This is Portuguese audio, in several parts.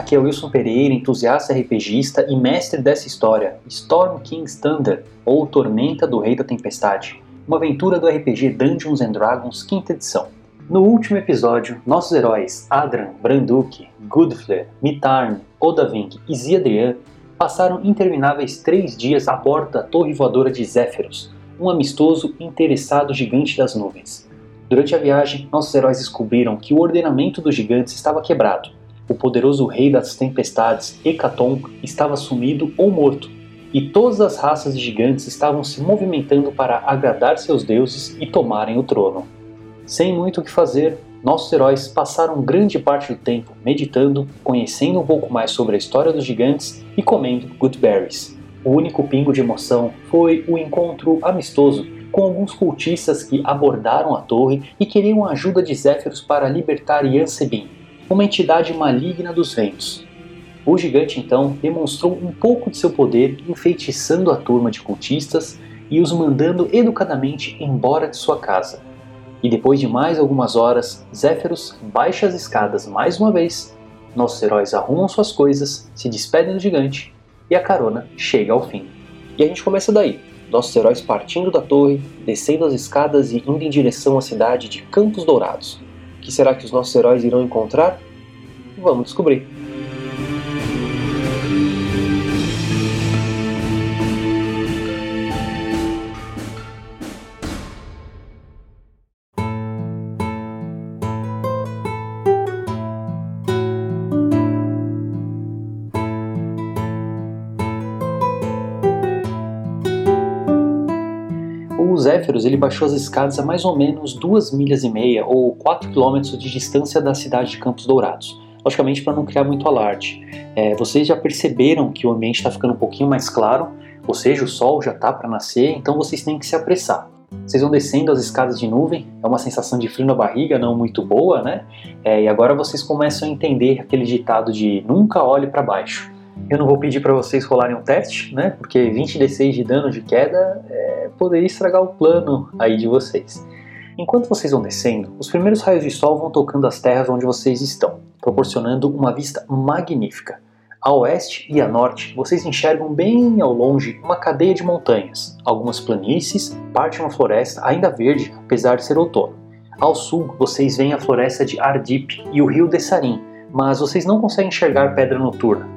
Aqui é Wilson Pereira, entusiasta RPGista e mestre dessa história, Storm King's Thunder, ou Tormenta do Rei da Tempestade, uma aventura do RPG Dungeons and Dragons quinta edição. No último episódio, nossos heróis Adran, Branduque, Goodflair, Mitarn, Odaving e Ziadrian passaram intermináveis três dias a bordo da torre voadora de Zéferos, um amistoso e interessado gigante das nuvens. Durante a viagem, nossos heróis descobriram que o ordenamento dos gigantes estava quebrado o poderoso rei das tempestades, Hecaton, estava sumido ou morto, e todas as raças de gigantes estavam se movimentando para agradar seus deuses e tomarem o trono. Sem muito o que fazer, nossos heróis passaram grande parte do tempo meditando, conhecendo um pouco mais sobre a história dos gigantes e comendo good berries. O único pingo de emoção foi o encontro amistoso com alguns cultistas que abordaram a torre e queriam a ajuda de Zéferos para libertar Yansebin, uma entidade maligna dos ventos. O gigante então demonstrou um pouco de seu poder enfeitiçando a turma de cultistas e os mandando educadamente embora de sua casa. E depois de mais algumas horas, Zéferos baixa as escadas mais uma vez, nossos heróis arrumam suas coisas, se despedem do gigante e a carona chega ao fim. E a gente começa daí, nossos heróis partindo da torre, descendo as escadas e indo em direção à cidade de Campos Dourados que será que os nossos heróis irão encontrar? Vamos descobrir. Ele baixou as escadas a mais ou menos duas milhas e meia ou 4 quilômetros de distância da cidade de Campos Dourados. Logicamente para não criar muito alarde. É, vocês já perceberam que o ambiente está ficando um pouquinho mais claro, ou seja, o sol já está para nascer, então vocês têm que se apressar. Vocês vão descendo as escadas de nuvem, é uma sensação de frio na barriga, não muito boa, né? É, e agora vocês começam a entender aquele ditado de nunca olhe para baixo. Eu não vou pedir para vocês rolarem um teste, né? Porque 20 d6 de dano de queda é, poderia estragar o plano aí de vocês. Enquanto vocês vão descendo, os primeiros raios de sol vão tocando as terras onde vocês estão, proporcionando uma vista magnífica. A oeste e a norte, vocês enxergam bem ao longe uma cadeia de montanhas, algumas planícies, parte de uma floresta ainda verde, apesar de ser outono. Ao sul, vocês veem a floresta de Ardip e o rio Dessarim, mas vocês não conseguem enxergar pedra noturna,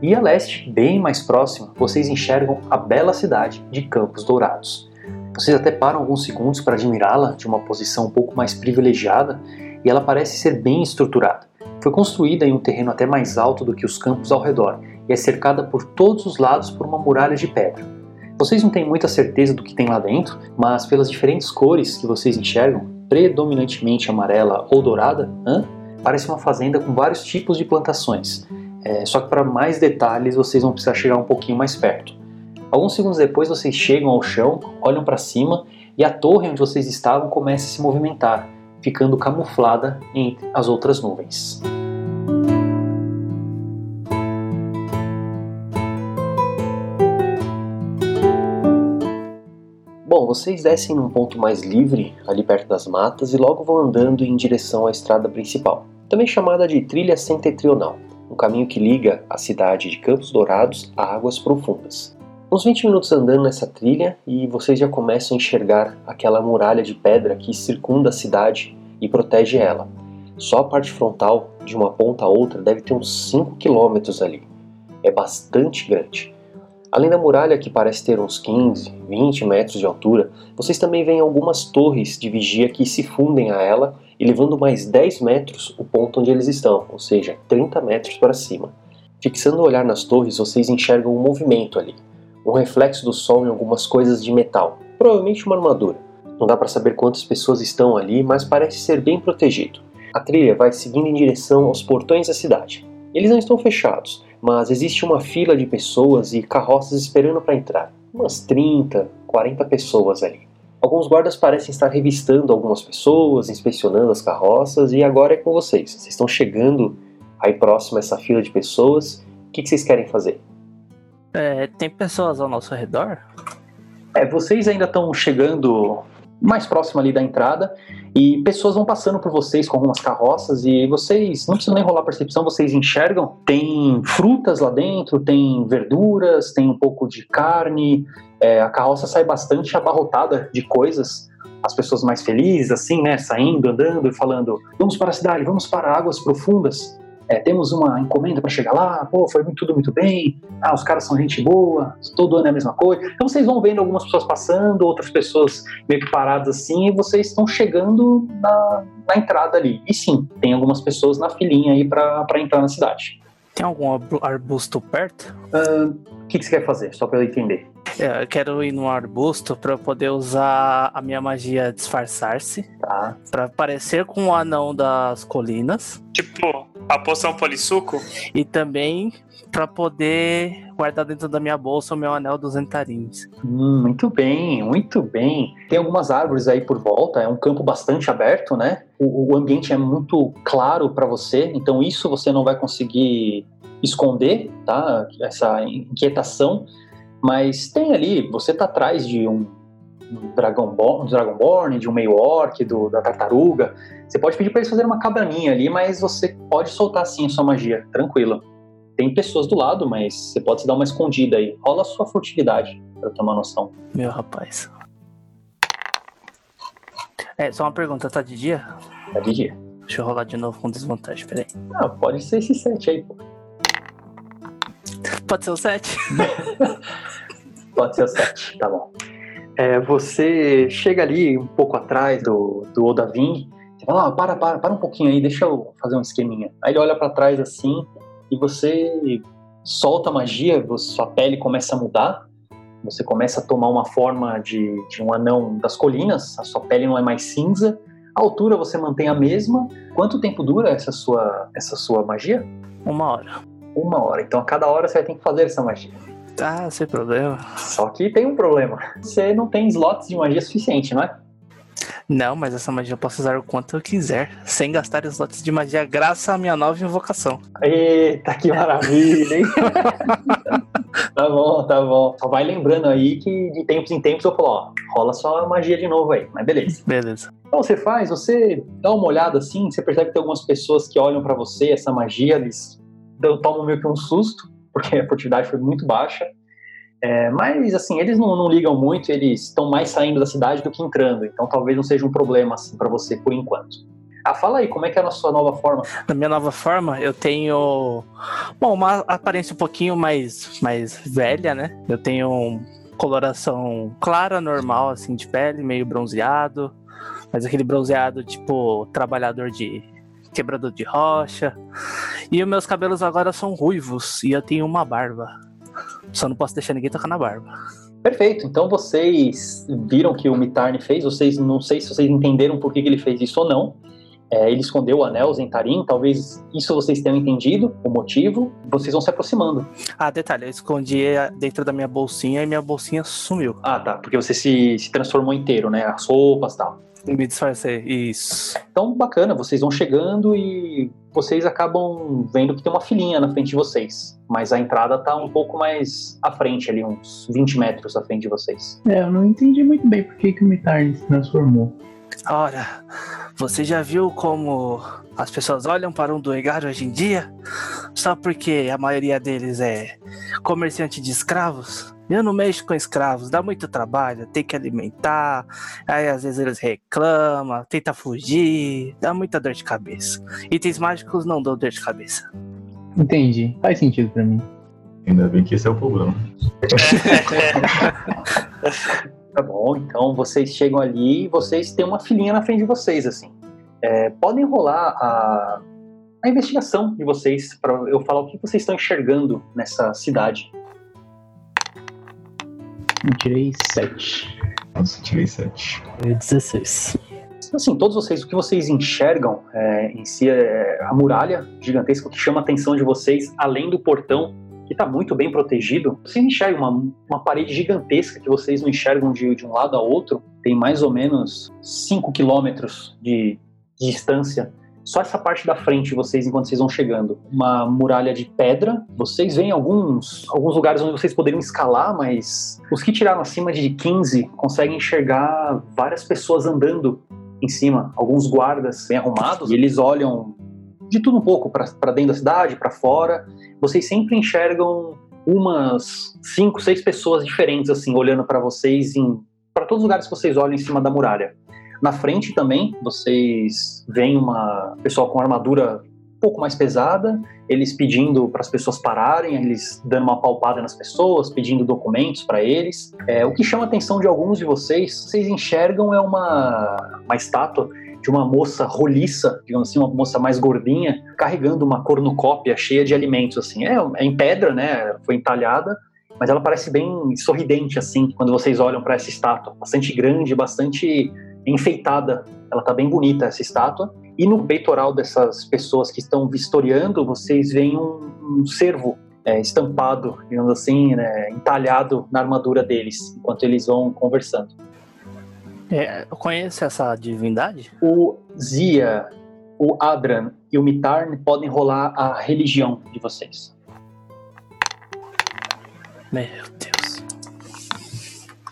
e a leste, bem mais próximo, vocês enxergam a bela cidade de Campos Dourados. Vocês até param alguns segundos para admirá-la de uma posição um pouco mais privilegiada e ela parece ser bem estruturada. Foi construída em um terreno até mais alto do que os campos ao redor e é cercada por todos os lados por uma muralha de pedra. Vocês não têm muita certeza do que tem lá dentro, mas pelas diferentes cores que vocês enxergam, predominantemente amarela ou dourada, parece uma fazenda com vários tipos de plantações, é, só que para mais detalhes vocês vão precisar chegar um pouquinho mais perto. Alguns segundos depois vocês chegam ao chão, olham para cima e a torre onde vocês estavam começa a se movimentar, ficando camuflada entre as outras nuvens. Bom, vocês descem num ponto mais livre, ali perto das matas, e logo vão andando em direção à estrada principal, também chamada de trilha setentrional um caminho que liga a cidade de Campos Dourados a águas profundas. Uns 20 minutos andando nessa trilha e vocês já começam a enxergar aquela muralha de pedra que circunda a cidade e protege ela. Só a parte frontal, de uma ponta a outra, deve ter uns 5 quilômetros ali. É bastante grande. Além da muralha, que parece ter uns 15, 20 metros de altura, vocês também veem algumas torres de vigia que se fundem a ela e levando mais 10 metros o ponto onde eles estão, ou seja, 30 metros para cima. Fixando o olhar nas torres, vocês enxergam um movimento ali, um reflexo do sol em algumas coisas de metal, provavelmente uma armadura. Não dá para saber quantas pessoas estão ali, mas parece ser bem protegido. A trilha vai seguindo em direção aos portões da cidade. Eles não estão fechados, mas existe uma fila de pessoas e carroças esperando para entrar. Umas 30, 40 pessoas ali. Alguns guardas parecem estar revistando algumas pessoas, inspecionando as carroças, e agora é com vocês. Vocês estão chegando aí próximo a essa fila de pessoas. O que, que vocês querem fazer? É, tem pessoas ao nosso redor? É, vocês ainda estão chegando mais próximo ali da entrada E pessoas vão passando por vocês com algumas carroças e vocês não precisam nem rolar percepção, vocês enxergam. Tem frutas lá dentro, tem verduras, tem um pouco de carne. É, a carroça sai bastante abarrotada de coisas. As pessoas mais felizes, assim, né? Saindo, andando e falando: vamos para a cidade, vamos para águas profundas é, temos uma encomenda para chegar lá, pô, foi tudo muito bem, ah, os caras são gente boa, todo ano é a mesma coisa. Então vocês vão vendo algumas pessoas passando, outras pessoas meio que paradas assim, e vocês estão chegando na, na entrada ali. E sim, tem algumas pessoas na filinha aí para entrar na cidade. Tem algum arbusto perto? O uh, que, que você quer fazer, só para eu entender? É, eu quero ir no arbusto para poder usar a minha magia disfarçar-se. Tá. Pra parecer com o anão das colinas. Tipo, a poção polissuco? E também para poder guardar dentro da minha bolsa o meu anel dos entarins. Hum, muito bem, muito bem. Tem algumas árvores aí por volta, é um campo bastante aberto, né? O, o ambiente é muito claro para você, então isso você não vai conseguir esconder, tá? Essa inquietação mas tem ali, você tá atrás de um, Dragonborn, Dragonborn, de um meio orc, do, da tartaruga. Você pode pedir para eles fazerem uma cabaninha ali, mas você pode soltar sim a sua magia, tranquilo. Tem pessoas do lado, mas você pode se dar uma escondida aí. Rola a sua furtividade, pra eu ter uma noção. Meu rapaz. É, só uma pergunta, tá de dia? Tá de dia. Deixa eu rolar de novo com desvantagem, peraí. Ah, pode ser esse 7 aí, pô. Pode ser o 7? Pode ser o 7, tá bom. É, você chega ali um pouco atrás do, do Odaving, você fala, ah, para, para, para um pouquinho aí, deixa eu fazer um esqueminha. Aí ele olha para trás assim, e você solta a magia, sua pele começa a mudar, você começa a tomar uma forma de, de um anão das colinas, a sua pele não é mais cinza, a altura você mantém a mesma. Quanto tempo dura essa sua, essa sua magia? Uma hora uma hora. Então a cada hora você vai ter que fazer essa magia. Ah, sem problema. Só que tem um problema. Você não tem slots de magia suficiente, não é? Não, mas essa magia eu posso usar o quanto eu quiser, sem gastar slots de magia, graças à minha nova invocação. Eita, que maravilha, hein? tá bom, tá bom. Só vai lembrando aí que de tempos em tempos eu falo, ó, rola só a magia de novo aí, mas beleza. Beleza. Então você faz, você dá uma olhada assim, você percebe que tem algumas pessoas que olham para você, essa magia, eles tomo meio que um susto, porque a furtividade foi muito baixa. É, mas, assim, eles não, não, ligam muito, eles estão mais saindo da cidade do que entrando, então talvez não seja um problema, assim, para você por enquanto. Ah, fala aí, como é que é a sua nova forma? Na minha nova forma, eu tenho, bom, uma aparência um pouquinho mais, mais velha, né? Eu tenho coloração clara, normal, assim, de pele, meio bronzeado, mas aquele bronzeado tipo trabalhador de quebrador de rocha. E os meus cabelos agora são ruivos e eu tenho uma barba. Só não posso deixar ninguém tocar na barba. Perfeito. Então vocês viram que o Mitarni fez. Vocês não sei se vocês entenderam por que, que ele fez isso ou não. É, ele escondeu o anel Zentarim, talvez isso vocês tenham entendido, o motivo. Vocês vão se aproximando. Ah, detalhe, eu escondi dentro da minha bolsinha e minha bolsinha sumiu. Ah, tá, porque você se, se transformou inteiro, né? As roupas e tal. Me disfarcei, isso. Então, bacana, vocês vão chegando e vocês acabam vendo que tem uma filinha na frente de vocês. Mas a entrada tá um pouco mais à frente ali, uns 20 metros à frente de vocês. É, eu não entendi muito bem por que, que o Mitarn se transformou. Ora, você já viu como as pessoas olham para um Duegar hoje em dia? Só porque a maioria deles é comerciante de escravos? Eu não mexo com escravos, dá muito trabalho, tem que alimentar, aí às vezes eles reclamam, tenta fugir, dá muita dor de cabeça. Itens mágicos não dão dor de cabeça. Entendi, faz sentido para mim. Ainda bem que esse é o problema. tá bom, então vocês chegam ali e vocês têm uma filhinha na frente de vocês, assim. É, podem rolar a, a investigação de vocês para eu falar o que vocês estão enxergando nessa cidade. Eu tirei 7. Nossa, tirei 7. 16. Assim, todos vocês, o que vocês enxergam é, em si é a muralha gigantesca que chama a atenção de vocês, além do portão, que está muito bem protegido. Vocês enxergam uma, uma parede gigantesca que vocês não enxergam de, de um lado a outro, tem mais ou menos 5 quilômetros de, de distância só essa parte da frente vocês enquanto vocês vão chegando. Uma muralha de pedra. Vocês veem alguns, alguns lugares onde vocês poderiam escalar, mas os que tiraram acima de 15 conseguem enxergar várias pessoas andando em cima alguns guardas bem arrumados e eles olham de tudo um pouco para dentro da cidade, para fora. Vocês sempre enxergam umas cinco, seis pessoas diferentes assim olhando para vocês em para todos os lugares que vocês olham em cima da muralha. Na frente também vocês veem uma pessoa com armadura um pouco mais pesada, eles pedindo para as pessoas pararem, eles dando uma palpada nas pessoas, pedindo documentos para eles. É, o que chama a atenção de alguns de vocês, vocês enxergam é uma, uma estátua de uma moça roliça, digamos assim, uma moça mais gordinha, carregando uma cornucópia cheia de alimentos, assim. É, é em pedra, né? Foi entalhada, mas ela parece bem sorridente, assim, quando vocês olham para essa estátua. Bastante grande, bastante enfeitada. Ela tá bem bonita, essa estátua. E no peitoral dessas pessoas que estão vistoriando, vocês veem um, um cervo é, estampado, digamos assim, né, entalhado na armadura deles, enquanto eles vão conversando. É, conhece essa divindade? O Zia, o Adran e o Mitarn podem rolar a religião de vocês. Meu Deus.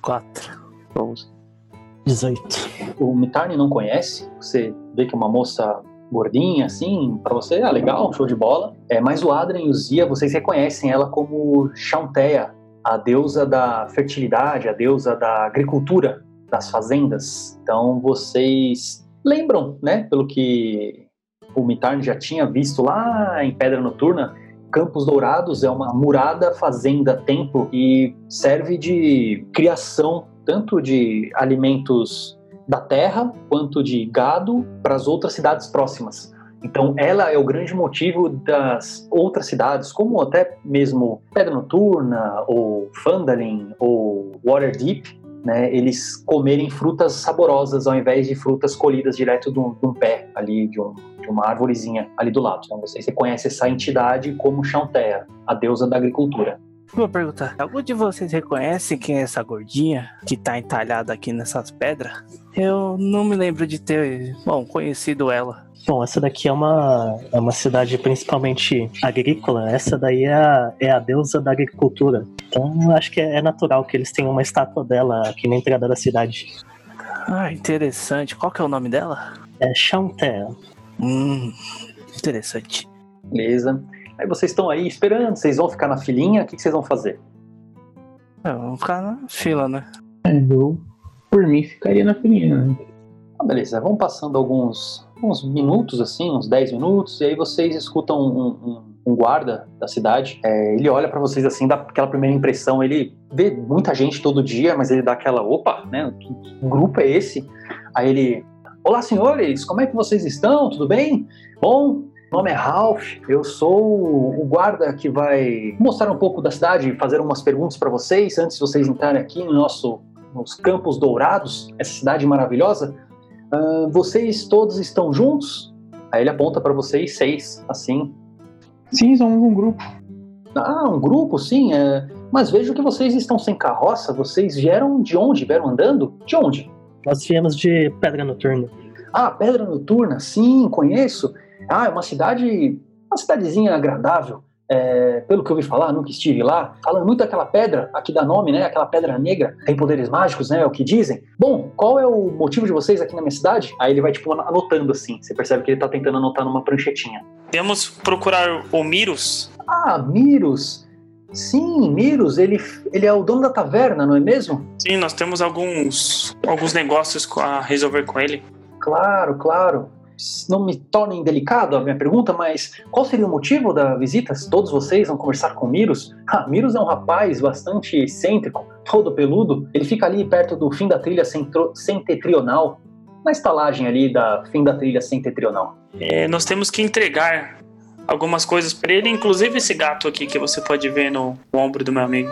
Quatro. Onze. 18. O Mitarn não conhece, você vê que é uma moça gordinha, assim, para você, ah, legal, show de bola. É, mas o Adran e o Zia, vocês reconhecem ela como Chauntea, a deusa da fertilidade, a deusa da agricultura das fazendas. Então vocês lembram, né, pelo que o Mitarn já tinha visto lá em Pedra Noturna, Campos Dourados é uma murada fazenda templo e serve de criação tanto de alimentos da terra quanto de gado para as outras cidades próximas. Então, ela é o grande motivo das outras cidades, como até mesmo Pedra Noturna, ou Phandalin, ou Waterdeep, né, eles comerem frutas saborosas ao invés de frutas colhidas direto de um, de um pé ali, de, um, de, uma árvorezinha ali do lado. Então vocês reconhecem essa entidade como Chantea, a deusa da agricultura. Vou perguntar, algum de vocês reconhece quem é essa gordinha que tá entalhada aqui nessas pedras? Eu não me lembro de ter, bom, conhecido ela. Bom, essa daqui é uma, é uma cidade principalmente agrícola. Essa daí é a, é a deusa da agricultura. Então acho que é, é natural que eles tenham uma estátua dela aqui na entrada da cidade. Ah, interessante. Qual que é o nome dela? É Chantel. Hum, interessante. Beleza. Aí vocês estão aí esperando, vocês vão ficar na filinha, o que, que vocês vão fazer? É, vamos ficar na fila, né? É, eu, por mim, ficaria na filinha, né? Ah, beleza, vão passando alguns uns minutos, assim, uns 10 minutos, e aí vocês escutam um, um, um guarda da cidade. É, ele olha para vocês assim, dá aquela primeira impressão. Ele vê muita gente todo dia, mas ele dá aquela, opa, né? Que grupo é esse? Aí ele, olá senhores, como é que vocês estão? Tudo bem? Bom, meu nome é Ralph, eu sou o guarda que vai mostrar um pouco da cidade, fazer umas perguntas para vocês antes de vocês entrarem aqui no nosso nos Campos Dourados, essa cidade maravilhosa. Uh, vocês todos estão juntos? Aí ele aponta para vocês seis, assim. Sim, somos um grupo. Ah, um grupo, sim. É... Mas vejo que vocês estão sem carroça. Vocês vieram de onde? Vieram andando? De onde? Nós viemos de Pedra Noturna. Ah, Pedra Noturna, sim, conheço. Ah, é uma cidade, uma cidadezinha agradável. É, pelo que eu ouvi falar, nunca estive lá, falando muito daquela pedra, aqui dá nome, né? Aquela pedra negra, tem poderes mágicos, né? É o que dizem. Bom, qual é o motivo de vocês aqui na minha cidade? Aí ele vai, tipo, anotando assim. Você percebe que ele tá tentando anotar numa pranchetinha. Temos procurar o Mirus? Ah, Mirus. Sim, Mirus, ele, ele é o dono da taverna, não é mesmo? Sim, nós temos alguns, alguns negócios a resolver com ele. Claro, claro não me tornem delicado a minha pergunta, mas qual seria o motivo da visita? Todos vocês vão conversar com Miros? Ah, Miros é um rapaz bastante excêntrico, todo peludo. Ele fica ali perto do fim da trilha centetrional, na estalagem ali da fim da trilha centetrional. É, nós temos que entregar algumas coisas para ele, inclusive esse gato aqui que você pode ver no, no ombro do meu amigo.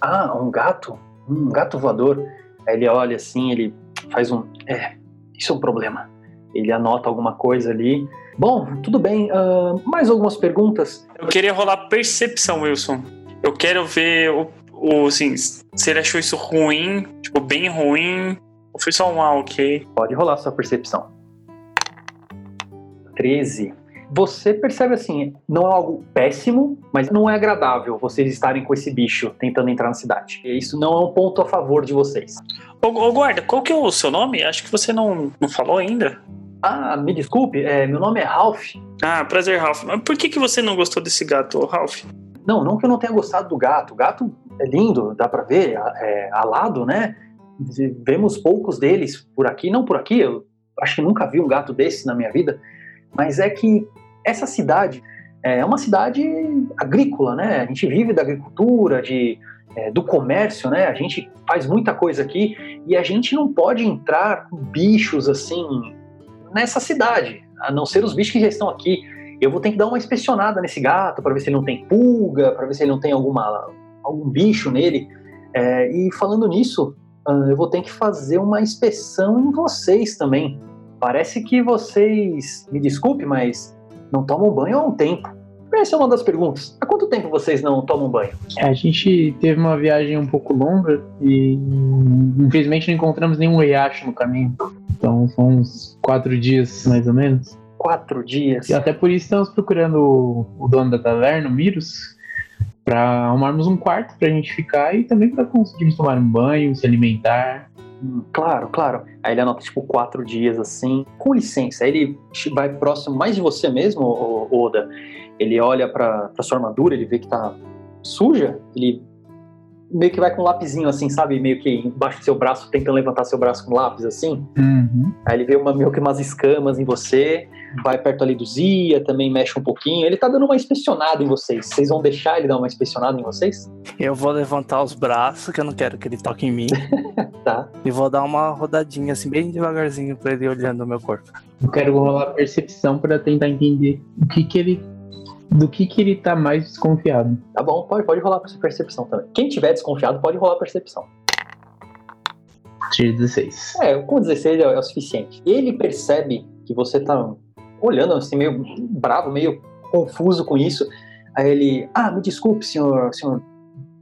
Ah, um gato? Um gato voador. Aí ele olha assim, ele faz um. É, isso é um problema ele anota alguma coisa ali. Bom, tudo bem. Uh, mais algumas perguntas? Eu queria rolar percepção, Wilson. Eu quero ver o, o assim, se ele achou isso ruim, tipo, bem ruim, ou foi só um ah, ok? Pode rolar sua percepção. 13. Você percebe assim, não é algo péssimo, mas não é agradável vocês estarem com esse bicho tentando entrar na cidade. Isso não é um ponto a favor de vocês. Ô, ô, guarda, qual que é o seu nome? Acho que você não, não falou ainda. Ah, me desculpe, é, meu nome é Ralph. Ah, prazer, Ralph. Mas por que, que você não gostou desse gato, Ralph? Não, não que eu não tenha gostado do gato. O gato é lindo, dá pra ver, é, alado, né? Vemos poucos deles por aqui, não por aqui, eu acho que nunca vi um gato desse na minha vida, mas é que essa cidade é uma cidade agrícola, né? A gente vive da agricultura, de, é, do comércio, né? A gente faz muita coisa aqui e a gente não pode entrar com bichos assim nessa cidade, a não ser os bichos que já estão aqui. Eu vou ter que dar uma inspecionada nesse gato para ver se ele não tem pulga, para ver se ele não tem alguma, algum bicho nele. É, e falando nisso, ah, eu vou ter que fazer uma inspeção em vocês também. Parece que vocês, me desculpe, mas não tomam banho há um tempo. Essa é uma das perguntas. Há quanto tempo vocês não tomam banho? A gente teve uma viagem um pouco longa e infelizmente não encontramos nenhum riacho no caminho. Então são uns quatro dias mais ou menos. Quatro dias. E até por isso estamos procurando o, dono da taverna, o Mirus, para arrumarmos um quarto pra gente ficar e também para conseguirmos tomar um banho, se alimentar. Hum, claro, claro. Aí ele anota tipo quatro dias assim. Com licença, aí ele vai próximo mais de você mesmo, Oda. Ele olha pra, pra sua armadura, ele vê que tá suja, ele meio que vai com um lapisinho assim, sabe? Meio que embaixo do seu braço, tentando levantar seu braço com lápis assim. Uhum. Aí ele vê uma, meio que umas escamas em você, vai perto ali do Zia, também mexe um pouquinho. Ele tá dando uma inspecionada em vocês. Vocês vão deixar ele dar uma inspecionada em vocês? Eu vou levantar os braços, que eu não quero que ele toque em mim. Tá. E vou dar uma rodadinha assim, bem devagarzinho, pra ele olhando o meu corpo. Eu quero rolar percepção para tentar entender o que que ele do que que ele tá mais desconfiado. Tá bom, pode, pode rolar pra percepção também. Quem tiver desconfiado pode rolar percepção. Tiro 16. É, com 16 é, é o suficiente. Ele percebe que você tá olhando assim, meio bravo, meio confuso com isso. Aí ele, ah, me desculpe, senhor, senhor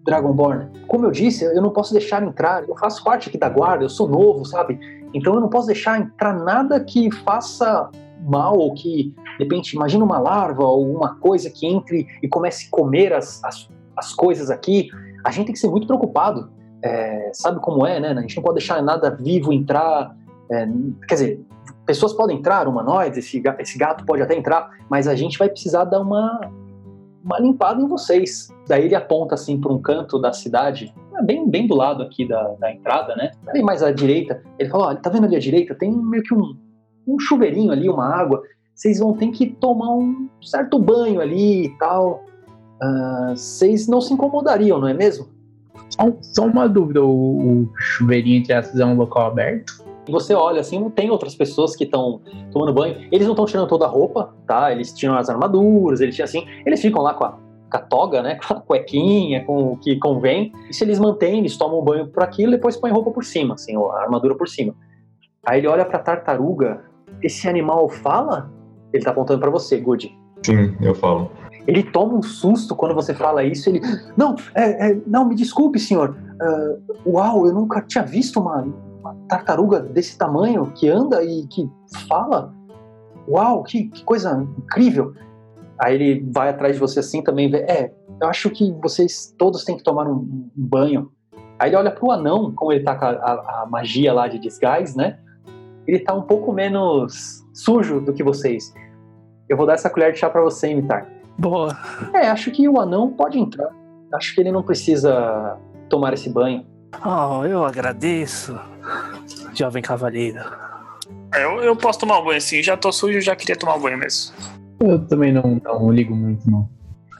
Dragonborn. Como eu disse, eu não posso deixar entrar. Eu faço parte aqui da guarda, eu sou novo, sabe? Então eu não posso deixar entrar nada que faça mal ou que, de repente, imagina uma larva ou uma coisa que entre e comece a comer as, as, as coisas aqui. A gente tem que ser muito preocupado. É, sabe como é, né? A gente não pode deixar nada vivo entrar. É, quer dizer, pessoas podem entrar, humanoides, esse, esse gato pode até entrar, mas a gente vai precisar dar uma, uma limpada em vocês. Daí ele aponta assim para um canto da cidade, é bem, bem do lado aqui da, da entrada, né? Ali mais à direita, ele fala: olha, tá vendo ali à direita? Tem meio que um, um chuveirinho ali, uma água. Vocês vão ter que tomar um certo banho ali e tal. Ah, Vocês não se incomodariam, não é mesmo? Só, só uma dúvida, o, o chuveirinho entre essas é um local aberto? Você olha assim, tem outras pessoas que estão tomando banho. Eles não estão tirando toda a roupa, tá? Eles tiram as armaduras, eles tiram assim. Eles ficam lá com a, com a toga, né? Com a cuequinha, com o que convém. E se eles mantêm, eles tomam banho por aquilo e depois põem roupa por cima, assim, a armadura por cima. Aí ele olha pra tartaruga. Esse animal fala? Ele tá apontando pra você, Good. Sim, eu falo. Ele toma um susto quando você fala isso. Ele, não, é, é, não, me desculpe, senhor. Ah, uau, eu nunca tinha visto uma, uma tartaruga desse tamanho que anda e que fala. Uau, que, que coisa incrível. Aí ele vai atrás de você assim também. Vê, é, eu acho que vocês todos têm que tomar um, um banho. Aí ele olha pro anão, como ele tá com a, a- a magia lá de disguise, né? Ele tá um pouco menos sujo do que vocês. Eu vou dar essa colher de chá pra você imitar. Boa. É, acho que o anão pode entrar. Acho que ele não precisa tomar esse banho. Oh, eu agradeço, jovem cavalheiro. É, Eu, eu posso tomar um banho assim, já tô sujo, já queria tomar um banho mesmo. Eu também não, não ligo muito, não.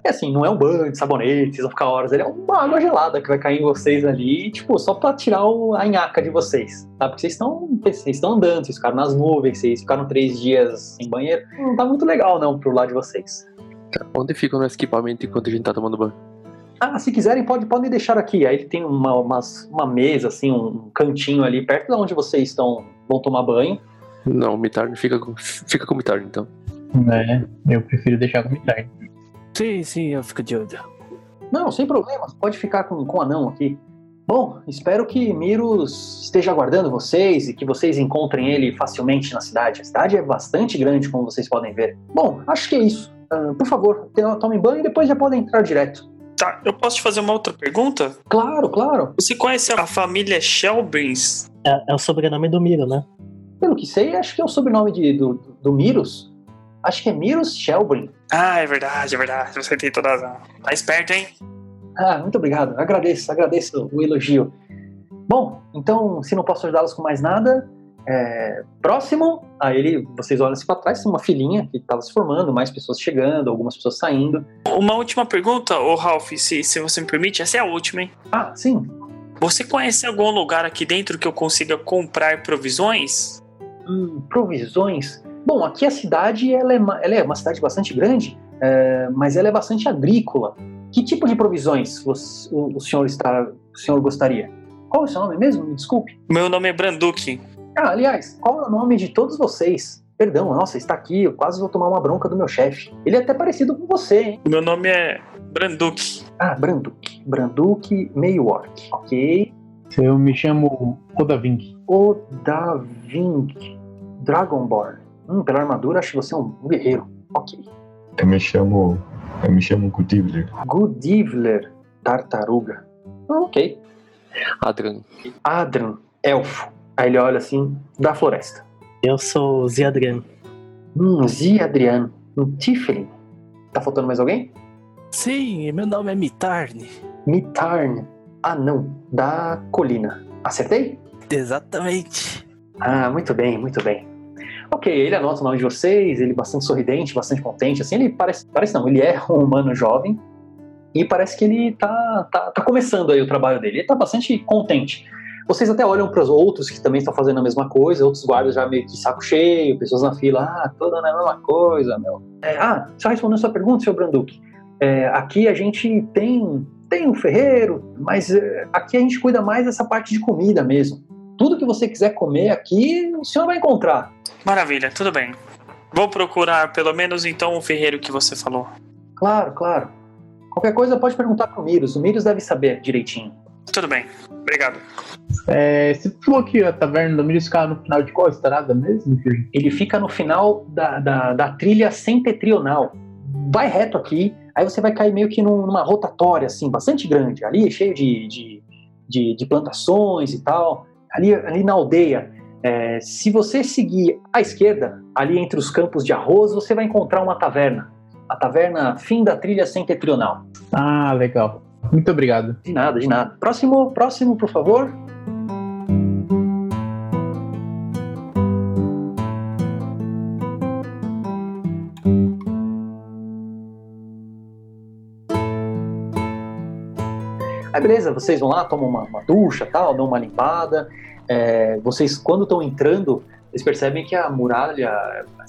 É assim, não é um banho de sabonete, vocês vão ficar horas. Ele é uma água gelada que vai cair em vocês ali, tipo, só pra tirar o- a nhaca de vocês. Sabe? Porque vocês estão vocês estão andando, vocês ficaram nas nuvens, vocês ficaram três dias sem banheiro. Não tá muito legal, não, pro lado de vocês. Onde fica o nosso equipamento enquanto a gente tá tomando banho? Ah, se quiserem, pode, podem deixar aqui. Aí ele tem uma, umas- uma mesa, assim, um cantinho ali, perto de onde vocês estão, vão tomar banho. Não, o Mitarn fica com, fica com o Mitarn, então. É, eu prefiro deixar como tarde. Sim, sim, eu fico de olho. Não, sem problemas. Pode ficar com, com o anão aqui. Bom, espero que Miros esteja aguardando vocês e que vocês encontrem ele facilmente na cidade. A cidade é bastante grande, como vocês podem ver. Bom, acho que é isso. Ah, por favor, tomem banho e depois já podem entrar direto. Tá, eu posso te fazer uma outra pergunta? Claro, claro. Você conhece a família Shelbrins? É, é o sobrenome do Miro, né? Pelo que sei, acho que é o sobrenome de, do, do Miros. Acho que é Miros Shelbrin. Ah, é verdade, é verdade. Você tem toda a razão. Tá esperto, hein? Ah, muito obrigado. Agradeço, agradeço o elogio. Bom, então, se não posso ajudá-los com mais nada, é, próximo, aí ele, vocês olham assim para trás, tem uma filinha que estava se formando, mais pessoas chegando, algumas pessoas saindo. Uma última pergunta, ô Ralph, se, se você me permite, essa é a última, hein? Ah, sim. Você conhece algum lugar aqui dentro que eu consiga comprar provisões? Hum, provisões. Bom, aqui a cidade ela é, ela é uma cidade bastante grande, é, mas ela é bastante agrícola. Que tipo de provisões o, o senhor está, o senhor gostaria? Qual é o seu nome mesmo? Me desculpe. Meu nome é Branduque. Ah, aliás, qual é o nome de todos vocês? Perdão, nossa, está aqui, eu quase vou tomar uma bronca do meu chefe. Ele é até parecido com você, hein? Meu nome é Branduque. Ah, Branduque. Branduque orc. Ok. Eu me chamo Odavink. O Davink. Dragonborn. Hum, pela armadura, acho que você é um guerreiro. Ok. Eu me chamo. Eu me chamo Gudivler. Gudivler. Tartaruga. Ah, ok. Adran. Adran. Elfo. Aí ele olha assim, da floresta. Eu sou Ziadrian. Hum, Ziadrian. Um Tiflin. Tá faltando mais alguém? Sim, meu nome é Mitarne. Mitarn. Anão. Da colina. Acertei? Exatamente. Ah, muito bem, muito bem. Ok, ele anota o nome de vocês, ele é bastante sorridente, bastante contente, assim, ele parece, parece não, ele é um humano jovem e parece que ele tá, tá, tá começando aí o trabalho dele, ele tá bastante contente. Vocês até olham para os outros que também estão fazendo a mesma coisa, outros guardas já meio que saco cheio, pessoas na fila, ah, toda na mesma coisa, meu. É, ah, só respondendo a sua pergunta, senhor Branduque, é, aqui a gente tem, tem um ferreiro, mas é, aqui a gente cuida mais dessa parte de comida mesmo. Tudo que você quiser comer aqui, o senhor vai encontrar. Maravilha, tudo bem. Vou procurar pelo menos então o ferreiro que você falou. Claro, claro. Qualquer coisa pode perguntar pro Miros. O Miros deve saber direitinho. Tudo bem, obrigado. É, você falou que a taverna do Milho ficava no final de qual estrada mesmo, filho? Ele fica no final da, da, da trilha setentrional. Vai reto aqui, aí você vai cair meio que num- numa rotatória, assim, bastante grande. Ali é cheio de, de, de, de plantações e tal. Ali, ali na aldeia, é, se você seguir à esquerda, ali entre os campos de arroz, você vai encontrar uma taverna. A taverna fim da trilha setentrional. Ah, legal. Muito obrigado. De nada, de nada. Próximo, próximo, por favor. Aí beleza, vocês vão lá, tomam uma, uma ducha, tal, dão uma limpada. É, vocês, quando estão entrando, vocês percebem que a muralha,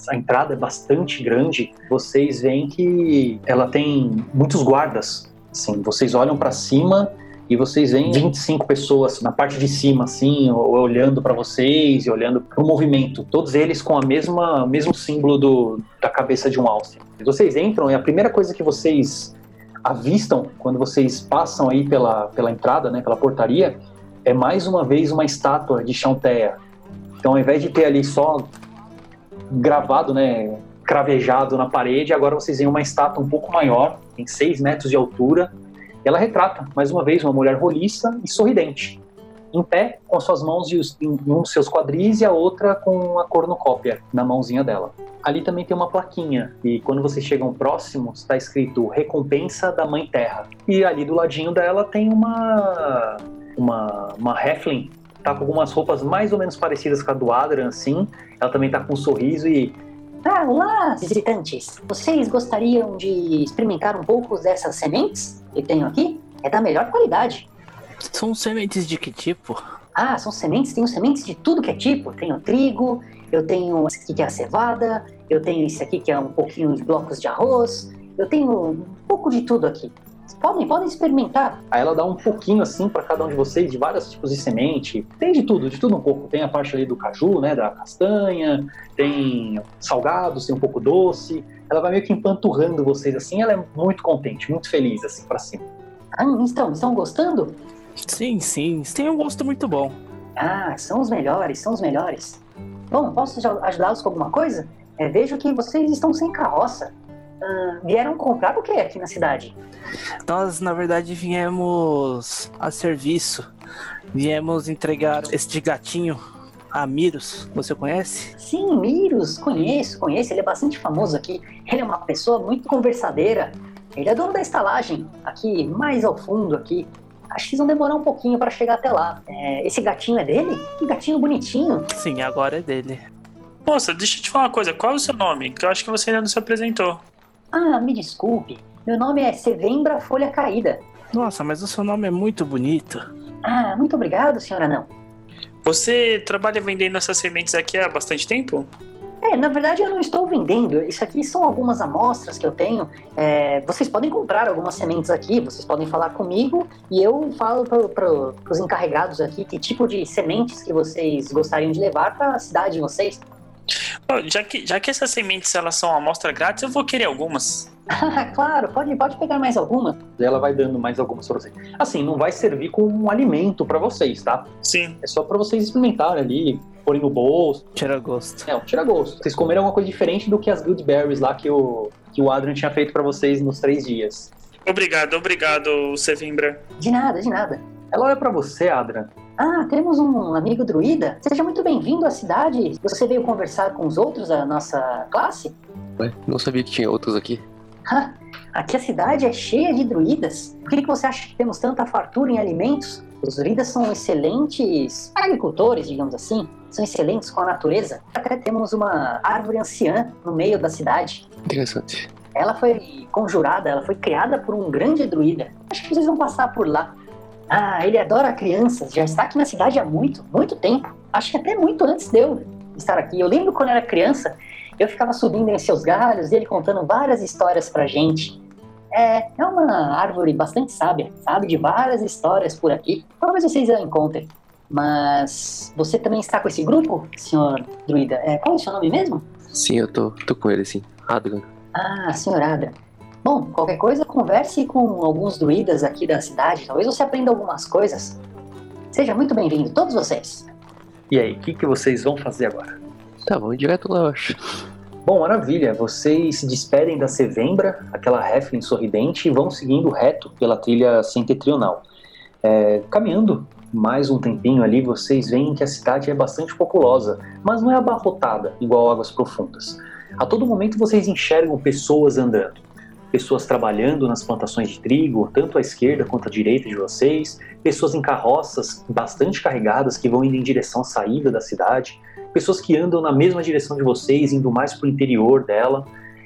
a entrada é bastante grande. Vocês veem que ela tem muitos guardas. Assim, vocês olham para cima e vocês veem 25 pessoas na parte de cima, assim, olhando para vocês e olhando para o movimento. Todos eles com a mesma mesmo símbolo do, da cabeça de um alce. Vocês entram e a primeira coisa que vocês avistam quando vocês passam aí pela, pela entrada, né, pela portaria, é mais uma vez uma estátua de Chanteia. Então, ao invés de ter ali só gravado, né, cravejado na parede, agora vocês veem uma estátua um pouco maior, tem 6 metros de altura. Ela retrata, mais uma vez, uma mulher roliça e sorridente, em pé, com suas mãos e os- em um seus quadris e a outra com a cornucópia na mãozinha dela. Ali também tem uma plaquinha, e quando vocês chegam próximos, está escrito Recompensa da Mãe Terra. E ali do ladinho dela tem uma uma, uma Heflin, tá com algumas roupas mais ou menos parecidas com a do Adran, assim. Ela também tá com um sorriso e Ah, olá, visitantes! Vocês gostariam de experimentar um pouco dessas sementes que tenho aqui? É da melhor qualidade. São sementes de que tipo? Ah, são sementes, tenho sementes de tudo que é tipo. Tenho trigo, eu tenho esse aqui que é a cevada, eu tenho esse aqui que é um pouquinho de blocos de arroz, eu tenho um pouco de tudo aqui. Podem, podem experimentar. Aí ela dá um pouquinho assim para cada um de vocês, de vários tipos de semente. Tem de tudo, de tudo um pouco. Tem a parte ali do caju, né, da castanha, tem salgados, tem um pouco doce. Ela vai meio que empanturrando vocês assim, ela é muito contente, muito feliz assim para cima. Ah, estão, estão gostando? Sim, sim, tem um gosto muito bom. Ah, são os melhores, são os melhores. Bom, posso aj- ajudá-los com alguma coisa? É, vejo que vocês estão sem carroça. Vieram comprar o que aqui na cidade? Nós, na verdade, viemos a serviço. Viemos entregar este gatinho a Miros. Você conhece? Sim, Miros, conheço, conheço. Ele é bastante famoso aqui. Ele é uma pessoa muito conversadeira. Ele é dono da estalagem, aqui mais ao fundo aqui. Acho que vão demorar um pouquinho para chegar até lá. É, esse gatinho é dele? Que gatinho bonitinho. Sim, agora é dele. Moça, deixa eu te falar uma coisa. Qual é o seu nome? Que eu acho que você ainda não se apresentou. Ah, me desculpe. Meu nome é Sevembra Folha Caída. Nossa, mas o seu nome é muito bonito. Ah, muito obrigado, senhora não. Você trabalha vendendo essas sementes aqui há bastante tempo? É, na verdade eu não estou vendendo. Isso aqui são algumas amostras que eu tenho. É, vocês podem comprar algumas sementes aqui, vocês podem falar comigo e eu falo para os encarregados aqui que tipo de sementes que vocês gostariam de levar para a cidade de vocês. Já que, já que essas sementes elas são amostra grátis, eu vou querer algumas. Ah, claro, pode, pode pegar mais alguma. Ela vai dando mais algumas pra vocês. Assim, não vai servir como um alimento pra vocês, tá? Sim. É só pra vocês experimentarem ali, porem no bolso. Tira gosto. É, um tira-gosto. Vocês comeram alguma coisa diferente do que as good berries lá que o, que o Adrian tinha feito pra vocês nos três dias. Obrigado, obrigado, Sevimbra. De nada, de nada. Ela olha pra você, Adrian. Ah, temos um amigo druida. Seja muito bem-vindo à cidade. Você veio conversar com os outros da nossa classe? Ué, não sabia que tinha outros aqui. Ha, aqui a cidade é cheia de druidas. Por que, que você acha que temos tanta fartura em alimentos? Os druidas são excelentes agricultores, digamos assim. São excelentes com a natureza. Até temos uma árvore anciã no meio da cidade. Interessante. Ela foi conjurada, ela foi criada por um grande druida. Acho que vocês vão passar por lá. Ah, ele adora crianças, já está aqui na cidade há muito, muito tempo. Acho que até muito antes de eu estar aqui. Eu lembro quando era criança, eu ficava subindo em seus galhos e ele contando várias histórias pra gente. É, é uma árvore bastante sábia, sabe? De várias histórias por aqui. Talvez vocês a encontrem. Mas você também está com esse grupo, senhor druida? É, qual é o seu nome mesmo? Sim, eu tô, tô com ele, sim. Adrian. Ah, senhor Adra. Bom, qualquer coisa, converse com alguns druidas aqui da cidade. Talvez você aprenda algumas coisas. Seja muito bem-vindo, todos vocês. E aí, o que, que vocês vão fazer agora? Tá, vamos direto lá, eu acho. Bom, maravilha. Vocês se despedem da Sevembra, aquela Heflin sorridente, e vão seguindo reto pela trilha setentrional. É, caminhando mais um tempinho ali, vocês veem que a cidade é bastante populosa, mas não é abarrotada igual Águas Profundas. A todo momento vocês enxergam pessoas andando. Pessoas trabalhando nas plantações de trigo, tanto à esquerda quanto à direita de vocês, pessoas em carroças bastante carregadas que vão indo em direção à saída da cidade, pessoas que andam na mesma direção de vocês, indo mais para o interior dela,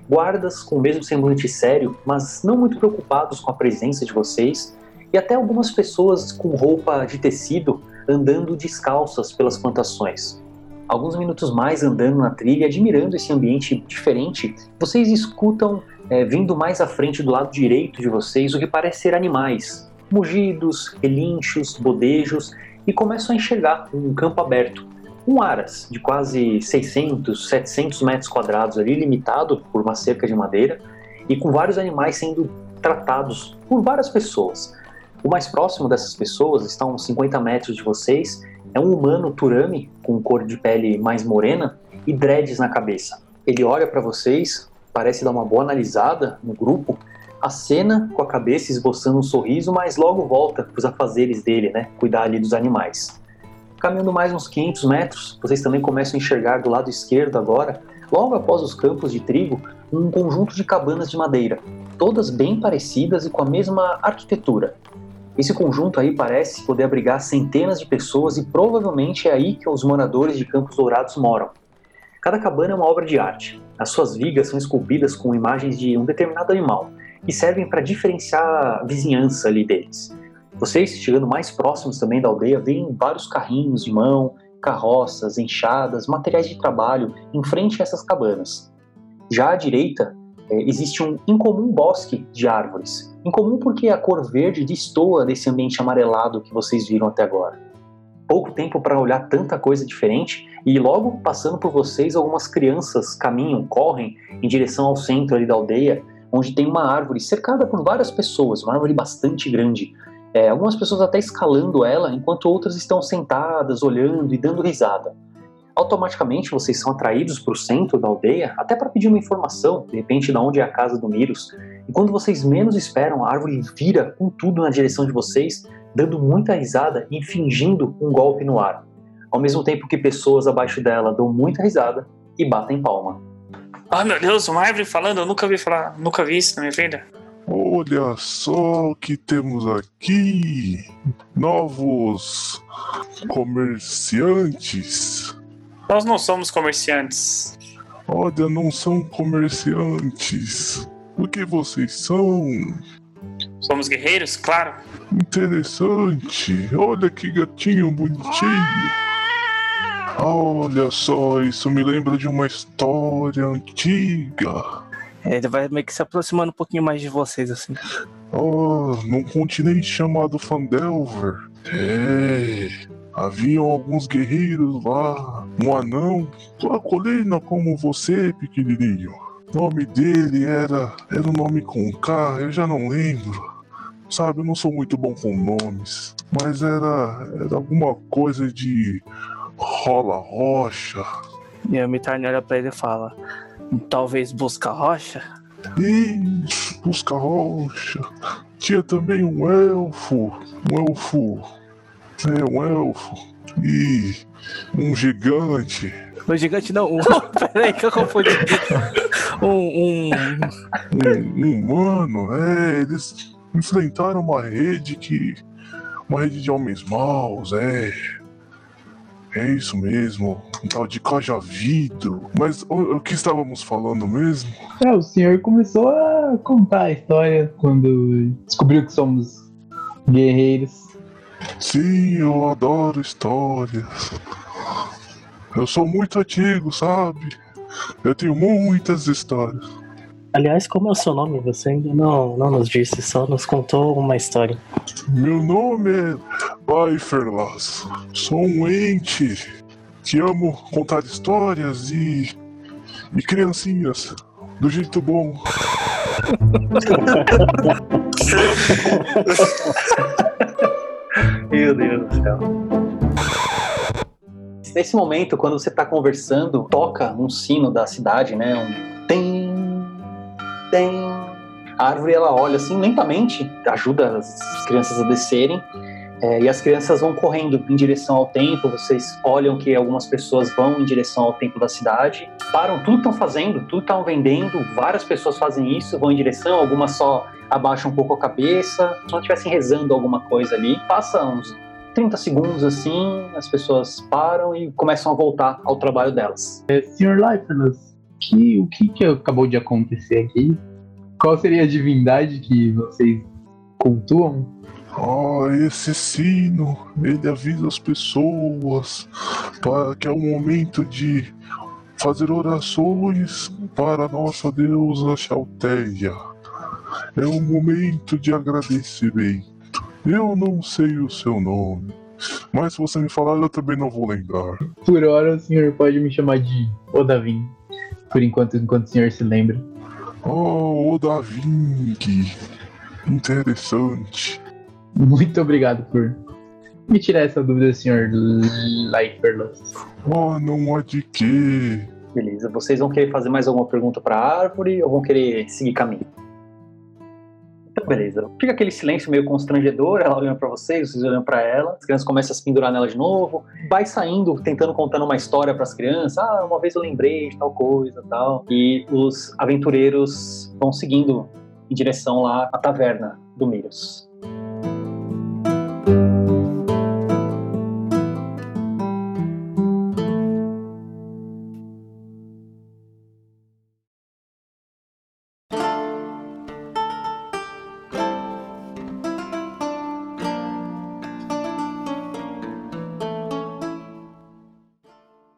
guardas com o mesmo semblante sério, mas não muito preocupados com a presença de vocês, e até algumas pessoas com roupa de tecido andando descalças pelas plantações. Alguns minutos mais andando na trilha, admirando esse ambiente diferente, vocês escutam, é, vindo mais à frente do lado direito de vocês, o que parece ser animais, mugidos, relinchos, bodejos, e começam a enxergar um campo aberto, um aras de quase 600, 700 metros quadrados ali, limitado por uma cerca de madeira, e com vários animais sendo tratados por várias pessoas. O mais próximo dessas pessoas está a uns 50 metros de vocês, é um humano turame com cor de pele mais morena e dreads na cabeça. Ele olha para vocês, parece dar uma boa analisada no grupo, acena com a cabeça esboçando um sorriso, mas logo volta para os afazeres dele, né? Cuidar ali dos animais. Caminhando mais uns 500 metros, vocês também começam a enxergar do lado esquerdo agora, logo após os campos de trigo, um conjunto de cabanas de madeira, todas bem parecidas e com a mesma arquitetura. Esse conjunto aí parece poder abrigar centenas de pessoas e provavelmente é aí que os moradores de Campos Dourados moram. Cada cabana é uma obra de arte. As suas vigas são esculpidas com imagens de um determinado animal e servem para diferenciar a vizinhança ali deles. Vocês, chegando mais próximos também da aldeia, veem vários carrinhos de mão, carroças, enxadas, materiais de trabalho em frente a essas cabanas. Já à direita, é, existe um incomum bosque de árvores. Incomum porque a cor verde destoa desse ambiente amarelado que vocês viram até agora. Pouco tempo para olhar tanta coisa diferente e logo passando por vocês algumas crianças caminham, correm em direção ao centro ali da aldeia, onde tem uma árvore cercada por várias pessoas, uma árvore bastante grande. É, algumas pessoas até escalando ela, enquanto outras estão sentadas, olhando e dando risada. automaticamente vocês são atraídos para o centro da aldeia, até para pedir uma informação, de repente, de onde é a casa do Miros. E quando vocês menos esperam, a árvore vira com tudo na direção de vocês, dando muita risada e fingindo um golpe no ar. Ao mesmo tempo que pessoas abaixo dela dão muita risada e batem palma. Ah, meu Deus, uma árvore falando, eu nunca vi falar, nunca vi isso na minha vida. Olha só o que temos aqui. Novos comerciantes. Nós não somos comerciantes. Olha, não são comerciantes. O que vocês são? Somos guerreiros, claro. Interessante. Olha que gatinho bonitinho. Olha só, isso me lembra de uma história antiga. É, Ele vai meio que se aproximando um pouquinho mais de vocês, assim. Oh, num continente chamado Fandelver. É. Haviam alguns guerreiros lá. Um anão, uma colina como você, pequenininho. O nome dele era. Era um nome com K, eu já não lembro. Sabe, eu não sou muito bom com nomes. Mas era. Era alguma coisa de. Rola rocha. E o Mitarne olha pra ele e fala: Talvez busca rocha? Isso, busca rocha. Tinha também um elfo. Um elfo. É, um elfo. E um gigante. O gigante não. Um... Peraí que eu confundi. Um. um... Um, um humano, é. Eles enfrentaram uma rede que. Uma rede de homens maus, é. É isso mesmo. Um tal de Cajavido. Mas o, o que estávamos falando mesmo? É, o senhor começou a contar a história quando descobriu que somos guerreiros. Sim, eu adoro histórias. Eu sou muito antigo, sabe? Eu tenho muitas histórias. Aliás, como é o seu nome? Você ainda não, não nos disse, só nos contou uma história. Meu nome é Baiferlas. Sou um ente que amo contar histórias e. e criancinhas. Do jeito bom. Meu Deus do céu. Nesse momento, quando você está conversando, toca um sino da cidade, né? Um tem, tem. A árvore ela olha assim lentamente, ajuda as crianças a descerem. é, e as crianças vão correndo em direção ao templo. Vocês olham que algumas pessoas vão em direção ao templo da cidade, param tudo estão fazendo, tudo estão vendendo. Várias pessoas fazem isso, vão em direção. Algumas só abaixam um pouco a cabeça, como se estivessem rezando alguma coisa ali. Passa uns 30 segundos assim, as pessoas param e começam a voltar ao trabalho delas. É, Sr. Lifeless, que, o que, que acabou de acontecer aqui? Qual seria a divindade que vocês cultuam? Oh, esse sino, ele avisa as pessoas para que é o momento de fazer orações para nossa deusa Chalteia. É um momento de agradecimento. Eu não sei o seu nome, mas se você me falar, eu também não vou lembrar. Por hora, o senhor pode me chamar de Odavin. Por enquanto, enquanto o senhor se lembra. Oh, Odaving. Interessante. Muito obrigado por me tirar essa dúvida, senhor Lifeless. Oh, não há de quê. Beleza, vocês vão querer fazer mais alguma pergunta para a árvore ou vão querer seguir caminho? Então, beleza. Fica aquele silêncio meio constrangedor, ela olhando para vocês, vocês olhando para ela, as crianças começam a se pendurar nela de novo, vai saindo, tentando contando uma história para as crianças. Ah, uma vez eu lembrei de tal coisa, tal. E os aventureiros vão seguindo em direção lá à taverna do Miros.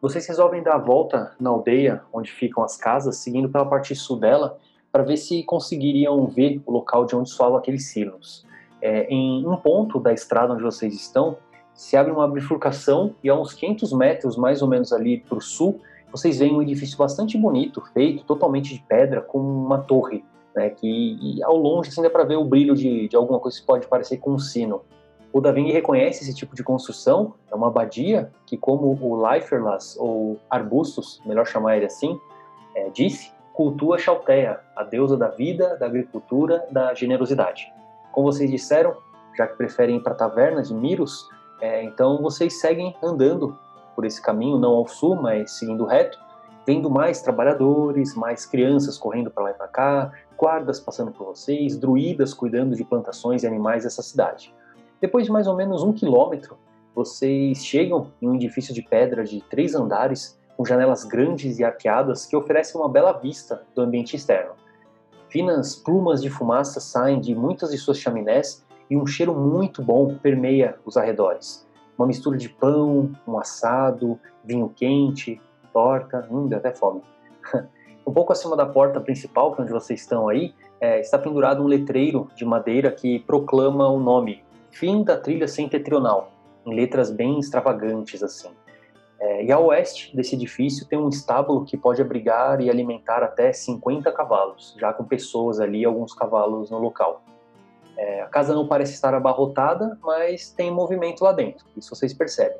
Vocês resolvem dar a volta na aldeia onde ficam as casas, seguindo pela parte sul dela, para ver se conseguiriam ver o local de onde soavam aqueles sinos. É, em um ponto da estrada onde vocês estão, se abre uma bifurcação e a uns 500 metros, mais ou menos ali para o sul, vocês veem um edifício bastante bonito, feito totalmente de pedra, com uma torre, né, que ao longe assim, dá para ver o brilho de, de alguma coisa que pode parecer com um sino. O Daving reconhece esse tipo de construção, é uma abadia que, como o Liferlas, ou Arbustos, melhor chamar ele assim, é, disse, cultua Chalteia, a deusa da vida, da agricultura, da generosidade. Como vocês disseram, já que preferem ir para a taverna de Miros, é, então vocês seguem andando por esse caminho, não ao sul, mas seguindo reto, vendo mais trabalhadores, mais crianças correndo para lá e para cá, guardas passando por vocês, druidas cuidando de plantações e animais dessa cidade. Depois de mais ou menos um quilômetro, vocês chegam em um edifício de pedra de três andares, com janelas grandes e arqueadas que oferecem uma bela vista do ambiente externo. Finas plumas de fumaça saem de muitas de suas chaminés e um cheiro muito bom permeia os arredores. Uma mistura de pão, um assado, vinho quente, torta, hum, deu até fome. um pouco acima da porta principal, que é onde vocês estão aí, é, está pendurado um letreiro de madeira que proclama o nome Fim da Trilha Setentrional, em letras bem extravagantes assim. É, e a oeste desse edifício tem um estábulo que pode abrigar e alimentar até 50 cavalos, já com pessoas ali, alguns cavalos no local. É, a casa não parece estar abarrotada, mas tem movimento lá dentro, isso vocês percebem.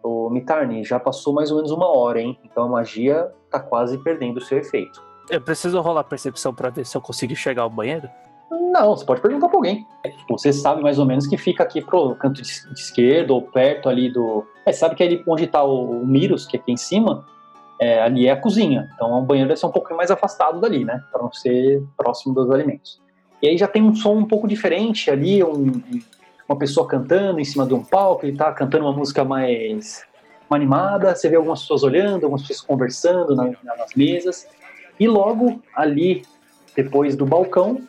O Mitarni, já passou mais ou menos uma hora, hein? Então a magia tá quase perdendo o seu efeito. Eu preciso rolar percepção para ver se eu consigo chegar ao banheiro? Não, você pode perguntar pra alguém. Você sabe mais ou menos que fica aqui pro canto de, de esquerda ou perto ali do. É, sabe que ali onde tá o, o Miros, que é aqui em cima, é, ali é a cozinha. Então o banheiro deve ser um pouco mais afastado dali, né? Para não ser próximo dos alimentos. E aí já tem um som um pouco diferente ali, um, uma pessoa cantando em cima de um palco, ele tá cantando uma música mais animada, você vê algumas pessoas olhando, algumas pessoas conversando na, nas mesas, e logo ali, depois do balcão,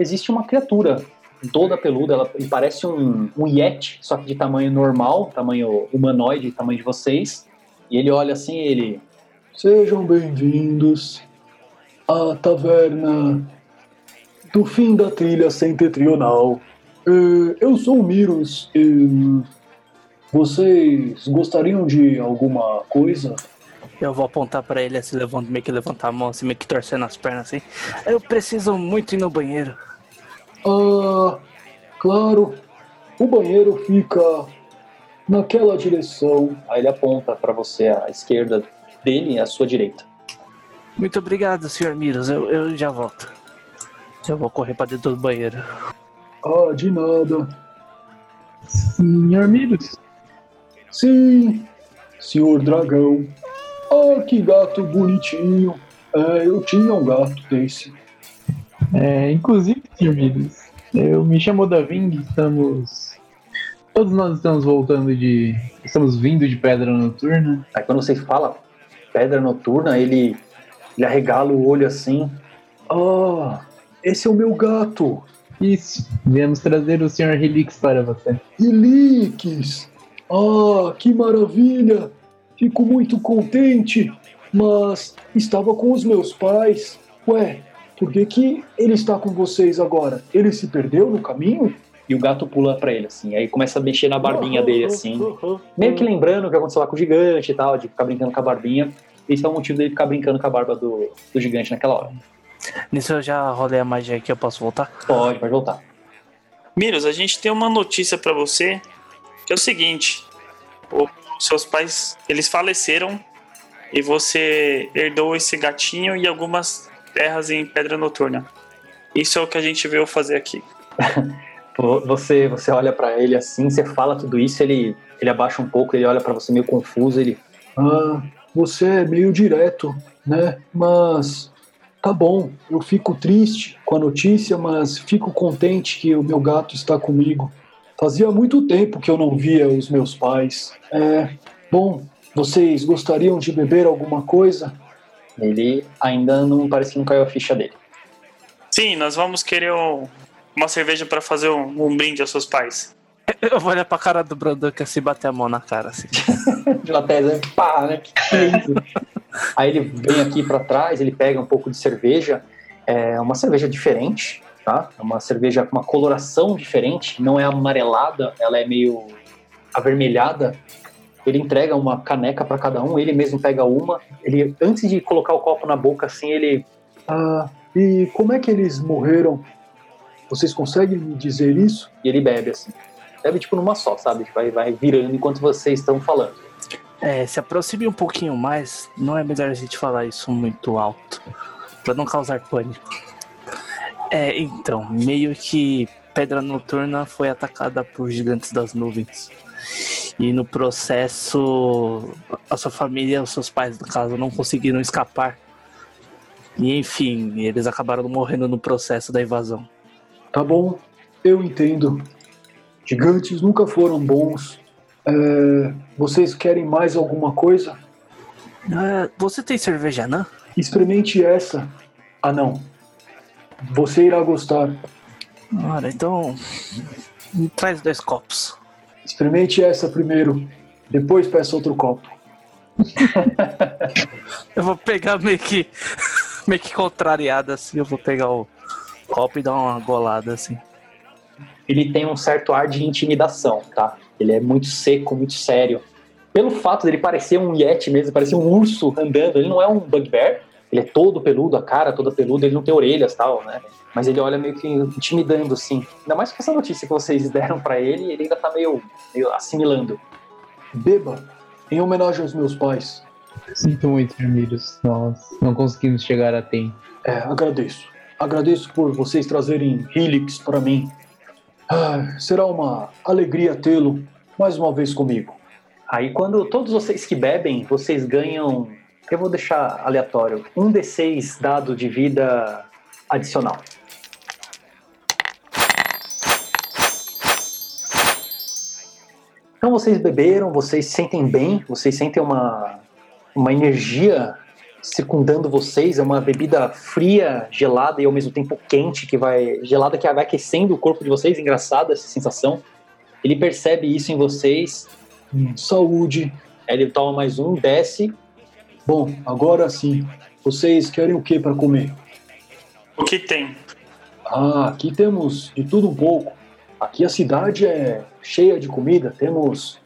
existe uma criatura toda peluda, ela parece um, um yeti, só que de tamanho normal, tamanho humanoide, tamanho de vocês, e ele olha assim, ele... Sejam bem-vindos à taverna do fim da trilha setentrional. É, eu sou o Miros. E vocês gostariam de alguma coisa? Eu vou apontar para ele assim, levando, meio que levantar a mão, assim, meio que torcendo as pernas assim. Eu preciso muito ir no banheiro. Ah, claro. O banheiro fica naquela direção. Aí ele aponta para você à esquerda dele e à sua direita. Muito obrigado, senhor Miros. Eu, eu já volto. Eu vou correr para dentro do banheiro. Ah, de nada. Senhor Miros? Sim, senhor dragão. Ah, que gato bonitinho. É, eu tinha um gato desse. É, inclusive, senhor Miros, eu me chamo Daving, estamos. Todos nós estamos voltando de. Estamos vindo de Pedra Noturna. Aí quando você fala Pedra Noturna, ele, ele arregala o olho assim. Ah, esse é o meu gato. Isso, viemos trazer o Sr. Helix para você. Helix! Ah, que maravilha! Fico muito contente, mas estava com os meus pais. Ué, por que, que ele está com vocês agora? Ele se perdeu no caminho? E o gato pula pra ele, assim. Aí começa a mexer na barbinha dele, assim. Meio que lembrando o que aconteceu lá com o gigante e tal, de ficar brincando com a barbinha. Esse é o motivo dele ficar brincando com a barba do, do gigante naquela hora. Nisso eu já rolei a magia aqui, eu posso voltar? Pode, pode voltar. Miros, a gente tem uma notícia para você, que é o seguinte: os seus pais, eles faleceram e você herdou esse gatinho e algumas terras em Pedra Noturna. Isso é o que a gente veio fazer aqui. Você, você olha para ele assim, você fala tudo isso, ele, ele abaixa um pouco, ele olha para você meio confuso, ele. Ah, você é meio direto, né? Mas tá bom, eu fico triste com a notícia, mas fico contente que o meu gato está comigo. Fazia muito tempo que eu não via os meus pais. É, bom, vocês gostariam de beber alguma coisa? Ele ainda não parece que não caiu a ficha dele. Sim, nós vamos querer um- uma cerveja para fazer um, um brinde aos seus pais. Eu vou olhar pra cara do Brandon que assim bater a mão na cara, assim. de latésia, pá, né? Que que é isso? Aí ele vem aqui pra trás, ele pega um pouco de cerveja, é uma cerveja diferente, tá? É uma cerveja com uma coloração diferente, não é amarelada, ela é meio avermelhada. Ele entrega uma caneca pra cada um, ele mesmo pega uma. Ele antes de colocar o copo na boca assim, ele Ah, e como é que eles morreram? Vocês conseguem me dizer isso? E ele bebe assim. Bebe tipo numa só, sabe? Vai, vai virando enquanto vocês estão falando. É, se aproxime um pouquinho mais, não é melhor a gente falar isso muito alto, pra não causar pânico. É, então, meio que Pedra Noturna foi atacada por gigantes das nuvens. E no processo, a sua família, os seus pais, no caso, não conseguiram escapar. E enfim, eles acabaram morrendo no processo da invasão. Tá bom, eu entendo. Gigantes nunca foram bons. É, vocês querem mais alguma coisa? Ah, você tem cerveja, não? Experimente essa. Ah, não. Você irá gostar. Ora, então. Traz dois copos. Experimente essa primeiro. Depois peça outro copo. Eu vou pegar meio que. meio que contrariado assim, eu vou pegar o copo e dar uma golada assim. Ele tem um certo ar de intimidação, tá? Ele é muito seco, muito sério. Pelo fato dele parecer um yeti mesmo, parecer um urso andando, ele não é um bugbear, ele é todo peludo, a cara toda peluda, ele não tem orelhas tal, né? Mas ele olha meio que intimidando, assim. Ainda mais com essa notícia que vocês deram para ele, ele ainda tá meio, meio assimilando. Beba, em homenagem aos meus pais. Sinto muito, Vermelhos. Nós não conseguimos chegar a tempo. É, agradeço. Agradeço por vocês trazerem Helix para mim. Ah, será uma alegria tê-lo mais uma vez comigo. Aí quando todos vocês que bebem, vocês ganham. Eu vou deixar aleatório. Um D6 dado de vida adicional. Então vocês beberam, vocês se sentem bem, vocês sentem uma, uma energia circundando vocês, é uma bebida fria, gelada e ao mesmo tempo quente, que vai. gelada que vai aquecendo o corpo de vocês, engraçada essa sensação. Ele percebe isso em vocês. Hum, saúde. Aí ele toma mais um, desce. Bom, agora sim. Vocês querem o que para comer? O que tem? Ah, aqui temos de tudo um pouco. Aqui a cidade é cheia de comida. Temos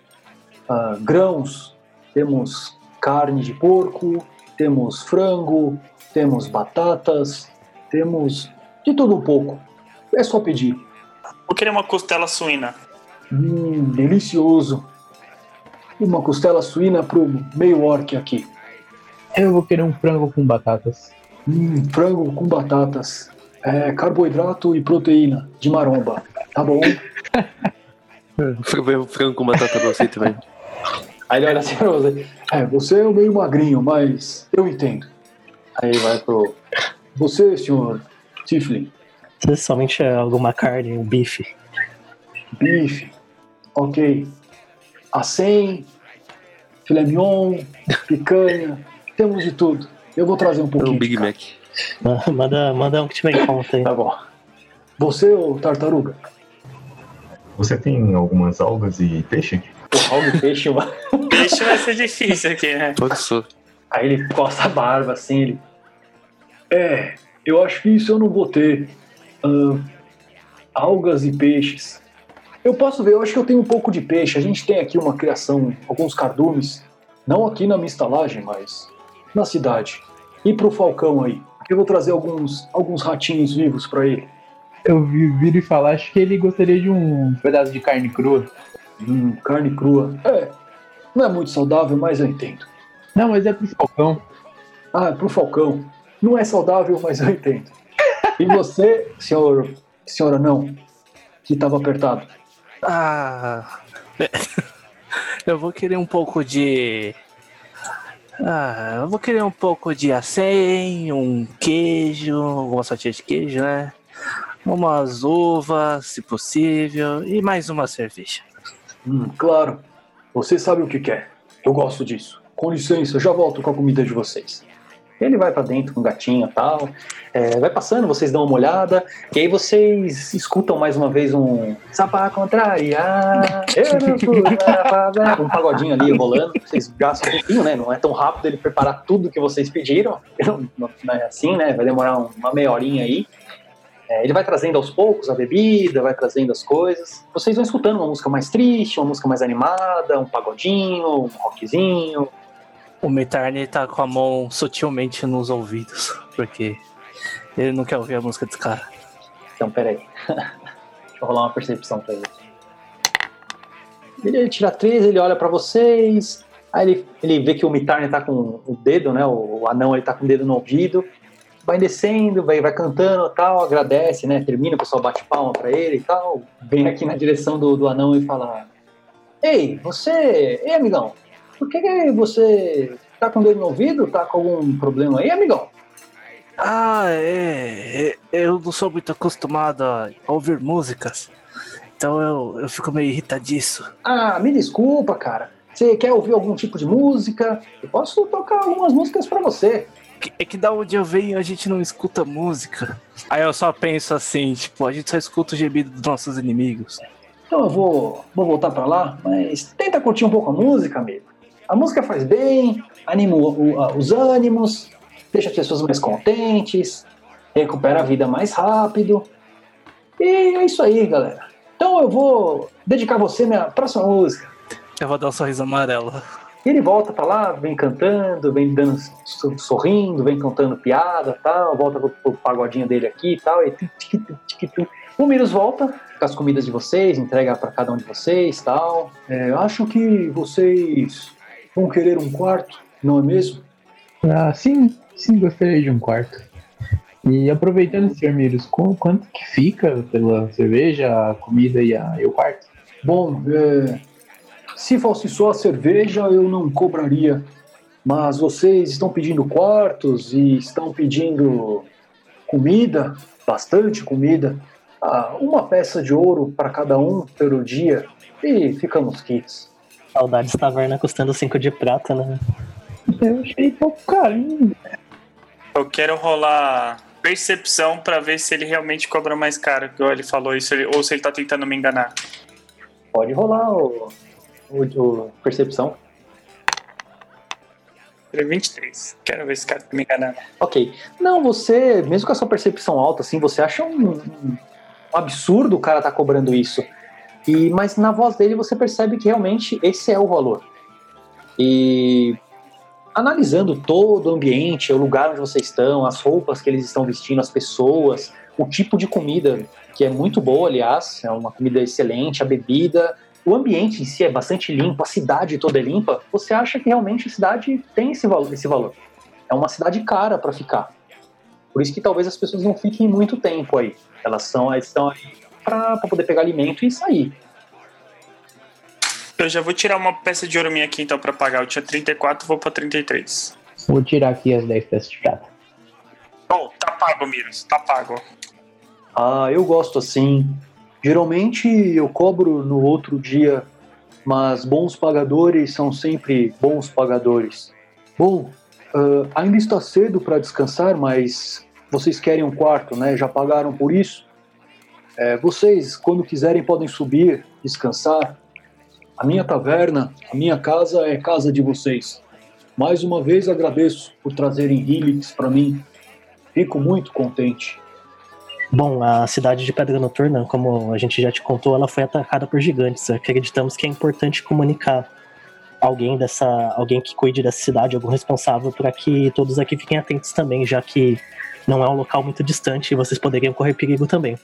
ah, grãos, temos carne de porco, temos frango, temos batatas, temos de tudo um pouco. É só pedir. Eu queria uma costela suína. Hum, delicioso. Uma costela suína pro meio orc aqui. Eu vou querer um frango com batatas. Hum, frango com batatas. É, carboidrato e proteína de maromba. Tá bom? Frango frango com batata doce também. Aí ele olha assim pra você. É, você é meio magrinho, mas eu entendo. Aí ele vai pro. Você, senhor Tiflin, Se somente é alguma carne, um bife. bife, ok. Acém, filé mignon, picanha, temos de tudo. Eu vou trazer um É pouquinho. um Big. Mac. Manda, manda um que tiver em conta aí. Tá bom. Você ou tartaruga? Você tem algumas algas e peixe? Algo peixe, mano. Peixe vai ser difícil aqui, né? Pode ser. Aí ele coça a barba assim, ele. É, eu acho que isso eu não vou ter. Ahn, algas e peixes. Eu posso ver, eu acho que eu tenho um pouco de peixe. A gente tem aqui uma criação, alguns cardumes. Não aqui na minha estalagem, mas na cidade. E pro Falcão aí. Eu vou trazer alguns, alguns ratinhos vivos pra ele. Eu vi, viro e falar, acho que ele gostaria de um pedaço de carne crua. Hum, carne crua. É, não é muito saudável, mas eu entendo. Não, mas é pro Falcão. Ah, pro Falcão. Não é saudável, mas eu entendo. E você, senhor. Senhora não, que tava apertado. Ah. Eu vou querer um pouco de. Ah, eu vou querer um pouco de acém, um queijo, algumas fatias de queijo, né? Umas uvas, se possível, e mais uma cerveja. Hum, claro. Você sabe o que quer. Eu gosto disso. Com licença, já volto com a comida de vocês. Ele vai pra dentro com o gatinho e tal. É, vai passando, vocês dão uma olhada. E aí vocês escutam mais uma vez um. Lá pra- Um pagodinho ali rolando. Vocês gastam um pouquinho, né? Não é tão rápido ele preparar tudo que vocês pediram. Não, é assim, né? Vai demorar um- uma meia horinha aí. É, ele vai trazendo aos poucos a bebida, vai trazendo as coisas. Vocês vão escutando uma música mais triste, uma música mais animada, um pagodinho, um rockzinho. O Metarne tá com a mão sutilmente nos ouvidos, porque ele não quer ouvir a música desse cara. Então, peraí. Deixa eu rolar uma percepção pra ele. Ele tira três, ele olha pra vocês. Aí ele, ele vê que o Mitarne tá com o dedo, né? O, o anão ele tá com o dedo no ouvido. Vai descendo, vai, vai cantando tal, agradece, né? Termina, o pessoal bate palma pra ele e tal. Vem aqui na direção do, do anão e fala: Ei, você. Ei, amigão, por que, você tá com dedo no ouvido? Tá com algum problema aí, amigão? Ah, é, é, Eu não sou muito acostumado a ouvir músicas. Então eu, eu fico meio irritadiço. Ah, me desculpa, cara. Você quer ouvir algum tipo de música? Eu posso tocar algumas músicas pra você. É que da onde eu venho a gente não escuta música. Aí eu só penso assim, tipo, a gente só escuta o gemido dos nossos inimigos. Então eu vou, vou voltar pra lá, mas tenta curtir um pouco a música, amigo. A música faz bem, anima os ânimos, deixa as pessoas mais contentes, recupera a vida mais rápido. E é isso aí, galera. Então eu vou dedicar a você minha próxima música. Eu vou dar um sorriso amarelo. E ele volta pra lá, vem cantando, vem dando, so- sorrindo, vem contando piada tal, volta pro, pro pagodinho dele aqui e tal. E tic, tic, tic, tic, o Miros volta com as comidas de vocês, entrega pra cada um de vocês tal. É, acho que vocês vão querer um quarto, não é mesmo? Ah, sim, sim, gostaria de um quarto. E aproveitando, Sr. Miros, qu- quanto que fica pela cerveja, a comida e, a, e o quarto? Bom, é, se fosse só a cerveja, eu não cobraria. Mas vocês estão pedindo quartos e estão pedindo comida, bastante comida. Ah, uma peça de ouro para cada um pelo dia e ficamos quites. Saudades taverna custando 5 de prata, né? Eu achei pouco hein? Eu quero rolar percepção pra ver se ele realmente cobra mais caro, que ele falou isso, ele- ou se ele tá tentando me enganar. Pode rolar o, o, o percepção. Ele é 23. Quero ver se esse cara tá me enganando. Ok. Não, você, mesmo com a sua percepção alta, assim, você acha um, um absurdo o cara tá cobrando isso. E, mas na voz dele você percebe que realmente esse é o valor. E analisando todo o ambiente, o lugar onde vocês estão, as roupas que eles estão vestindo, as pessoas, o tipo de comida, que é muito boa, aliás, é uma comida excelente, a bebida, o ambiente em si é bastante limpo, a cidade toda é limpa, você acha que realmente a cidade tem esse valor. Esse valor. É uma cidade cara para ficar. Por isso que talvez as pessoas não fiquem muito tempo aí. Elas são, elas estão aí para poder pegar alimento e sair. Eu já vou tirar uma peça de ouro minha aqui então pra pagar. Eu tinha 34, vou pra 33. Vou tirar aqui as 10 peças de prata. Bom, tá pago, Miros. Tá pago. Ah, eu gosto assim. Geralmente eu cobro no outro dia, mas bons pagadores são sempre bons pagadores. Bom, ah, ainda está cedo para descansar, mas vocês querem um quarto, né? Já pagaram por isso? É, vocês, quando quiserem, podem subir, descansar. A minha taverna, a minha casa é casa de vocês. Mais uma vez agradeço por trazerem Helix para mim. Fico muito contente. Bom, a cidade de Pedra Noturna, como a gente já te contou, ela foi atacada por gigantes. Acreditamos que é importante comunicar alguém dessa, alguém que cuide dessa cidade, algum responsável, para que todos aqui fiquem atentos também, já que não é um local muito distante e vocês poderiam correr perigo também.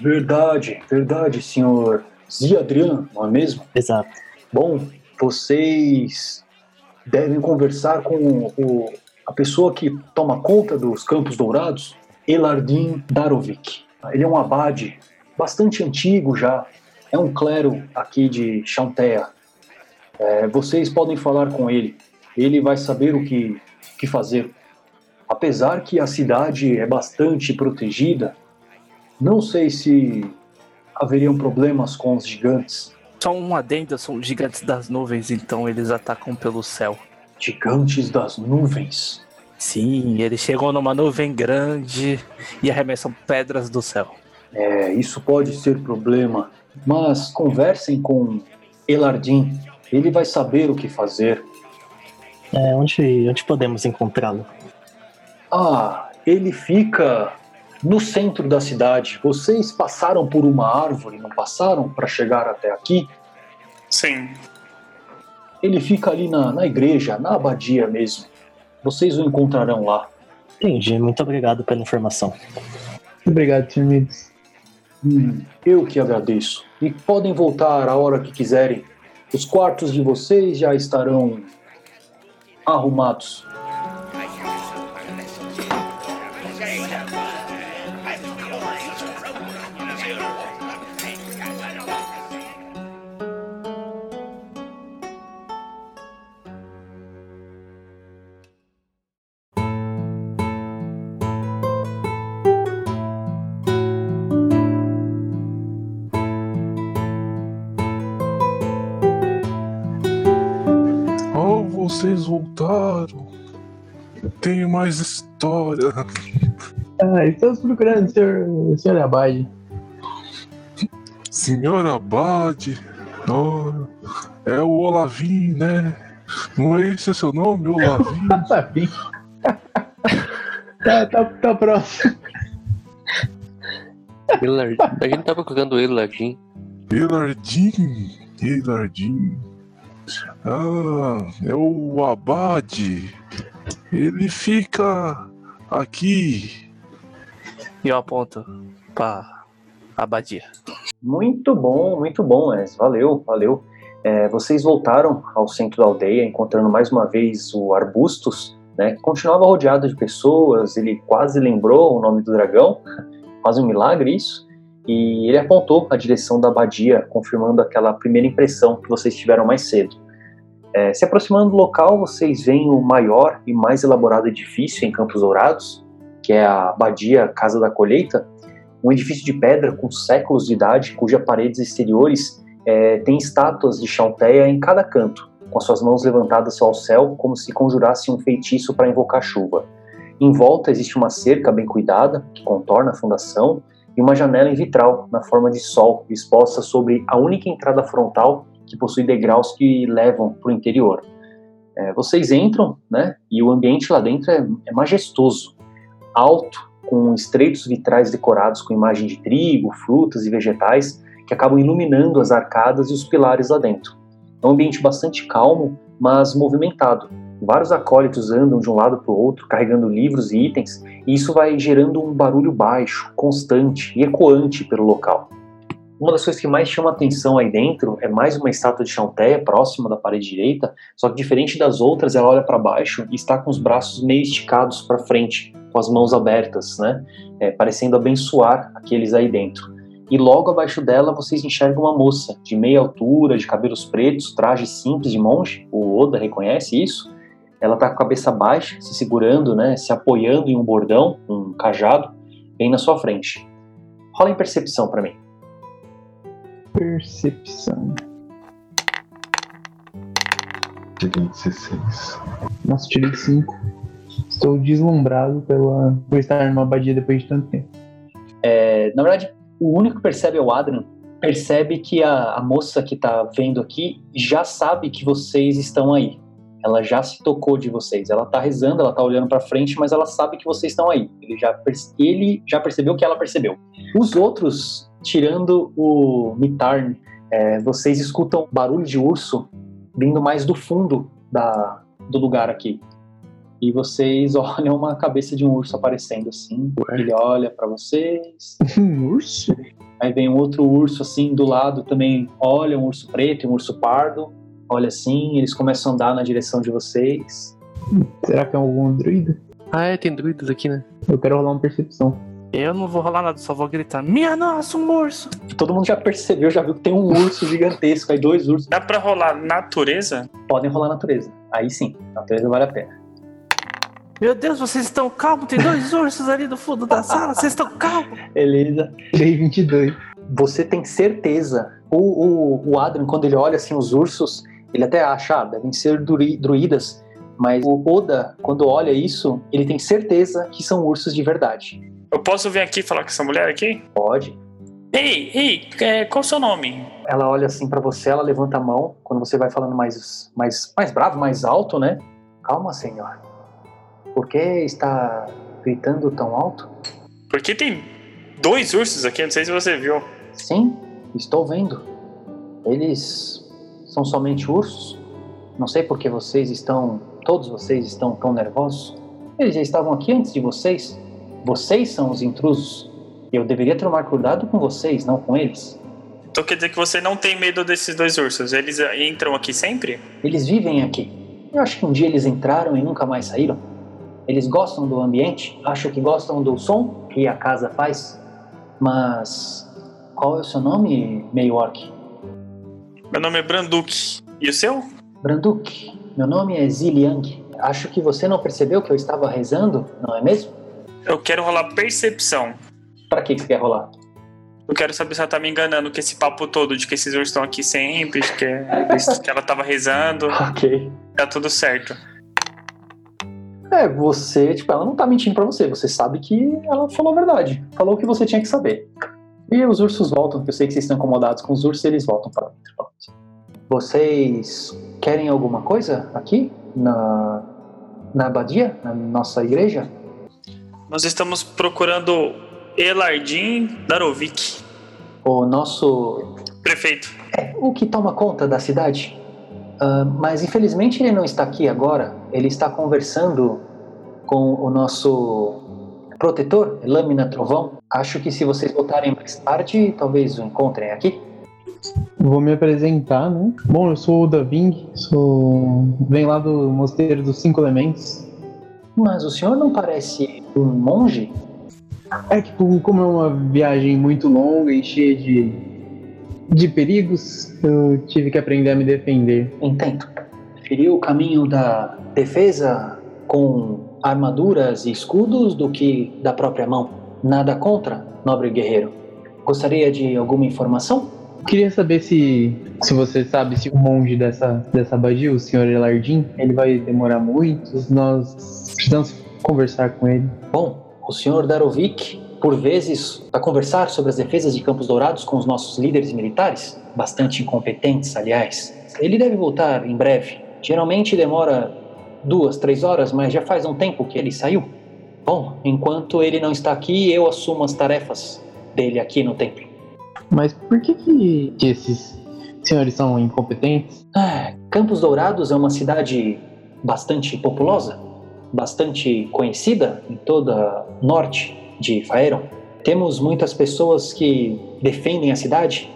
Verdade, verdade, senhor Ziadrian, não é mesmo? Exato. Bom, vocês devem conversar com o- a pessoa que toma conta dos Campos Dourados, Elardin Darovic. Ele é um abade bastante antigo já, é um clero aqui de Chantea. É, vocês podem falar com ele, ele vai saber o que, que fazer. Apesar que a cidade é bastante protegida, não sei se haveriam problemas com os gigantes. Só um adendo, são gigantes das nuvens, então eles atacam pelo céu. Gigantes das nuvens. Sim, eles chegam numa nuvem grande e arremessam pedras do céu. É, isso pode ser problema. Mas conversem com Elardim. Ele vai saber o que fazer. É, onde, onde podemos encontrá-lo? Ah, ele fica no centro da cidade. Vocês passaram por uma árvore, não passaram para chegar até aqui? Sim. Ele fica ali na, na igreja, na abadia mesmo. Vocês o encontrarão lá. Entendi, muito obrigado pela informação. Obrigado. Miros. Hum, eu que agradeço. E podem voltar a hora que quiserem. Os quartos de vocês já estarão arrumados. História. Ah, estamos procurando o senhor, o senhor Abade. Senhora Abade. Oh, é o Olavim, né? Não é esse o seu nome, Olavim? Tá bem. tá, tá, tá próximo. A gente tá procurando ele, Lardim. Elardim. Elardim. Ah, é o Abade. Ele fica aqui. E eu aponto pra abadia. Muito bom, muito bom, Wes. Valeu, valeu. É, vocês voltaram ao centro da aldeia, encontrando mais uma vez o Arbustus, né, que continuava rodeado de pessoas, ele quase lembrou o nome do dragão, quase um milagre isso, e ele apontou a direção da abadia, confirmando aquela primeira impressão que vocês tiveram mais cedo. É, se aproximando do local, vocês veem o maior e mais elaborado edifício em Campos Dourados, que é a Abadia Casa da Colheita, um edifício de pedra com séculos de idade, cujas paredes exteriores é, têm estátuas de Chalteia em cada canto, com suas mãos levantadas ao céu, como se conjurasse um feitiço para invocar chuva. Em volta existe uma cerca bem cuidada, que contorna a fundação, e uma janela em vitral, na forma de sol, exposta sobre a única entrada frontal que possui degraus que levam para o interior. É, vocês entram, né, e o ambiente lá dentro é, é majestoso, alto, com estreitos vitrais decorados com imagem de trigo, frutas e vegetais que acabam iluminando as arcadas e os pilares lá dentro. É um ambiente bastante calmo, mas movimentado. Vários acólitos andam de um lado para o outro, carregando livros e itens, e isso vai gerando um barulho baixo, constante e ecoante pelo local. Uma das coisas que mais chama atenção aí dentro é mais uma estátua de Chanteia próxima da parede direita, só que diferente das outras, ela olha para baixo e está com os braços meio esticados para frente, com as mãos abertas, né? É, parecendo abençoar aqueles aí dentro. E logo abaixo dela vocês enxergam uma moça de meia altura, de cabelos pretos, traje simples de monge. O Oda reconhece isso. Ela está com a cabeça baixa, se segurando, né? Se apoiando em um bordão, um cajado, bem na sua frente. Rola em percepção para mim. Percepção. Tirei 16. Nossa, tirei 5. Estou deslumbrado pela, por estar numa abadia depois de tanto tempo. É, na verdade, o único que percebe é o Adrian. Percebe que a, a moça que tá vendo aqui já sabe que vocês estão aí. Ela já se tocou de vocês. Ela tá rezando, ela tá olhando pra frente, mas ela sabe que vocês estão aí. Ele já, ele já percebeu que ela percebeu. Os outros, tirando o Mitarn, é, vocês escutam barulho de urso vindo mais do fundo da, do lugar aqui. E vocês olham uma cabeça de um urso aparecendo assim. Ele olha pra vocês. Um urso? Aí vem um outro urso assim do lado também. Olha, um urso preto e um urso pardo. Olha assim, eles começam a andar na direção de vocês. Será que é algum druida? Ah, é, tem druidas aqui, né? Eu quero rolar uma percepção. Eu não vou rolar nada, só vou gritar: Minha nossa, um urso! Todo mundo já percebeu, já viu que tem um urso gigantesco, aí dois ursos. Dá pra rolar natureza? Podem rolar natureza. Aí sim, natureza vale a pena. Meu Deus, vocês estão calmos? Tem dois ursos ali no fundo da sala, vocês estão calmos? Beleza. Tirei 22. Você tem certeza. O, o, o Adrian, quando ele olha assim os ursos, ele até acha, ah, devem ser drui- druidas. Mas o Oda, quando olha isso, ele tem certeza que são ursos de verdade. Eu posso vir aqui falar com essa mulher aqui? Pode. Ei, ei, é, qual o seu nome? Ela olha assim pra você, ela levanta a mão. Quando você vai falando mais, mais, mais bravo, mais alto, né? Calma, senhor. Por que está gritando tão alto? Porque tem dois ursos aqui, não sei se você viu. Sim, estou vendo. Eles são somente ursos. Não sei por que vocês estão, todos vocês estão tão nervosos. Eles já estavam aqui antes de vocês. Vocês são os intrusos. Eu deveria tomar cuidado com vocês, não com eles. Então quer dizer que você não tem medo desses dois ursos? Eles eh, entram aqui sempre? Eles vivem aqui. Eu acho que um dia eles entraram e nunca mais saíram. Eles gostam do ambiente, acho que gostam do som que a casa faz. Mas qual é o seu nome, meio orc? Meu nome é Branduk. E o seu? Branduk. Meu nome é Ziliang. Acho que você não percebeu que eu estava rezando, não é mesmo? Eu quero rolar percepção. Pra que que você quer rolar? Eu quero saber se ela tá me enganando com esse papo todo de que esses ursos estão aqui sempre, de que, que ela tava rezando. Ok. Tá tudo certo. É, você, tipo, ela não tá mentindo pra você. Você sabe que ela falou a verdade. Falou o que você tinha que saber. E os ursos voltam, que eu sei que vocês estão incomodados com os ursos, eles voltam para dentro. Vocês querem alguma coisa aqui na, na abadia, na nossa igreja? Nós estamos procurando Elardim Darovic, O nosso prefeito. o que toma conta da cidade. Ah, mas infelizmente ele não está aqui agora. Ele está conversando com o nosso protetor, Lâmina Trovão. Acho que se vocês voltarem mais tarde, talvez o encontrem aqui. Vou me apresentar, né? Bom, eu sou o Daving, sou. venho lá do Mosteiro dos Cinco Elementos. Mas o senhor não parece um monge? É que, como é uma viagem muito longa e cheia de, de perigos, eu tive que aprender a me defender. Entendo. Preferiu o caminho da defesa com armaduras e escudos do que da própria mão. Nada contra, nobre guerreiro. Gostaria de alguma informação? Queria saber se, se você sabe se o monge dessa, dessa abadia, o senhor Elardim, ele vai demorar muito. Nós precisamos conversar com ele. Bom, o senhor Darovic, por vezes, a conversar sobre as defesas de Campos Dourados com os nossos líderes militares, bastante incompetentes, aliás. Ele deve voltar em breve. Geralmente demora duas, três horas, mas já faz um tempo que ele saiu. Bom, enquanto ele não está aqui, eu assumo as tarefas dele aqui no templo. Mas por que, que, esses senhores são incompetentes? Ah, Campos Dourados é uma cidade bastante populosa, bastante conhecida em toda norte de Faeron. Temos muitas pessoas que defendem a cidade.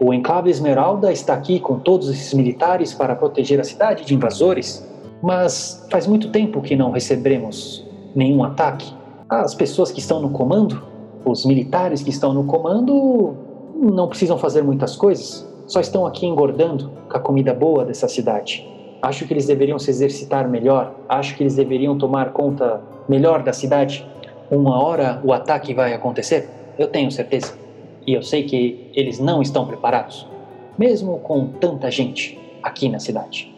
O Enclave Esmeralda está aqui com todos esses militares para proteger a cidade de invasores, mas faz muito tempo que não recebemos nenhum ataque. As pessoas que estão no comando, os militares que estão no comando, não precisam fazer muitas coisas, só estão aqui engordando com a comida boa dessa cidade. Acho que eles deveriam se exercitar melhor, acho que eles deveriam tomar conta melhor da cidade. Uma hora o ataque vai acontecer, eu tenho certeza. E eu sei que eles não estão preparados, mesmo com tanta gente aqui na cidade.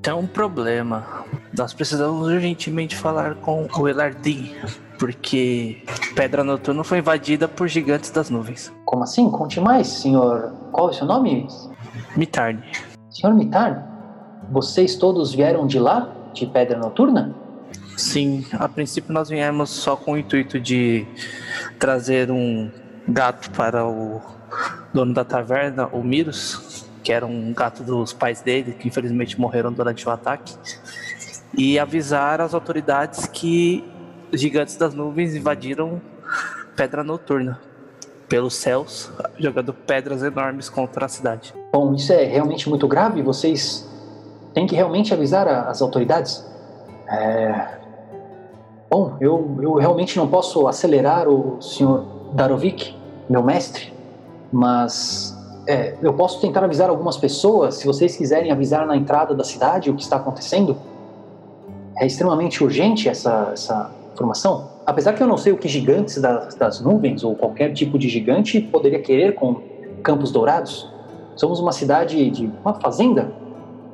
Tem um problema. Nós precisamos urgentemente falar com o Elardim, porque Pedra Noturna foi invadida por gigantes das nuvens. Como assim? Conte mais, senhor. Qual é o seu nome? Mitarne. Senhor Mitar, vocês todos vieram de lá? De Pedra Noturna? Sim, a princípio nós viemos só com o intuito de trazer um gato para o dono da taverna, o Miros, que era um gato dos pais dele, que infelizmente morreram durante o ataque, e avisar as autoridades que os gigantes das nuvens invadiram Pedra Noturna pelos céus, jogando pedras enormes contra a cidade. Bom, isso é realmente muito grave. Vocês têm que realmente avisar a- as autoridades. É... Bom, eu, eu realmente não posso acelerar o senhor Darovic, meu mestre, mas é, eu posso tentar avisar algumas pessoas. Se vocês quiserem avisar na entrada da cidade o que está acontecendo, é extremamente urgente essa, essa informação. Apesar que eu não sei o que gigantes das, das nuvens ou qualquer tipo de gigante poderia querer com Campos Dourados. Somos uma cidade de uma fazenda.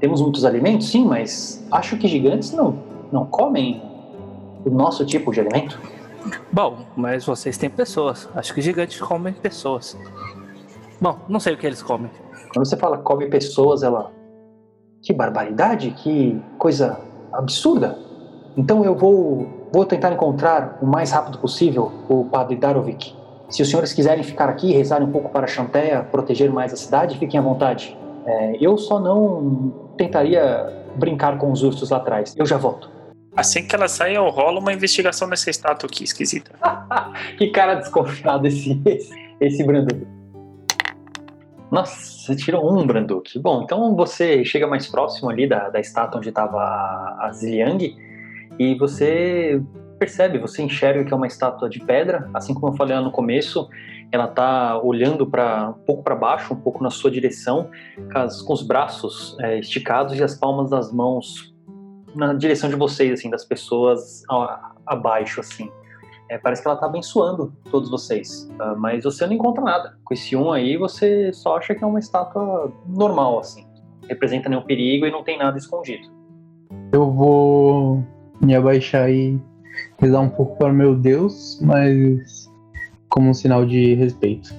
Temos muitos alimentos, sim, mas acho que gigantes não, não comem o nosso tipo de alimento. Bom, mas vocês têm pessoas. Acho que gigantes comem pessoas. Bom, não sei o que eles comem. Quando você fala come pessoas, ela. Que barbaridade, que coisa absurda. Então eu vou, vou tentar encontrar o mais rápido possível o padre Darovic. Se os senhores quiserem ficar aqui e rezar um pouco para a Chanteia, proteger mais a cidade, fiquem à vontade. É, eu só não tentaria brincar com os ursos lá atrás. Eu já volto. Assim que ela sai, eu rolo uma investigação nessa estátua aqui, esquisita. que cara desconfiado esse, esse, esse Branduque. Nossa, você tirou um, Branduk. Bom, então você chega mais próximo ali da, da estátua onde estava a Ziliang e você percebe, você enxerga que é uma estátua de pedra, assim como eu falei lá no começo, ela tá olhando para um pouco para baixo, um pouco na sua direção, com, os braços é, esticados e as palmas das mãos na direção de vocês, assim, das pessoas abaixo, assim. É, parece que ela tá abençoando todos vocês, ah, mas você não encontra nada. Com esse um aí, você só acha que é uma estátua normal, assim. Representa nenhum perigo e não tem nada escondido. Eu vou me abaixar e rezar um pouco para o meu Deus, mas como um sinal de respeito.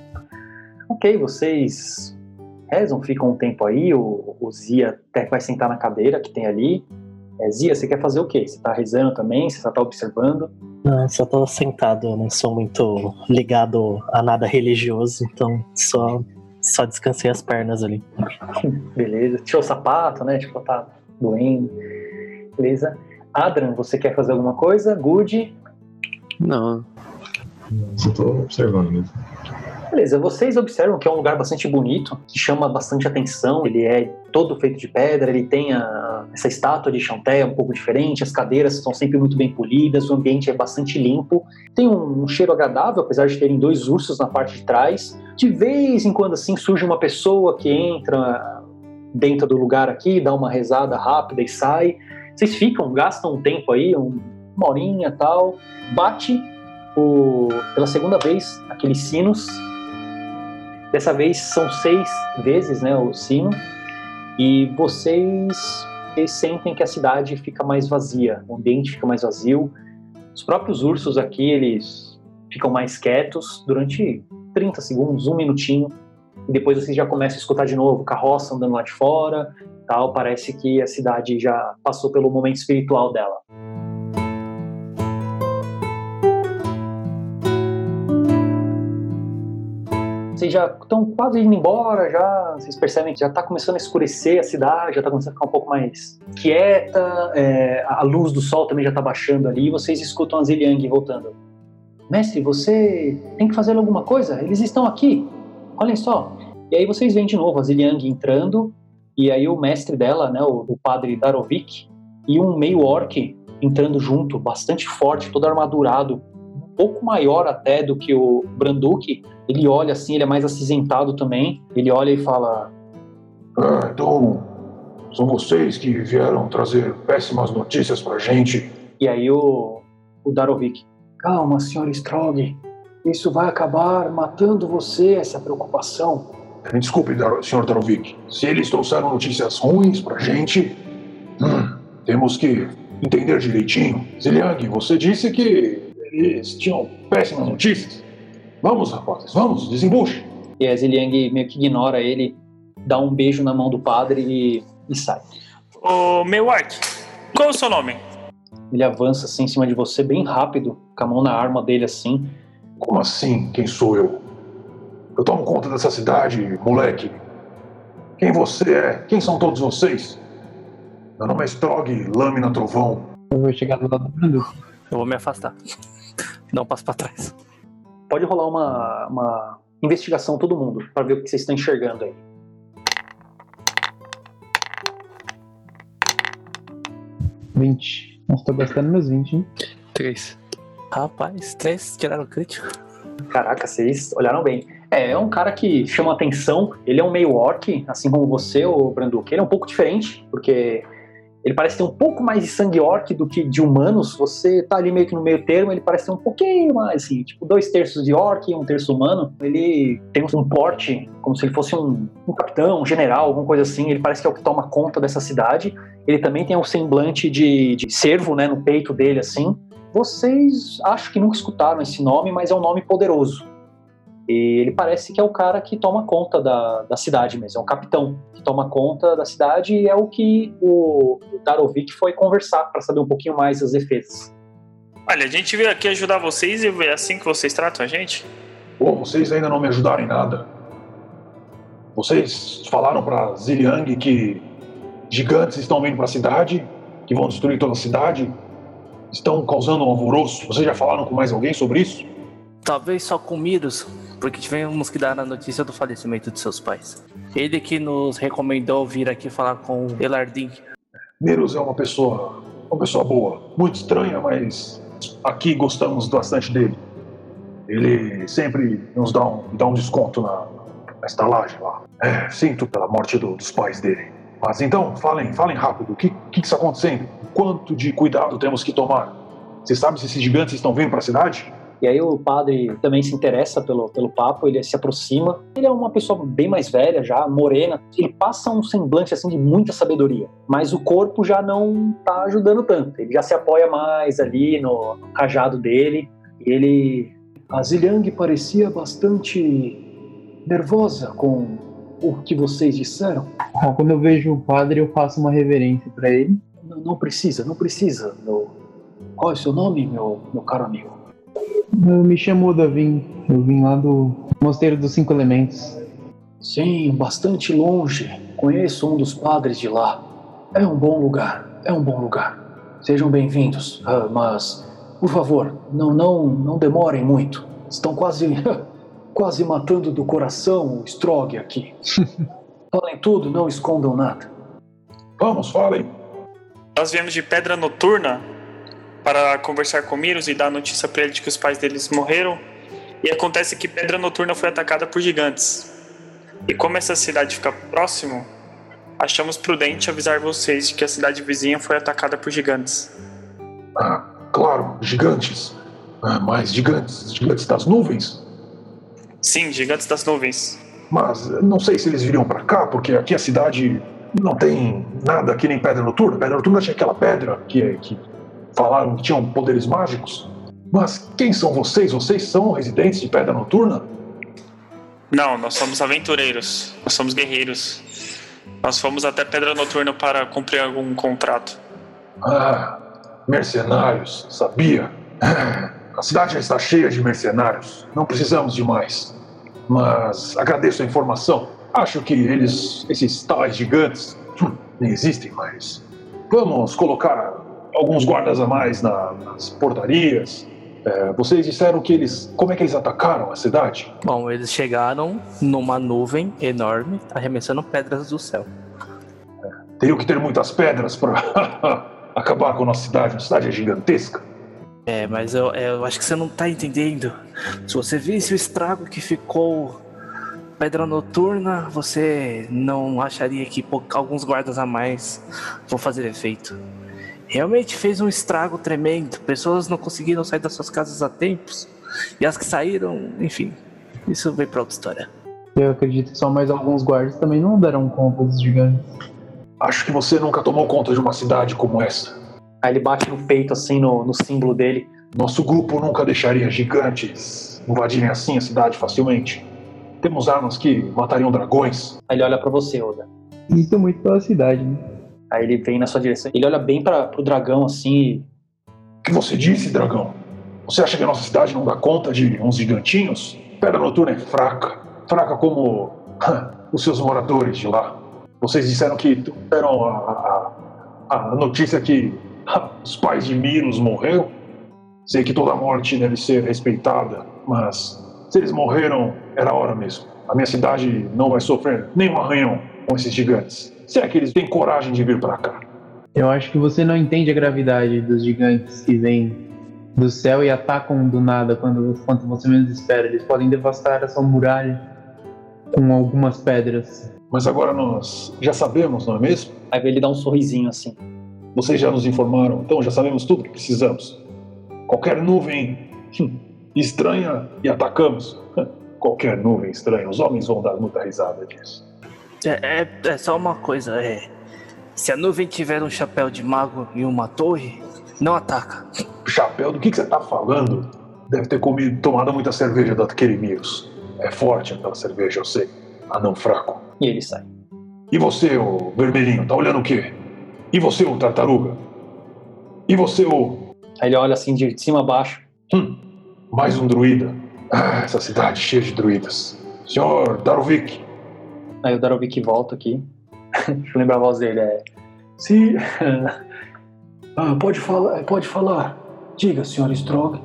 Ok, vocês rezam, ficam um tempo aí, o, o Zia até vai sentar na cadeira que tem ali. É, Zia, você quer fazer o quê? Você tá rezando também? Você só tá observando? Não, só tô sentado, eu não sou muito ligado a nada religioso, então só, só descansei as pernas ali. Beleza. Tirou o sapato, né? Tipo, tá doendo. Beleza. Adran, você quer fazer alguma coisa? Good. Não. Só tô observando mesmo. Beleza, vocês observam que é um lugar bastante bonito, que chama bastante atenção. Ele é todo feito de pedra, ele tem a- essa estátua de chanté um pouco diferente, as cadeiras estão sempre muito bem polidas, o ambiente é bastante limpo. Tem um, um cheiro agradável, apesar de terem dois ursos na parte de trás. De vez em quando, assim, surge uma pessoa que entra dentro do lugar aqui, dá uma rezada rápida e sai. Vocês ficam, gastam um tempo aí, um- uma horinha e tal. Bate o, pela segunda vez aqueles sinos Dessa vez são seis vezes né, o sino, e vocês, vocês sentem que a cidade fica mais vazia, o ambiente fica mais vazio. Os próprios ursos aqui, eles ficam mais quietos durante 30 segundos, um minutinho, e depois vocês já começam a escutar de novo carroça andando lá de fora, Parece que a cidade já passou pelo momento espiritual dela. Vocês já estão quase indo embora, já vocês percebem que já está começando a escurecer a cidade, já está começando a ficar um pouco mais quieta, é, a luz do sol também já está baixando ali, e vocês escutam a Ziliang voltando. Mestre, você tem que fazer alguma coisa? Eles estão aqui, olhem só. E aí vocês veem de novo a Ziliang entrando, e aí o mestre dela, né, o, o padre Darovic, e um meio orc entrando junto, bastante forte, todo armadurado, um pouco maior até do que o Branduk, ele olha assim, ele é mais acinzentado também. Ele olha e fala: Ah, então, são vocês que vieram trazer péssimas notícias pra gente. E aí o, o Darovic: Calma, senhor Strog. Isso vai acabar matando você, essa preocupação. Me desculpe, senhor Darovic. Se eles trouxeram notícias ruins pra gente, hum, temos que entender direitinho. Ziliang, você disse que eles tinham péssimas notícias. Vamos, rapazes, vamos, desembuche. E a Ziliang meio que ignora ele, dá um beijo na mão do padre e, e sai. Ô, meu Ark, qual é o seu nome? Ele avança assim em cima de você bem rápido, com a mão na arma dele assim. Como assim? Quem sou eu? Eu tomo conta dessa cidade, moleque. Quem você é? Quem são todos vocês? Meu nome é Strog Lâmina Trovão. Eu vou chegar do lado do. Eu vou me afastar. Dá um passo pra trás. Pode rolar uma, uma investigação todo mundo, para ver o que vocês estão enxergando aí. Vinte. Nossa, tô gastando meus 20, hein? Três. Rapaz, três tiraram crítico. Caraca, vocês olharam bem. É, é um cara que chama atenção. Ele é um meio orc, assim como você, o Branduk. Ele é um pouco diferente, porque ele parece ter um pouco mais de sangue orc do que de humanos. Você tá ali meio que no meio termo, ele parece ter um pouquinho mais, assim, tipo dois terços de orc e um terço humano. Ele tem um porte como se ele fosse um, um capitão, um general, alguma coisa assim. Ele parece que é o que toma conta dessa cidade. Ele também tem um semblante de, de cervo, né, no peito dele, assim. Vocês acho que nunca escutaram esse nome, mas é um nome poderoso. E ele parece que é o cara que toma conta da, da cidade mesmo, é um capitão que toma conta da cidade e é o que o, o Darovic foi conversar para saber um pouquinho mais das defesas. Olha, a gente veio aqui ajudar vocês e é assim que vocês tratam a gente? Pô, vocês ainda não me ajudaram em nada. Vocês falaram pra Ziliang que gigantes estão vindo pra cidade, que vão destruir toda a cidade, estão causando um alvoroço. Vocês já falaram com mais alguém sobre isso? Talvez só com Miros. Porque tivemos que dar a notícia do falecimento de seus pais. Ele que nos recomendou vir aqui falar com Elardim. Miros é uma pessoa, uma pessoa boa, muito estranha, mas aqui gostamos bastante dele. Ele sempre nos dá um, dá um desconto na, na estalagem lá. É, sinto pela morte do- dos pais dele. Mas então, falem, falem rápido. O que, que, que está acontecendo? Quanto de cuidado temos que tomar? Você sabe se esses gigantes estão vindo para a cidade? E aí o padre também se interessa pelo, pelo papo, ele se aproxima. Ele é uma pessoa bem mais velha, já morena. Ele passa um semblante assim de muita sabedoria, mas o corpo já não tá ajudando tanto. Ele já se apoia mais ali no, no cajado dele. E ele A Ziliang parecia bastante nervosa com o que vocês disseram. Bom, quando eu vejo o padre, eu faço uma reverência pra ele. Não, não precisa, não precisa. Meu... Qual é o seu nome, meu, meu caro amigo? Eu me chamo Davin. Eu vim lá do Mosteiro dos Cinco Elementos. Sim, bastante longe. Conheço um dos padres de lá. É um bom lugar, é um bom lugar. Sejam bem-vindos, Ah, mas, por favor, não, não, não demorem muito. Estão quase, quase matando do coração o Strog aqui. Falem tudo, não escondam nada. Vamos, falem. Nós viemos de Pedra Noturna para conversar com Miros e dar a notícia para ele de que os pais deles morreram. E acontece que Pedra Noturna foi atacada por gigantes. E como essa cidade fica próximo, achamos prudente avisar vocês de que a cidade vizinha foi atacada por gigantes. Ah, claro, gigantes. Ah, mas gigantes, gigantes das nuvens. Sim, gigantes das nuvens. Mas não sei se eles viriam pra cá, porque aqui a cidade não tem nada que nem Pedra Noturna. Pedra Noturna tinha aquela pedra que, que falaram que tinham poderes mágicos. Mas quem são vocês? Vocês são residentes de Pedra Noturna? Não, nós somos aventureiros. Nós somos guerreiros. Nós fomos até Pedra Noturna para cumprir algum contrato. Ah, mercenários, sabia? A cidade já está cheia de mercenários. Não precisamos de mais. Mas agradeço a informação. Acho que eles, esses tais gigantes, hum, nem existem mais. Vamos colocar alguns guardas a mais na- nas portarias. É, vocês disseram que eles. Como é que eles atacaram a cidade? Bom, eles chegaram numa nuvem enorme, arremessando pedras do céu. Teriam que ter muitas pedras para acabar com a nossa cidade. A cidade é gigantesca. É, mas eu, eu acho que você não tá entendendo. Se você visse o estrago que ficou Pedra Noturna, você não acharia que alguns guardas a mais vão fazer efeito. Realmente fez um estrago tremendo. Pessoas não conseguiram sair das suas casas a tempos. E as que saíram, enfim, isso veio pra outra história. Eu acredito que só mais alguns guardas também não darão conta dos gigantes. Acho que você nunca tomou conta de uma cidade como essa. Aí ele bate no peito, assim, no, no símbolo dele. Nosso grupo nunca deixaria gigantes invadirem assim a cidade facilmente. Temos armas que matariam dragões. Aí ele olha pra você, Oda. Isso é muito pela cidade, né? Aí ele vem na sua direção. Ele olha bem para pro dragão, assim, O que você disse, dragão? Você acha que a nossa cidade não dá conta de uns gigantinhos? Pedra Noturna é fraca. Fraca como os seus moradores de lá. Vocês disseram que deram a, a, a notícia que os pais de Miros morreram. Sei que toda morte deve ser respeitada, mas se eles morreram, era hora mesmo. A minha cidade não vai sofrer nenhum arranhão com esses gigantes. Se é que eles têm coragem de vir para cá. Eu acho que você não entende a gravidade dos gigantes que vêm do céu e atacam do nada quando, quando você menos espera. Eles podem devastar a sua muralha com algumas pedras. Mas agora nós já sabemos, não é mesmo? aí ele dá um sorrisinho, assim. Vocês já nos informaram, então já sabemos tudo que precisamos. Qualquer nuvem estranha e atacamos. Qualquer nuvem estranha, os homens vão dar muita risada disso. É, é, é só uma coisa, é. Se a nuvem tiver um chapéu de mago e uma torre, não ataca. Chapéu, do que, que você tá falando? Deve ter comido, tomado muita cerveja daquele Miros. É forte aquela cerveja, eu sei. Anão fraco. E ele sai. E você, ô vermelhinho, tá olhando o quê? E você, ô tartaruga? E você, ô. Aí ele olha assim de cima a baixo. Hum, mais um druida. Ah, essa cidade cheia de druidas. Senhor Darovik, Aí o Darovik volta aqui. Deixa eu lembrar a voz dele. É. Sim. Ah, pode falar, pode falar. Diga, senhor Strog.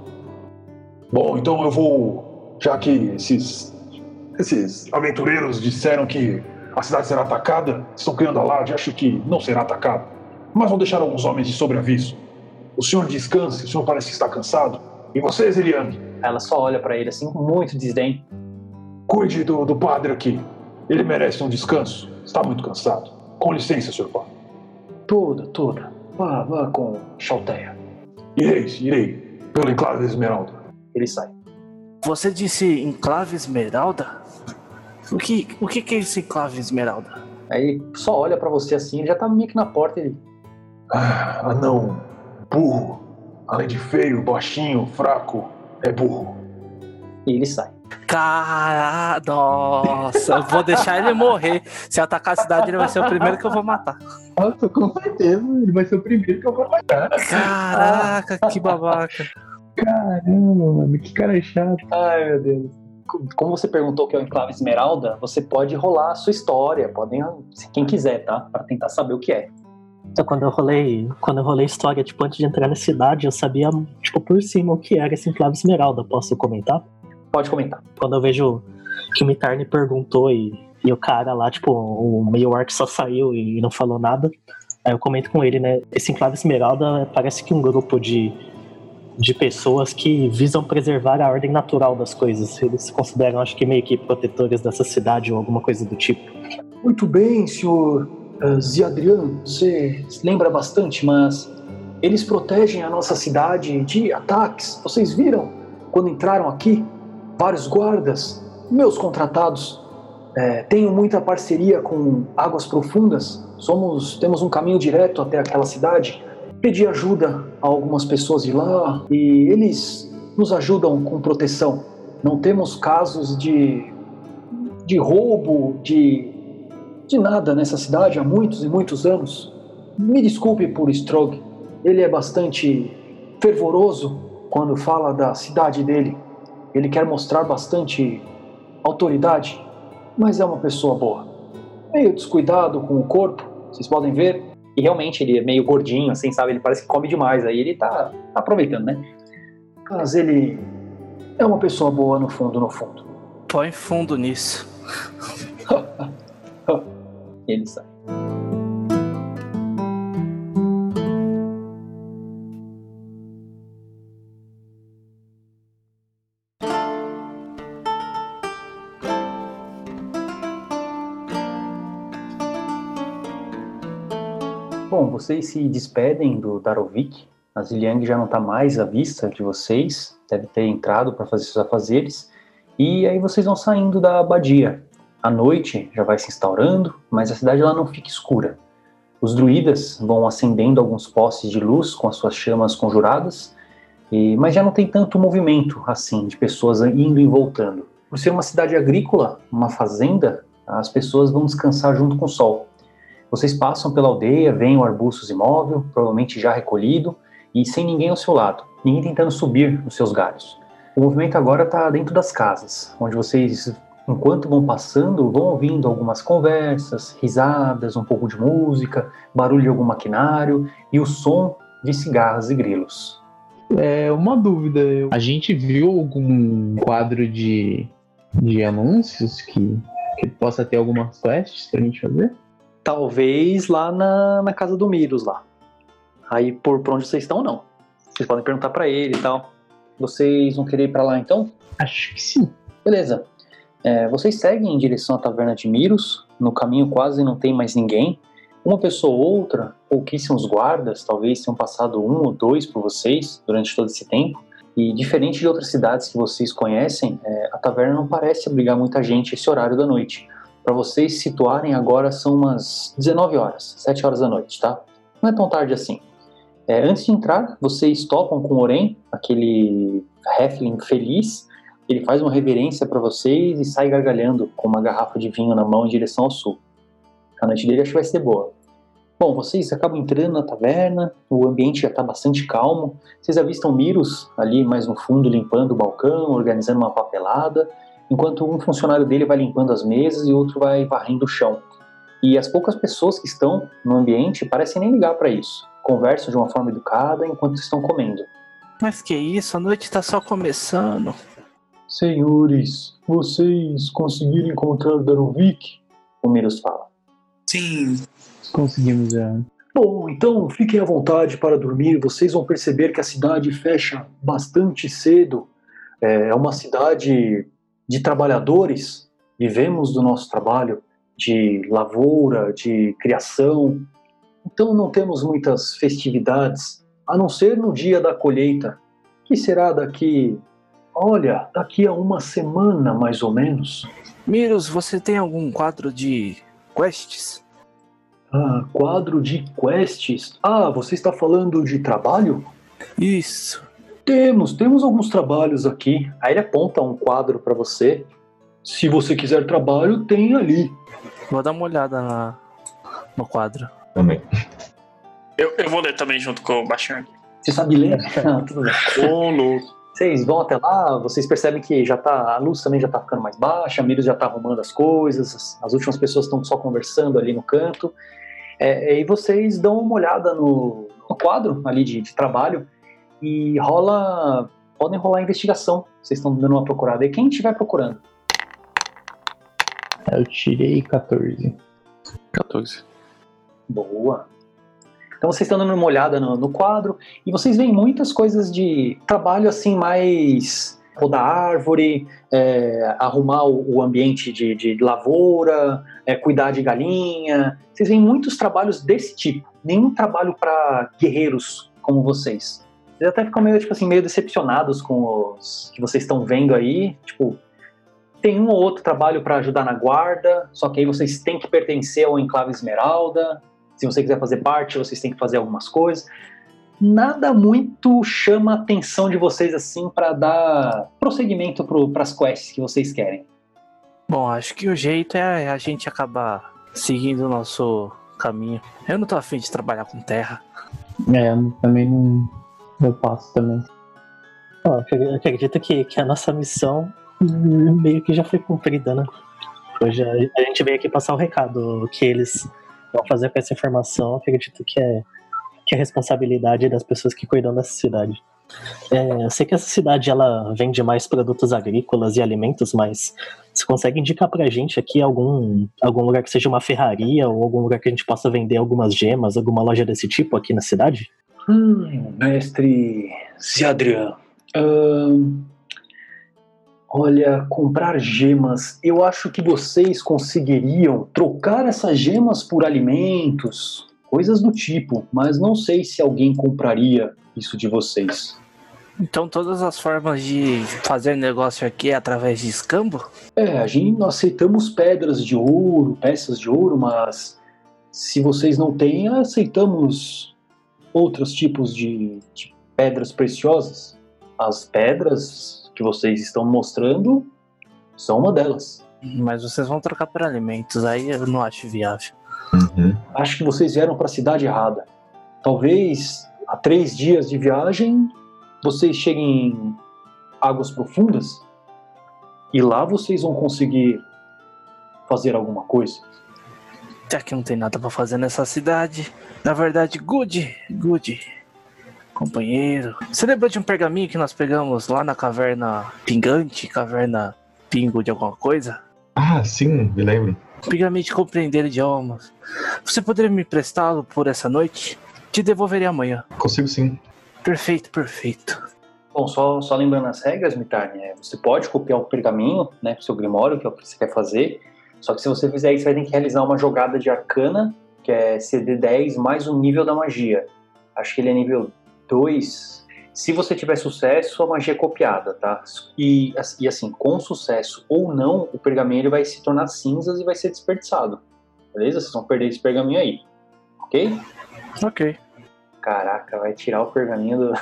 Bom, então eu vou. Já que esses Esses aventureiros disseram que a cidade será atacada. Estão criando alarde, acho que não será atacada. Mas vão deixar alguns homens de sobreaviso. O senhor descanse, o senhor parece estar cansado. E você, Zeliang? Ela só olha para ele assim com muito desdém. Cuide do, do padre aqui. Ele merece um descanso. Está muito cansado. Com licença, senhor padre. Toda, toda. Vá, vá com Chalteia. Irei, irei. Pelo enclave Esmeralda. Ele sai. Você disse enclave esmeralda? O que, o que é esse enclave esmeralda? Aí só olha para você assim, ele já tá meio que na porta ele. Ah, anão. Burro. Além de feio, baixinho, fraco, é burro. E ele sai. Cara, nossa, eu vou deixar ele morrer. Se atacar a cidade, ele vai ser o primeiro que eu vou matar. Nossa, com certeza. Ele vai ser o primeiro que eu vou matar. Caraca, que babaca. Caramba, mano, que cara chato. Ai, meu Deus. Como você perguntou que é o Enclave Esmeralda, você pode rolar a sua história, podem, quem quiser, tá? Pra tentar saber o que é. Então, quando eu rolei, quando eu rolei história, tipo, antes de entrar na cidade, eu sabia, tipo, por cima o que era esse enclave esmeralda. Posso comentar? Pode comentar. Quando eu vejo que o Mitarne perguntou e, e o cara lá, tipo, o meio orc só saiu e não falou nada, aí eu comento com ele, né? Esse enclave esmeralda parece que um grupo de, de pessoas que visam preservar a ordem natural das coisas. Eles se consideram, acho que, meio que protetores dessa cidade ou alguma coisa do tipo. Muito bem, senhor Uh, Ziadrian, você se lembra bastante, mas eles protegem a nossa cidade de ataques. Vocês viram quando entraram aqui? Vários guardas, meus contratados. É, tenho muita parceria com Águas Profundas. Somos, temos um caminho direto até aquela cidade. Pedi ajuda a algumas pessoas de lá e eles nos ajudam com proteção. Não temos casos de, de roubo, de de nada nessa cidade há muitos e muitos anos. Me desculpe por Strog, ele é bastante fervoroso quando fala da cidade dele. Ele quer mostrar bastante autoridade, mas é uma pessoa boa. Meio descuidado com o corpo, vocês podem ver. E realmente ele é meio gordinho, assim, sabe? Ele parece que come demais. Aí ele tá, tá aproveitando, né? Mas ele é uma pessoa boa no fundo, no fundo. Põe fundo nisso. Ele sai. Vocês se despedem do Darovik. A Ziliang já não está mais à vista de vocês, deve ter entrado para fazer seus afazeres. E aí vocês vão saindo da abadia. A noite já vai se instaurando, mas a cidade ela não fica escura. Os druidas vão acendendo alguns postes de luz com as suas chamas conjuradas, e, mas já não tem tanto movimento assim de pessoas indo e voltando. Por ser uma cidade agrícola, uma fazenda, as pessoas vão descansar junto com o sol. Vocês passam pela aldeia, veem o arbustos imóvel, provavelmente já recolhido, e sem ninguém ao seu lado, ninguém tentando subir nos seus galhos. O movimento agora está dentro das casas, onde vocês enquanto vão passando, vão ouvindo algumas conversas, risadas, um pouco de música, barulho de algum maquinário e o som de cigarras e grilos. É uma dúvida. A gente viu algum quadro de, de anúncios que, que possa ter algumas quests pra gente fazer? Talvez lá na, na casa do Miros lá. Aí por, por onde vocês estão, não. Vocês podem perguntar para ele e tal. Vocês vão querer ir pra lá então? Acho que sim. Beleza. É, vocês seguem em direção à taverna de Miros, no caminho quase não tem mais ninguém. Uma pessoa ou outra, pouquíssimos guardas, talvez tenham passado um ou dois por vocês durante todo esse tempo. E diferente de outras cidades que vocês conhecem, é, a taverna não parece abrigar muita gente esse horário da noite. Para vocês situarem agora são umas 19 horas, 7 horas da noite, tá? Não é tão tarde assim. É, antes de entrar, vocês topam com o Oren, aquele Heflin feliz, ele faz uma reverência para vocês e sai gargalhando com uma garrafa de vinho na mão em direção ao sul. A noite dele acho que vai ser boa. Bom, vocês acabam entrando na taverna, o ambiente já está bastante calmo. Vocês avistam Miros ali mais no fundo limpando o balcão, organizando uma papelada, enquanto um funcionário dele vai limpando as mesas e outro vai varrendo o chão. E as poucas pessoas que estão no ambiente parecem nem ligar para isso. Conversam de uma forma educada enquanto estão comendo. Mas que isso, a noite está só começando. Senhores, vocês conseguiram encontrar Darovic? O Miros fala. Sim. Conseguimos já. Bom, então fiquem à vontade para dormir. Vocês vão perceber que a cidade fecha bastante cedo. É uma cidade de trabalhadores. Vivemos do nosso trabalho de lavoura, de criação. Então não temos muitas festividades, a não ser no dia da colheita, que será daqui, olha, daqui a uma semana mais ou menos. Miros, você tem algum quadro de quests? Ah, quadro de quests. Ah, você está falando de trabalho? Isso. Temos, temos alguns trabalhos aqui. Aí ele aponta um quadro para você. Se você quiser trabalho, tem ali. Vou dar uma olhada na, no quadro. Também. Eu, eu vou ler também junto com o aqui. Você sabe ler? Não, tudo bem. Ô, louco. Vocês vão até lá, vocês percebem que já tá, a luz também já tá ficando mais baixa, a Miros já tá arrumando as coisas, as, as últimas pessoas estão só conversando ali no canto. É, e vocês dão uma olhada no, no quadro ali de, de trabalho e rola. Podem rolar investigação. Vocês estão dando uma procurada. E quem estiver procurando? Eu tirei 14. 14. Boa. Então vocês estão dando uma olhada no, no quadro e vocês veem muitas coisas de trabalho assim mais podar árvore, é, arrumar o, o ambiente de, de lavoura, é, cuidar de galinha. Vocês veem muitos trabalhos desse tipo. Nenhum trabalho para guerreiros como vocês. Vocês até ficam meio tipo assim meio decepcionados com os que vocês estão vendo aí. Tipo, tem um ou outro trabalho para ajudar na guarda, só que aí vocês têm que pertencer ao Enclave Esmeralda. Se você quiser fazer parte, vocês têm que fazer algumas coisas. Nada muito chama a atenção de vocês assim para dar prosseguimento para as quests que vocês querem. Bom, acho que o jeito é a gente acabar seguindo o nosso caminho. Eu não tô afim de trabalhar com terra. É, eu também não. Eu passo também. Eu acredito que, que a nossa missão meio que já foi cumprida, né? Hoje a, a gente veio aqui passar o recado que eles vão fazer com essa informação. Acredito que é, que é responsabilidade das pessoas que cuidam dessa cidade. É, eu sei que essa cidade ela vende mais produtos agrícolas e alimentos, mas você consegue indicar pra gente aqui algum, algum lugar que seja uma ferraria ou algum lugar que a gente possa vender algumas gemas, alguma loja desse tipo aqui na cidade? Hum, mestre Ziadrian. Ahn, olha, comprar gemas. Eu acho que vocês conseguiriam trocar essas gemas por alimentos, coisas do tipo, mas não sei se alguém compraria isso de vocês. Então todas as formas de fazer negócio aqui é através de escambo? É, a gente nós aceitamos pedras de ouro, peças de ouro, mas se vocês não têm, aceitamos outros tipos de, de pedras preciosas. As pedras que vocês estão mostrando são uma delas. Mas vocês vão trocar por alimentos, aí eu não acho viável. Uhum. Acho que vocês vieram para a cidade errada. Talvez há três dias de viagem vocês cheguem em águas profundas e lá vocês vão conseguir fazer alguma coisa. Já que não tem nada pra fazer nessa cidade. Na verdade, good, good. Companheiro. Você lembra de um pergaminho que nós pegamos lá na caverna pingante? Caverna pingo de alguma coisa? Ah, sim, me lembro. Pergaminho de compreender idiomas. Você poderia me emprestá-lo por essa noite? Te devolverei amanhã. Consigo sim. Perfeito, perfeito. Bom, só, só lembrando as regras, Mitarne, é, você pode copiar o pergaminho, né, pro seu grimório, que é o que você quer fazer, só que se você fizer isso, você vai ter que realizar uma jogada de arcana, que é CD10 mais um nível da magia. Acho que ele é nível 2. Se você tiver sucesso, a magia é copiada, tá? E, e assim, com sucesso ou não, o pergaminho ele vai se tornar cinzas e vai ser desperdiçado. Beleza? Vocês vão perder esse pergaminho aí. Ok? Ok. Caraca, vai tirar o pergaminho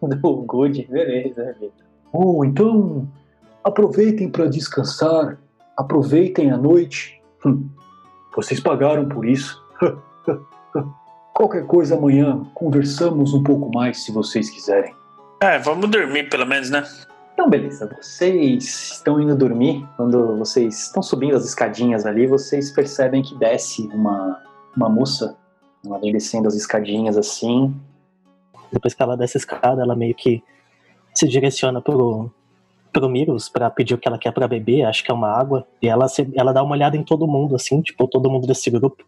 do, do Good. Beleza, Vitor. Oh, então aproveitem para descansar, aproveitem a noite. Hum, vocês pagaram por isso. Qualquer coisa amanhã, conversamos um pouco mais se vocês quiserem. É, vamos dormir pelo menos, né? Então, beleza. Vocês estão indo dormir. Quando vocês estão subindo as escadinhas ali, vocês percebem que desce uma, uma moça. Ela vem descendo as escadinhas assim. Depois que ela desce a escada, ela meio que se direciona pro, pro Mirus pra pedir o que ela quer pra beber, acho que é uma água, e ela, ela dá uma olhada em todo mundo, assim, tipo, todo mundo desse grupo.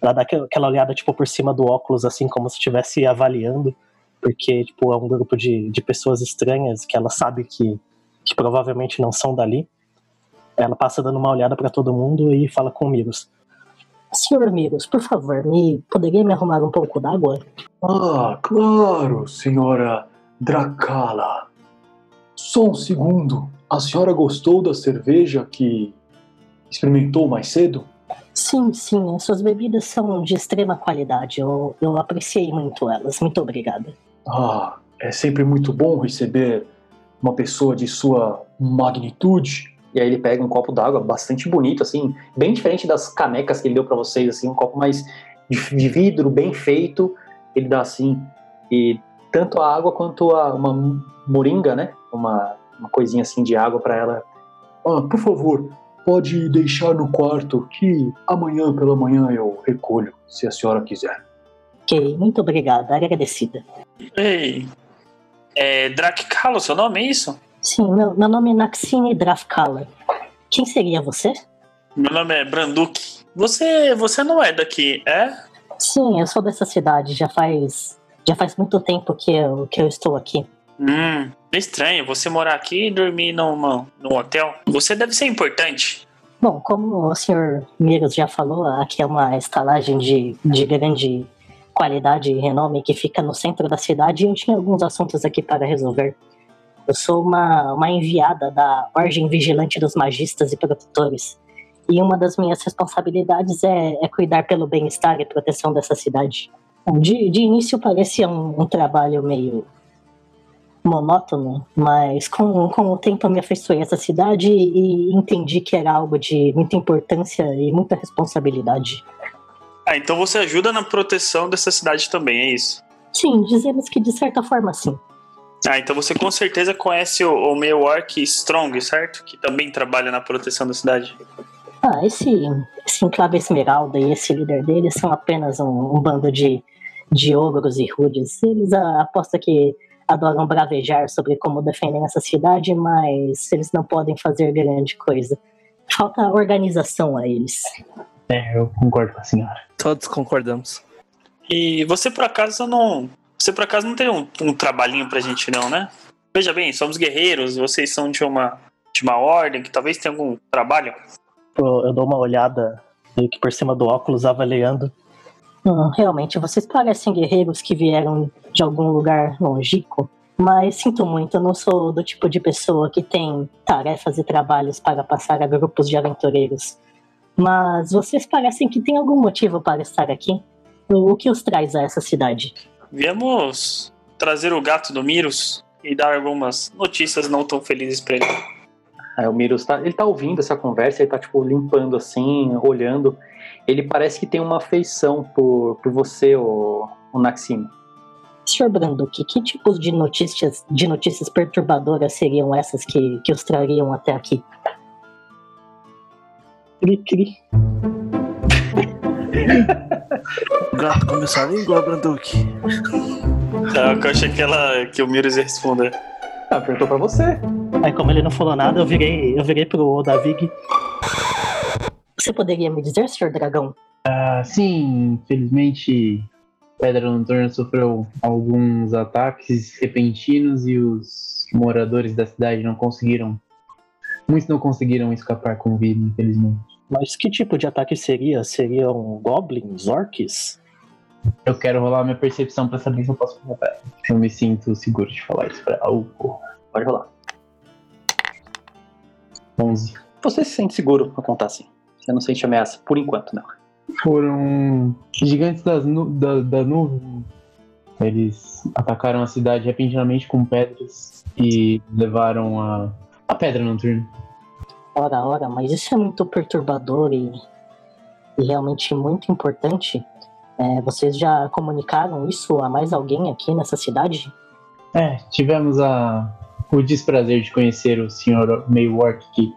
Ela dá aquela olhada, tipo, por cima do óculos, assim, como se estivesse avaliando, porque, tipo, é um grupo de, de pessoas estranhas que ela sabe que, que provavelmente não são dali. Ela passa dando uma olhada pra todo mundo e fala com o Mirus. Senhor Mirus, por favor, me poderia me arrumar um pouco d'água? Ah, claro, senhora Dracala. Só um segundo. A senhora gostou da cerveja que experimentou mais cedo? Sim, sim, as suas bebidas são de extrema qualidade. Eu, eu apreciei muito elas. Muito obrigada. Ah, é sempre muito bom receber uma pessoa de sua magnitude. E aí ele pega um copo d'água bastante bonito, assim, bem diferente das canecas que ele deu pra vocês, assim, um copo mais de, de vidro, bem feito. Ele dá assim, e tanto a água quanto a, uma moringa, né? Uma, uma coisinha assim de água pra ela. Ah, por favor, pode deixar no quarto que amanhã pela manhã eu recolho, se a senhora quiser. Ok, muito obrigada, agradecida. Ei. É Dracalo, seu nome é isso? Sim, meu, meu nome é Naxine Drafkala. Quem seria você? Meu nome é Branduk. Você, você não é daqui, é? Sim, eu sou dessa cidade. Já faz já faz muito tempo que eu, que eu estou aqui. Hum, estranho. Você morar aqui e dormir numa, num hotel. Você deve ser importante. Bom, como o senhor Miros já falou, aqui é uma estalagem de, de grande qualidade e renome que fica no centro da cidade e eu tinha alguns assuntos aqui para resolver. Eu sou uma, uma enviada da Ordem Vigilante dos Magistas e Protetores. E uma das minhas responsabilidades é, é cuidar pelo bem-estar e proteção dessa cidade. De, de início parecia um, um trabalho meio monótono, mas com, com o tempo eu me afeiçoei a essa cidade e entendi que era algo de muita importância e muita responsabilidade. Ah, então você ajuda na proteção dessa cidade também, é isso? Sim, dizemos que de certa forma sim. Ah, então você com certeza conhece o, o meio orc Strong, certo? Que também trabalha na proteção da cidade. Ah, esse, esse enclave Esmeralda e esse líder dele são apenas um, um bando de, de ogros e rudes. Eles ah, aposto que adoram bravejar sobre como defendem essa cidade, mas eles não podem fazer grande coisa. Falta organização a eles. É, eu concordo com a senhora. Todos concordamos. E você por acaso não. Você por acaso não tem um, um trabalhinho pra gente, não, né? Veja bem, somos guerreiros, vocês são de uma, de uma ordem que talvez tenha algum trabalho. Eu, eu dou uma olhada meio que por cima do óculos, avaliando. Hum, realmente, vocês parecem guerreiros que vieram de algum lugar longínquo, mas sinto muito, eu não sou do tipo de pessoa que tem tarefas e trabalhos para passar a grupos de aventureiros. Mas vocês parecem que têm algum motivo para estar aqui. O que os traz a essa cidade? Viemos trazer o gato do Mirus e dar algumas notícias não tão felizes pra ele. Aí o Miros tá, ele tá ouvindo essa conversa, ele tá tipo limpando assim, olhando. Ele parece que tem uma afeição por, por você, o, o Naxime. Sr. Branduque, que tipos de notícias, de notícias perturbadoras seriam essas que, que os trariam até aqui? Cri, cri. O gato começou a. Tá, que eu achei que, ela, que o Mirus ia responder. Ah, perguntou pra você. Aí como ele não falou nada, eu virei, eu virei pro Odavig. Você poderia me dizer, Sr. Dragão? Ah, sim, infelizmente Pedra Noturna sofreu alguns ataques repentinos e os moradores da cidade não conseguiram. Muitos não conseguiram escapar com vida, infelizmente. Mas que tipo de ataque seria? Seriam goblins, orcs? Eu quero rolar minha percepção pra saber se eu posso contar. Eu me sinto seguro de falar isso pra algo. Pode rolar. 11. Você se sente seguro pra contar assim. Você não sente ameaça, por enquanto, não. Foram gigantes das nu da, da nuvem. Eles atacaram a cidade repentinamente com pedras e levaram a, a pedra noturna. Ora, ora, mas isso é muito perturbador e, e realmente muito importante. É, vocês já comunicaram isso a mais alguém aqui nessa cidade? É, tivemos a, o desprazer de conhecer o Sr. Maywork, que,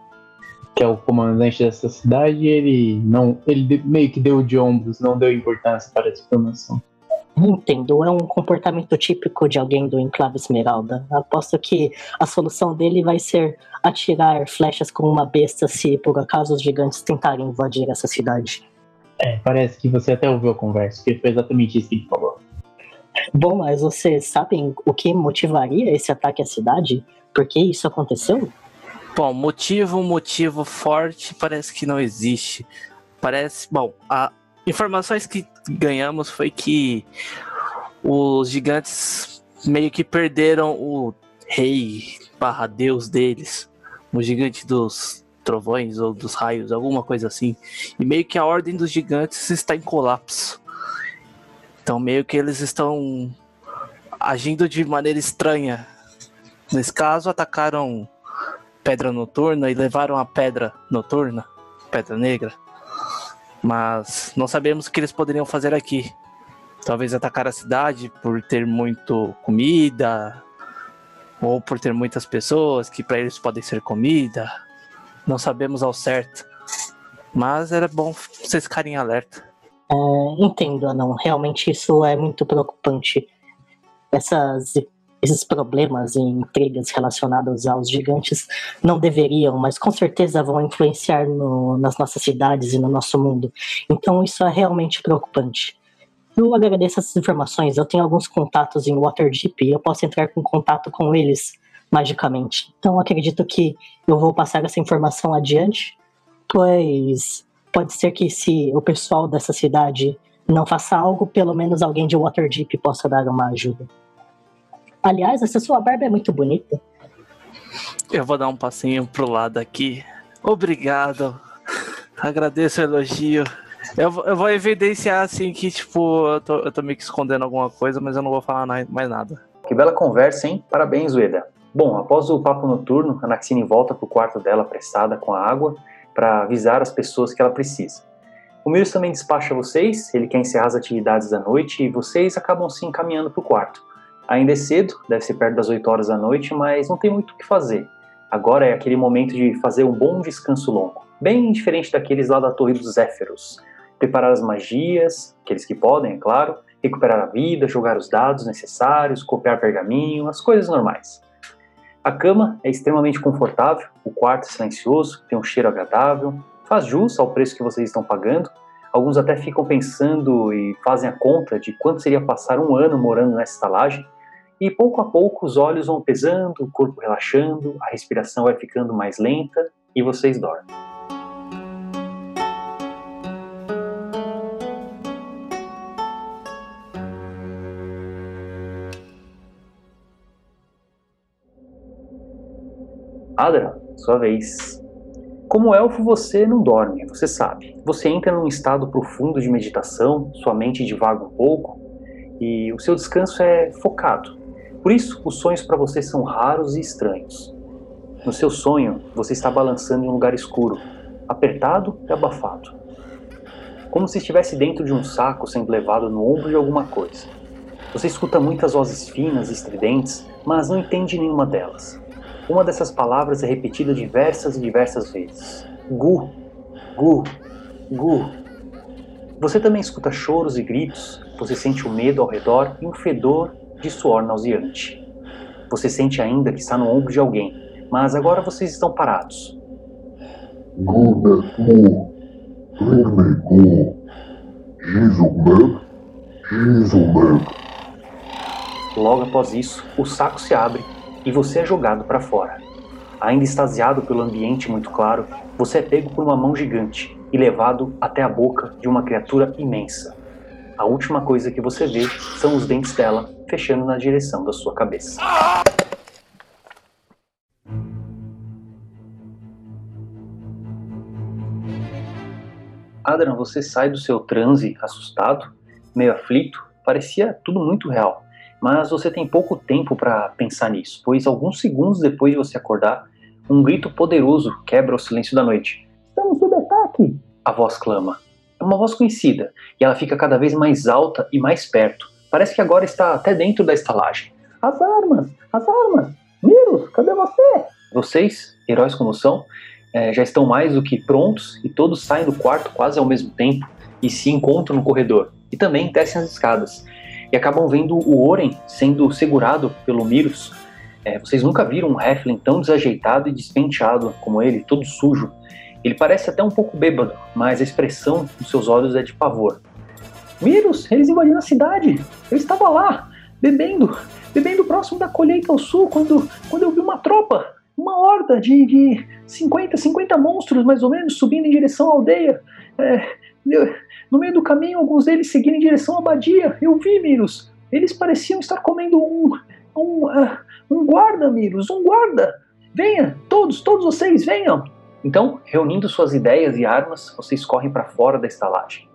que é o comandante dessa cidade, ele não. Ele meio que deu de ombros, não deu importância para essa informação. Entendo, é um comportamento típico de alguém do Enclave Esmeralda. Aposto que a solução dele vai ser atirar flechas com uma besta se por acaso os gigantes tentarem invadir essa cidade. É, parece que você até ouviu a conversa, porque foi exatamente isso que ele falou. Bom, mas vocês sabem o que motivaria esse ataque à cidade? Por que isso aconteceu? Bom, motivo, motivo forte parece que não existe. Parece, bom, a informações que ganhamos foi que os gigantes meio que perderam o rei barra deus deles, o gigante dos trovões ou dos raios, alguma coisa assim. E meio que a ordem dos gigantes está em colapso. Então meio que eles estão agindo de maneira estranha. Nesse caso, atacaram Pedra Noturna e levaram a Pedra Noturna, Pedra Negra. Mas não sabemos o que eles poderiam fazer aqui. Talvez atacar a cidade por ter muito comida, ou por ter muitas pessoas que para eles podem ser comida. Não sabemos ao certo. Mas era bom vocês ficarem alerta. É, entendo, não. Realmente isso é muito preocupante. Essas, esses problemas e intrigas relacionados aos gigantes não deveriam, mas com certeza vão influenciar no, nas nossas cidades e no nosso mundo. Então isso é realmente preocupante. Eu agradeço essas informações. Eu tenho alguns contatos em Waterdeep e eu posso entrar em contato com eles magicamente. Então acredito que eu vou passar essa informação adiante, pois pode ser que se o pessoal dessa cidade não faça algo, pelo menos alguém de Waterdeep possa dar uma ajuda. Aliás, essa sua barba é muito bonita. Eu vou dar um passinho pro lado aqui. Obrigado. Agradeço o elogio. Eu, eu vou evidenciar assim que, tipo, eu tô, eu tô meio que escondendo alguma coisa, mas eu não vou falar mais nada. Que bela conversa, hein? Parabéns, Ueda. Bom, após o papo noturno, a Naxine volta pro quarto dela prestada com a água para avisar as pessoas que ela precisa. O Mills também despacha vocês, ele quer encerrar as atividades da noite e vocês acabam se encaminhando para o quarto. Ainda é cedo, deve ser perto das 8 horas da noite, mas não tem muito o que fazer. Agora é aquele momento de fazer um bom descanso longo, bem diferente daqueles lá da Torre dos Zéferos. Preparar as magias, aqueles que podem, é claro, recuperar a vida, jogar os dados necessários, copiar pergaminho, as coisas normais. A cama é extremamente confortável, o quarto é silencioso, tem um cheiro agradável, faz jus ao preço que vocês estão pagando. Alguns até ficam pensando e fazem a conta de quanto seria passar um ano morando nessa estalagem. E pouco a pouco os olhos vão pesando, o corpo relaxando, a respiração vai ficando mais lenta e vocês dormem. Adra, sua vez. Como elfo, você não dorme, você sabe. Você entra num estado profundo de meditação, sua mente divaga um pouco e o seu descanso é focado. Por isso, os sonhos para você são raros e estranhos. No seu sonho, você está balançando em um lugar escuro, apertado e abafado. Como se estivesse dentro de um saco sendo levado no ombro de alguma coisa. Você escuta muitas vozes finas e estridentes, mas não entende nenhuma delas. Uma dessas palavras é repetida diversas e diversas vezes. Gu, gu, gu. Você também escuta choros e gritos, você sente o medo ao redor e um fedor de suor nauseante. Você sente ainda que está no ombro de alguém, mas agora vocês estão parados. Gu, Logo após isso, o saco se abre e você é jogado para fora. Ainda extasiado pelo ambiente muito claro, você é pego por uma mão gigante e levado até a boca de uma criatura imensa. A última coisa que você vê são os dentes dela fechando na direção da sua cabeça. Adran, você sai do seu transe assustado, meio aflito, parecia tudo muito real mas você tem pouco tempo para pensar nisso, pois alguns segundos depois de você acordar, um grito poderoso quebra o silêncio da noite. Estamos sob ataque! A voz clama. Uma voz conhecida, e ela fica cada vez mais alta e mais perto. Parece que agora está até dentro da estalagem. As armas! As armas! Miros, cadê você? Vocês, heróis como são, é, já estão mais do que prontos e todos saem do quarto quase ao mesmo tempo e se encontram no corredor. E também descem as escadas. e acabam vendo o Oren sendo segurado pelo Mirus. É, vocês nunca viram um Heflin tão desajeitado e despenteado como ele, todo sujo. Ele parece até um pouco bêbado, mas a expressão dos seus olhos é de pavor. Mirus, eles invadiram a cidade. Eu estava lá, bebendo, bebendo próximo da colheita ao sul, quando, quando eu vi uma tropa, uma horda de, de 50, 50 monstros mais ou menos, subindo em direção à aldeia. É, no meio do caminho, alguns deles seguiram em direção à abadia. Eu vi, Mirus. Eles pareciam estar comendo um. um, uh, um guarda, Mirus, um guarda. Venha, todos, todos vocês, venham. Então, reunindo suas ideias e armas, vocês correm para fora da estalagem.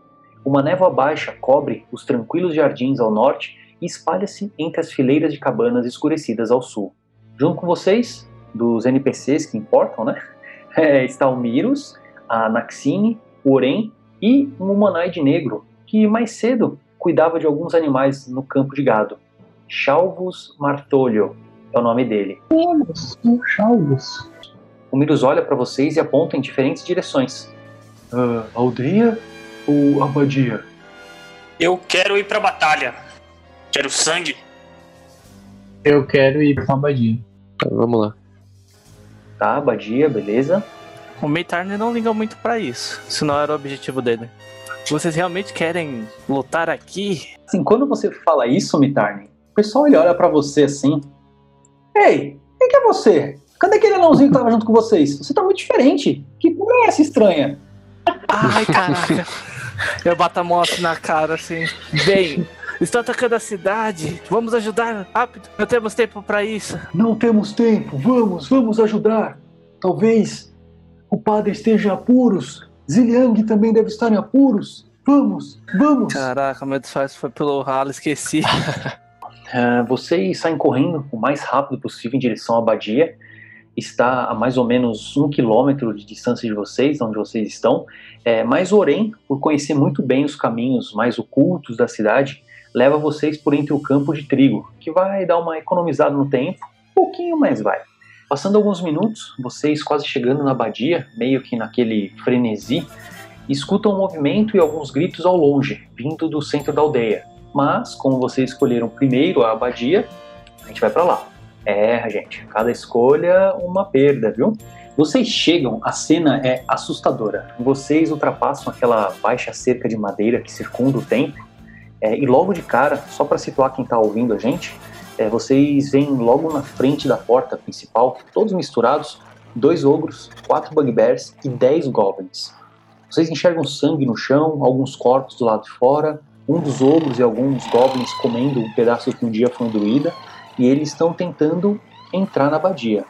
Uma névoa baixa cobre os tranquilos jardins ao norte e espalha-se entre as fileiras de cabanas escurecidas ao sul. Junto com vocês, dos NPCs que importam, né? É, está o Mirus, a Naxine, o Oren e um humanoide negro que mais cedo cuidava de alguns animais no campo de gado. Chalvus Martolho é o nome dele. Chalvus. O Mirus olha para vocês e aponta em diferentes direções. Uh, aldeia ou abadia? Eu quero ir pra batalha. Quero sangue. Eu quero ir pra abadia. Tá, vamos lá. Tá, abadia, beleza. O Meitarne não liga muito pra isso, se não era o objetivo dele. Vocês realmente querem lutar aqui? Assim, quando você fala isso, Mitarne, o pessoal ele olha para você assim. Ei, quem que é você? Cadê aquele anãozinho que tava junto com vocês? Você tá muito diferente. Que porra é essa estranha? Ai, caraca. Eu bato a assim na cara, assim. Bem, estão atacando a cidade. Vamos ajudar rápido. Não temos tempo para isso. Não temos tempo. Vamos, vamos ajudar. Talvez o padre esteja em apuros. Ziliang também deve estar em apuros. Vamos, vamos. Caraca, meu disfarce foi pelo ralo, esqueci. Uh, vocês saem correndo o mais rápido possível em direção à abadia. Está a mais ou menos um quilômetro de distância de vocês, onde vocês estão. É, mas Orem, por conhecer muito bem os caminhos mais ocultos da cidade, leva vocês por entre o campo de trigo, que vai dar uma economizada no tempo, um pouquinho, mas vai. Passando alguns minutos, vocês quase chegando na abadia, meio que naquele frenesi, escutam um movimento e alguns gritos ao longe, vindo do centro da aldeia. Mas, como vocês escolheram primeiro a abadia, a gente vai para lá. É, gente, cada escolha uma perda, viu? Vocês chegam, a cena é assustadora. Vocês ultrapassam aquela baixa cerca de madeira que circunda o templo, é, e logo de cara, só para situar quem está ouvindo a gente, é, vocês veem logo na frente da porta principal, todos misturados, dois ogros, quatro bugbears e dez goblins. Vocês enxergam sangue no chão, alguns corpos do lado de fora, um dos ogros e alguns goblins comendo um pedaço que um dia foi druida, e eles estão tentando entrar na abadia.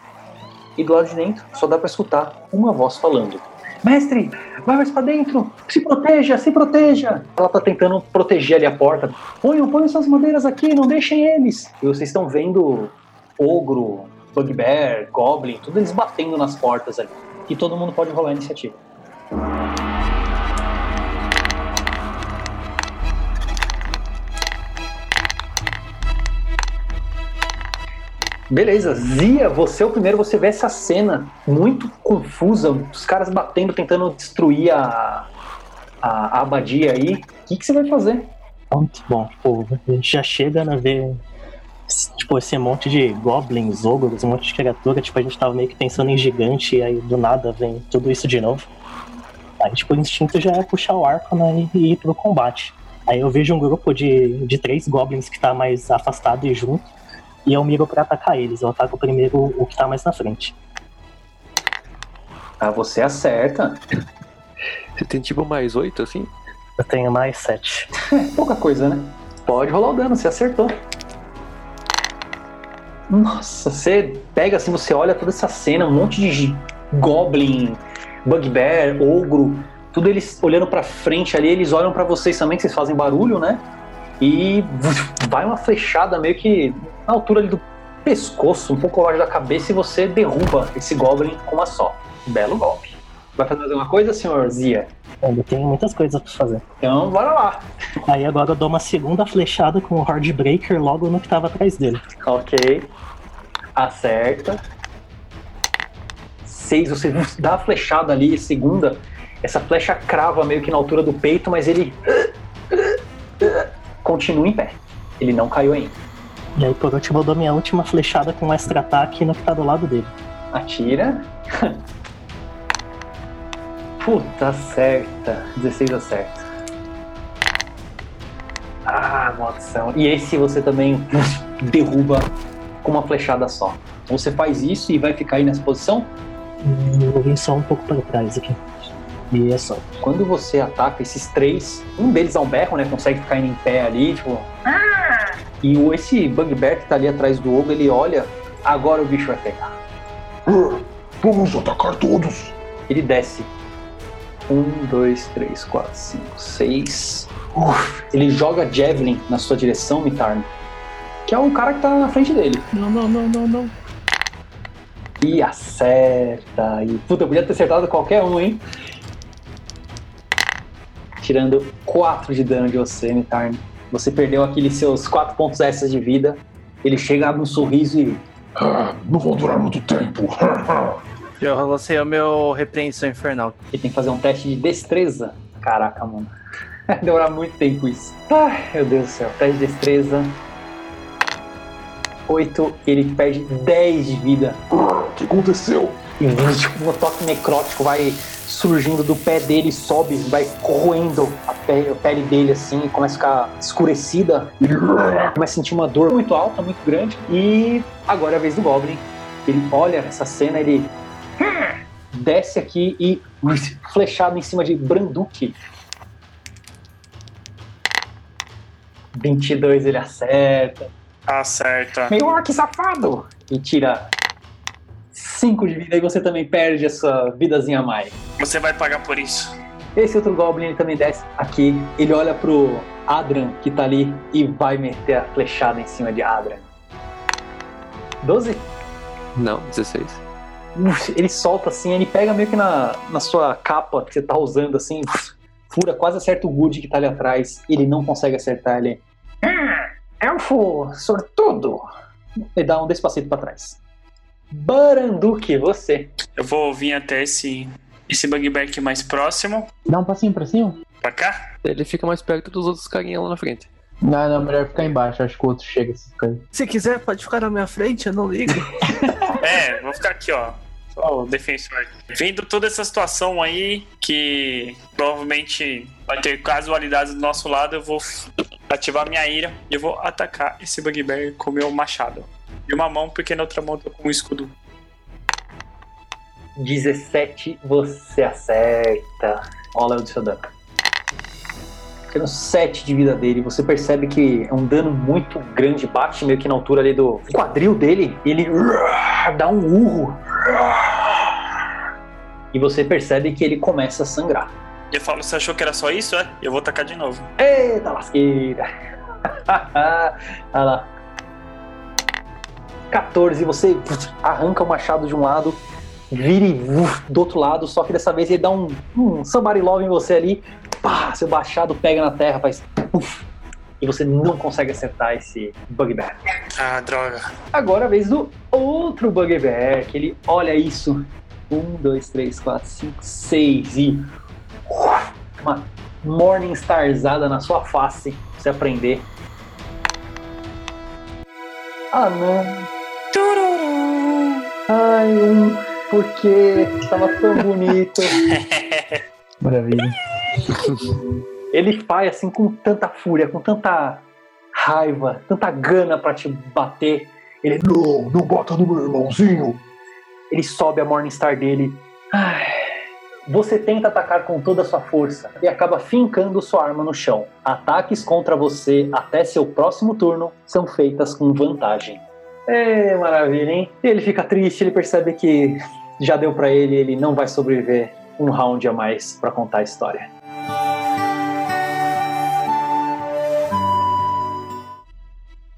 E do lado de dentro só dá para escutar uma voz falando: Mestre, vai mais para dentro, se proteja, se proteja. Ela tá tentando proteger ali a porta. Ponham, ponham essas madeiras aqui, não deixem eles. E vocês estão vendo ogro, bugbear, goblin, tudo eles batendo nas portas ali. E todo mundo pode rolar a iniciativa. Beleza, Zia, você é o primeiro, você vê essa cena muito confusa, os caras batendo, tentando destruir a, a, a abadia aí. O que, que você vai fazer? Pronto, bom, pô, a gente já chega a ver tipo, esse monte de goblins, ogros, um monte de criatura, tipo, a gente tava meio que pensando em gigante e aí do nada vem tudo isso de novo. Aí, tipo, o instinto já é puxar o arco, né, e ir pro combate. Aí eu vejo um grupo de, de três goblins que tá mais afastado e junto, e eu miro pra atacar eles. Eu ataco primeiro o que tá mais na frente. Ah, você acerta. Você tem tipo mais oito, assim? Eu tenho mais sete. É, pouca coisa, né? Pode rolar o dano, você acertou. Nossa, você pega assim, você olha toda essa cena, um monte de goblin, bugbear, ogro, tudo eles olhando pra frente ali, eles olham pra vocês também, que vocês fazem barulho, né? E vai uma flechada meio que na altura ali do pescoço, um pouco abaixo da cabeça, e você derruba esse goblin com uma só. Belo golpe. Vai fazer alguma coisa, senhor Zia? Ainda tenho muitas coisas pra fazer. Então, bora lá. Aí agora eu dou uma segunda flechada com o Hardbreaker logo no que tava atrás dele. Ok. Acerta. Seis, você dá a flechada ali, segunda. Essa flecha crava meio que na altura do peito, mas ele continua em pé. Ele não caiu ainda. E aí por último eu dou minha última flechada com um extra ataque no que tá do lado dele. Atira. Puta, acerta. 16 acerta. Ah, maldição. E esse você também derruba com uma flechada só. Você faz isso e vai ficar aí nessa posição? Hum, Eu vou vir só um pouco para trás aqui. E é só. Quando você ataca esses três, um deles dá um berro, né? Consegue ficar indo em pé ali, tipo. E o, esse Bugbear que tá ali atrás do ogro, ele olha, agora o bicho vai pegar. Vamos atacar todos. Ele desce. Um, dois, três, quatro, cinco, seis. Uf, ele joga Javelin na sua direção, Mitarn. Que é o cara que tá na frente dele. Não, não, não, não, não. E acerta. E puta, eu podia ter acertado qualquer um, hein? Tirando 4 de dano de você, Mitarn. Você perdeu aqueles seus 4 pontos extras de vida. Ele chega, abre um sorriso e. Ah, não vão durar muito tempo. Eu lancei o meu repreensão infernal. Ele tem que fazer um teste de destreza. Caraca, mano. Vai demorar muito tempo isso. Ai, meu Deus do céu. Teste de destreza. 8, ele perde 10 de vida. O que aconteceu? E tipo, um toque necrótico vai surgindo do pé dele, sobe, vai corroendo a pele, a pele dele assim, começa a ficar escurecida. Começa a sentir uma dor muito alta, muito grande. E agora é a vez do Goblin. Ele olha essa cena, ele desce aqui e flechado em cima de Branduque. 22 ele acerta. Acerta. Meio orc safado! E tira 5 de vida e você também perde essa vidazinha a mais. Você vai pagar por isso. Esse outro Goblin ele também desce aqui. Ele olha pro Adran que tá ali e vai meter a flechada em cima de Adran. 12? Não, 16. Uf, ele solta assim, ele pega meio que na, na sua capa que você tá usando assim, fura, quase acerta o Good que tá ali atrás. Ele não consegue acertar ele. Ah, elfo sortudo! Ele dá um despacito pra trás. Baranduque, você. Eu vou vir até esse, esse bugbear aqui mais próximo. Dá um passinho pra cima? Pra cá? Ele fica mais perto dos outros carinha lá na frente. Não, não, melhor ficar embaixo. Acho que o outro chega se aí. Se quiser, pode ficar na minha frente, eu não ligo. É, vou ficar aqui, ó. Só o defensor. Vendo toda essa situação aí, que provavelmente vai ter casualidades do nosso lado, eu vou ativar minha ira e eu vou atacar esse bugbear com o meu machado. E uma mão, porque na outra mão tô com um escudo. 17, você acerta. Olha o seu dano. Tendo 7 de vida dele, você percebe que é um dano muito grande, bate meio que na altura ali do quadril dele, e ele dá um urro. E você percebe que ele começa a sangrar. E eu falo, você achou que era só isso, é? Eu vou atacar de novo. Eita lasqueira! Olha lá. 14, você arranca o machado de um lado, vira e do outro lado, só que dessa vez ele dá um, um somebody love em você ali, pá, seu machado pega na terra, faz uf, e você não consegue acertar esse Bugbear. Ah, droga. Agora a vez do outro Bugbear, que ele olha isso. Um, dois, três, quatro, cinco, seis e uf, uma Morning Starzada na sua face, pra você aprender. Ah não. Ai, um, porque tava tão bonito. Maravilha. Ele faz assim com tanta fúria, com tanta raiva, tanta gana pra te bater. Ele Não, não bota no meu irmãozinho. ele sobe a Morningstar dele. Ai. Você tenta atacar com toda a sua força e acaba fincando sua arma no chão. Ataques contra você até seu próximo turno são feitas com vantagem. É maravilha, hein? E ele fica triste, ele percebe que já deu pra ele, ele não vai sobreviver um round a mais pra contar a história.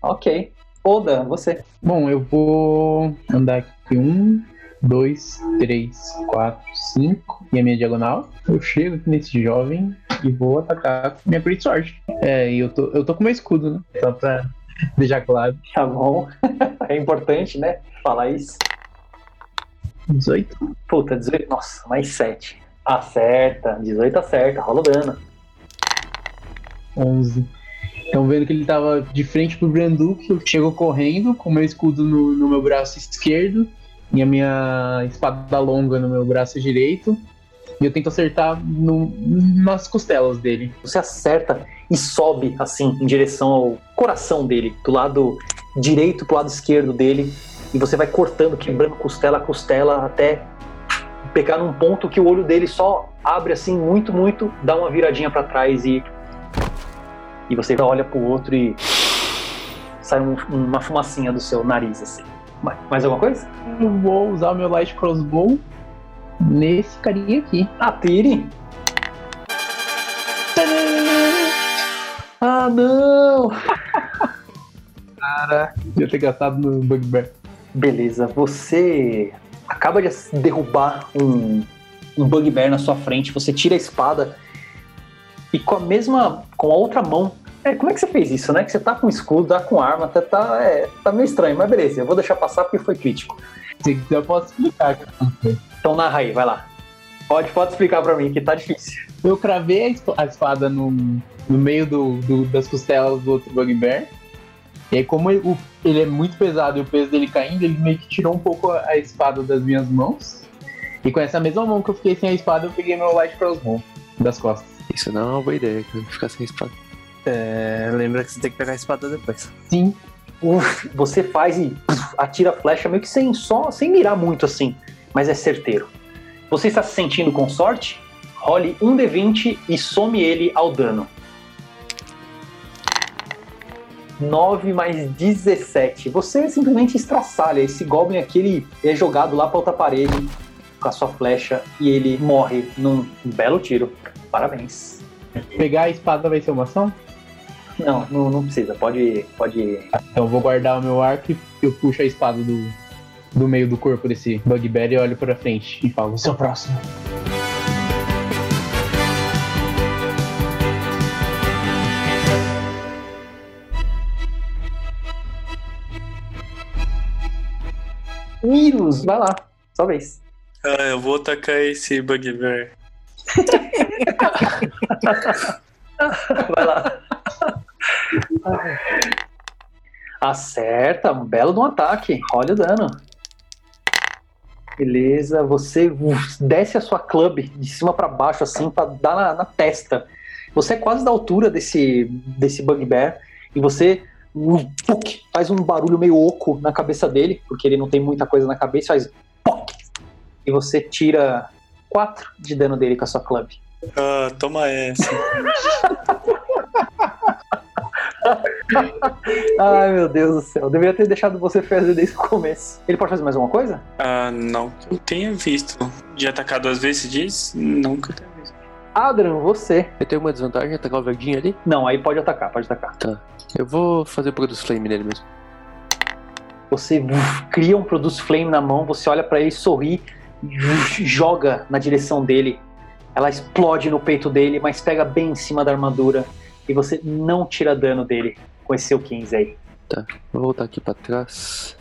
Ok. Oda, você. Bom, eu vou andar aqui um, dois, três, quatro, cinco. E a minha diagonal. Eu chego aqui nesse jovem e vou atacar com minha Great Sword. É, e eu tô, eu tô com meu escudo, né? Só pra deixar claro. Tá bom. é importante, né? Falar isso. 18. Puta, 18. Nossa, mais 7. Acerta. 18 acerta. Rola o dano. 11. Então, vendo que ele tava de frente pro Branduque, eu chego correndo com meu escudo no, no meu braço esquerdo e a minha espada longa no meu braço direito. E eu tento acertar no- nas costelas dele. Você acerta e sobe assim em direção ao coração dele, do lado direito pro lado esquerdo dele, e você vai cortando, quebrando costela a costela até pegar num ponto que o olho dele só abre assim muito, muito, dá uma viradinha pra trás e e você olha pro outro e sai um- uma fumacinha do seu nariz assim. Mais, mais alguma coisa? Eu vou usar o meu light crossbow nesse carinha aqui. Atire! Ah, não! Cara, ia ter gastado no Bugbear. Beleza, você acaba de derrubar um, um bugbear na sua frente, você tira a espada e com a mesma, com a outra mão. É, como é que você fez isso, né? Que você tá com escudo, tá com arma, até tá, é, tá meio estranho, mas beleza, eu vou deixar passar porque foi crítico. Se quiser, eu posso explicar. Então narra aí, vai lá. Pode, pode explicar pra mim que tá difícil. Eu cravei a esp- a espada no, no meio do, do- das costelas do outro Bugbear. E aí, como ele, o- ele é muito pesado e o peso dele caindo, ele meio que tirou um pouco a, a espada das minhas mãos. E com essa mesma mão que eu fiquei sem a espada, eu peguei meu light crossbow das costas. Isso não é uma boa ideia. Ficar sem espada. É, lembra que você tem que pegar a espada depois. Sim. Uf, você faz e atira a flecha meio que sem só, sem mirar muito assim, mas é certeiro. Você está se sentindo com sorte? Role um D20 e some ele ao dano. 9 mais 17. Você simplesmente estraçalha. Esse Goblin aqui, ele é jogado lá para outra parede com a sua flecha e ele morre num belo tiro. Parabéns. Pegar a espada vai ser uma ação? Não, não, não precisa. Pode, pode Então eu vou guardar o meu arco e eu puxo a espada do, do meio do corpo desse Bugbear e olho pra frente e falo, seu próximo. Miros, vai lá. Só vez. Ah, eu vou atacar esse bugbear. Vai lá. Acerta, um belo de um ataque. Olha o dano. Beleza, você desce a sua club de cima pra baixo, assim, pra dar na, na testa. Você é quase da altura desse, desse bugbear e você puc, faz um barulho meio oco na cabeça dele, porque ele não tem muita coisa na cabeça, faz e você tira 4 de dano dele com a sua club. Ah, toma essa. Ai meu Deus do céu, deveria ter deixado você fazer desde o começo. Ele pode fazer mais alguma coisa? Ah, não que eu tenha visto. De atacar duas vezes, diz? Não que eu tenha visto. Adrian, você. Eu tenho uma desvantagem atacar o verdinho ali? Não, aí pode atacar, pode atacar. Tá. Eu vou fazer Produce Flame nele mesmo. Você uf, cria um Produce Flame na mão, você olha pra ele, sorri, e uf, joga na direção dele. Ela explode no peito dele, mas pega bem em cima da armadura. E você não tira dano dele com esse seu 15 aí. Tá. Vou voltar aqui pra trás.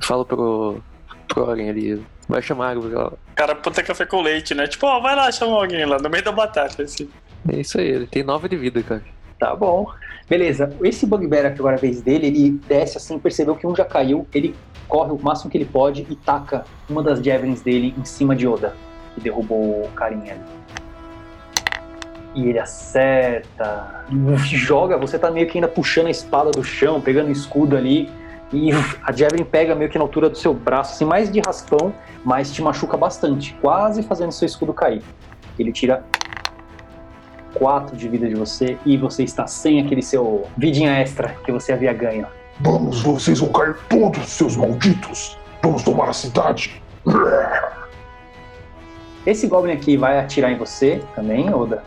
Falo pro. pro Oren ali. Vai chamar a árvore lá. O cara puta café com leite, né? Tipo, ó, vai lá chamar alguém lá no meio da batata. Assim. É isso aí, ele tem 9 de vida, cara. Tá bom. Beleza, esse Bugbear aqui agora a vez dele, ele desce assim, percebeu que um já caiu, ele corre o máximo que ele pode e taca uma das javelins dele em cima de Oda, que derrubou o carinha ali. E ele acerta, joga, você tá meio que ainda puxando a espada do chão, pegando o escudo ali, e a javelin pega meio que na altura do seu braço, assim, mais de raspão, mas te machuca bastante, quase fazendo seu escudo cair. Ele tira 4 de vida de você e você está sem aquele seu vidinha extra que você havia ganho. Vamos, vocês vão cair todos, seus malditos! Vamos tomar a cidade! Esse Goblin aqui vai atirar em você também, Oda.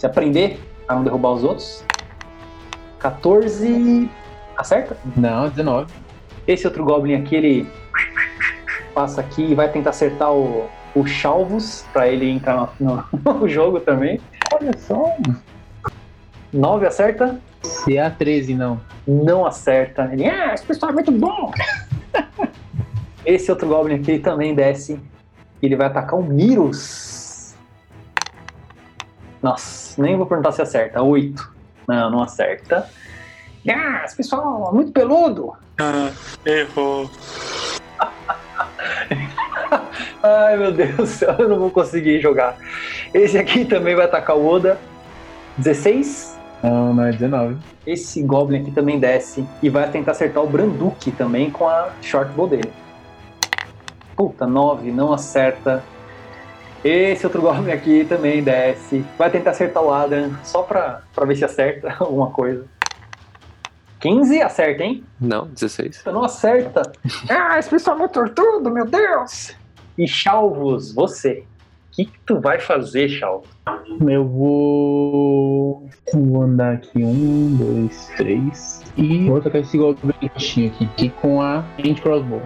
Você aprender a não derrubar os outros. 14. Acerta? Não, 19. Esse outro Goblin aqui, ele passa aqui e vai tentar acertar o, o Chalvos pra ele entrar no, no jogo também. Olha só. 9 acerta? Se é a 13, não. Não acerta. Ele, ah, esse pessoal é muito bom! Esse outro Goblin aqui ele também desce. Ele vai atacar o Mirus. Nossa, nem vou perguntar se acerta. 8. Não, não acerta. Ah, esse pessoal é muito peludo. Ah, errou. Ai meu Deus do céu, eu não vou conseguir jogar. Esse aqui também vai atacar o Oda. 16. Não, não é 19. Esse Goblin aqui também desce e vai tentar acertar o Branduki também com a short bow dele. Puta, 9, não acerta. Esse outro Goblin aqui também desce. Vai tentar acertar o Adam só pra, pra ver se acerta alguma coisa. 15, acerta, hein? Não, 16. Não acerta. ah, esse pessoal é muito tortudo, meu Deus! E Chalvos, você. O que, que tu vai fazer, Chalvos? Eu vou. Vou andar aqui. Um, dois, três. E vou atacar esse baixinho aqui. Aqui com a Hand Crossbow.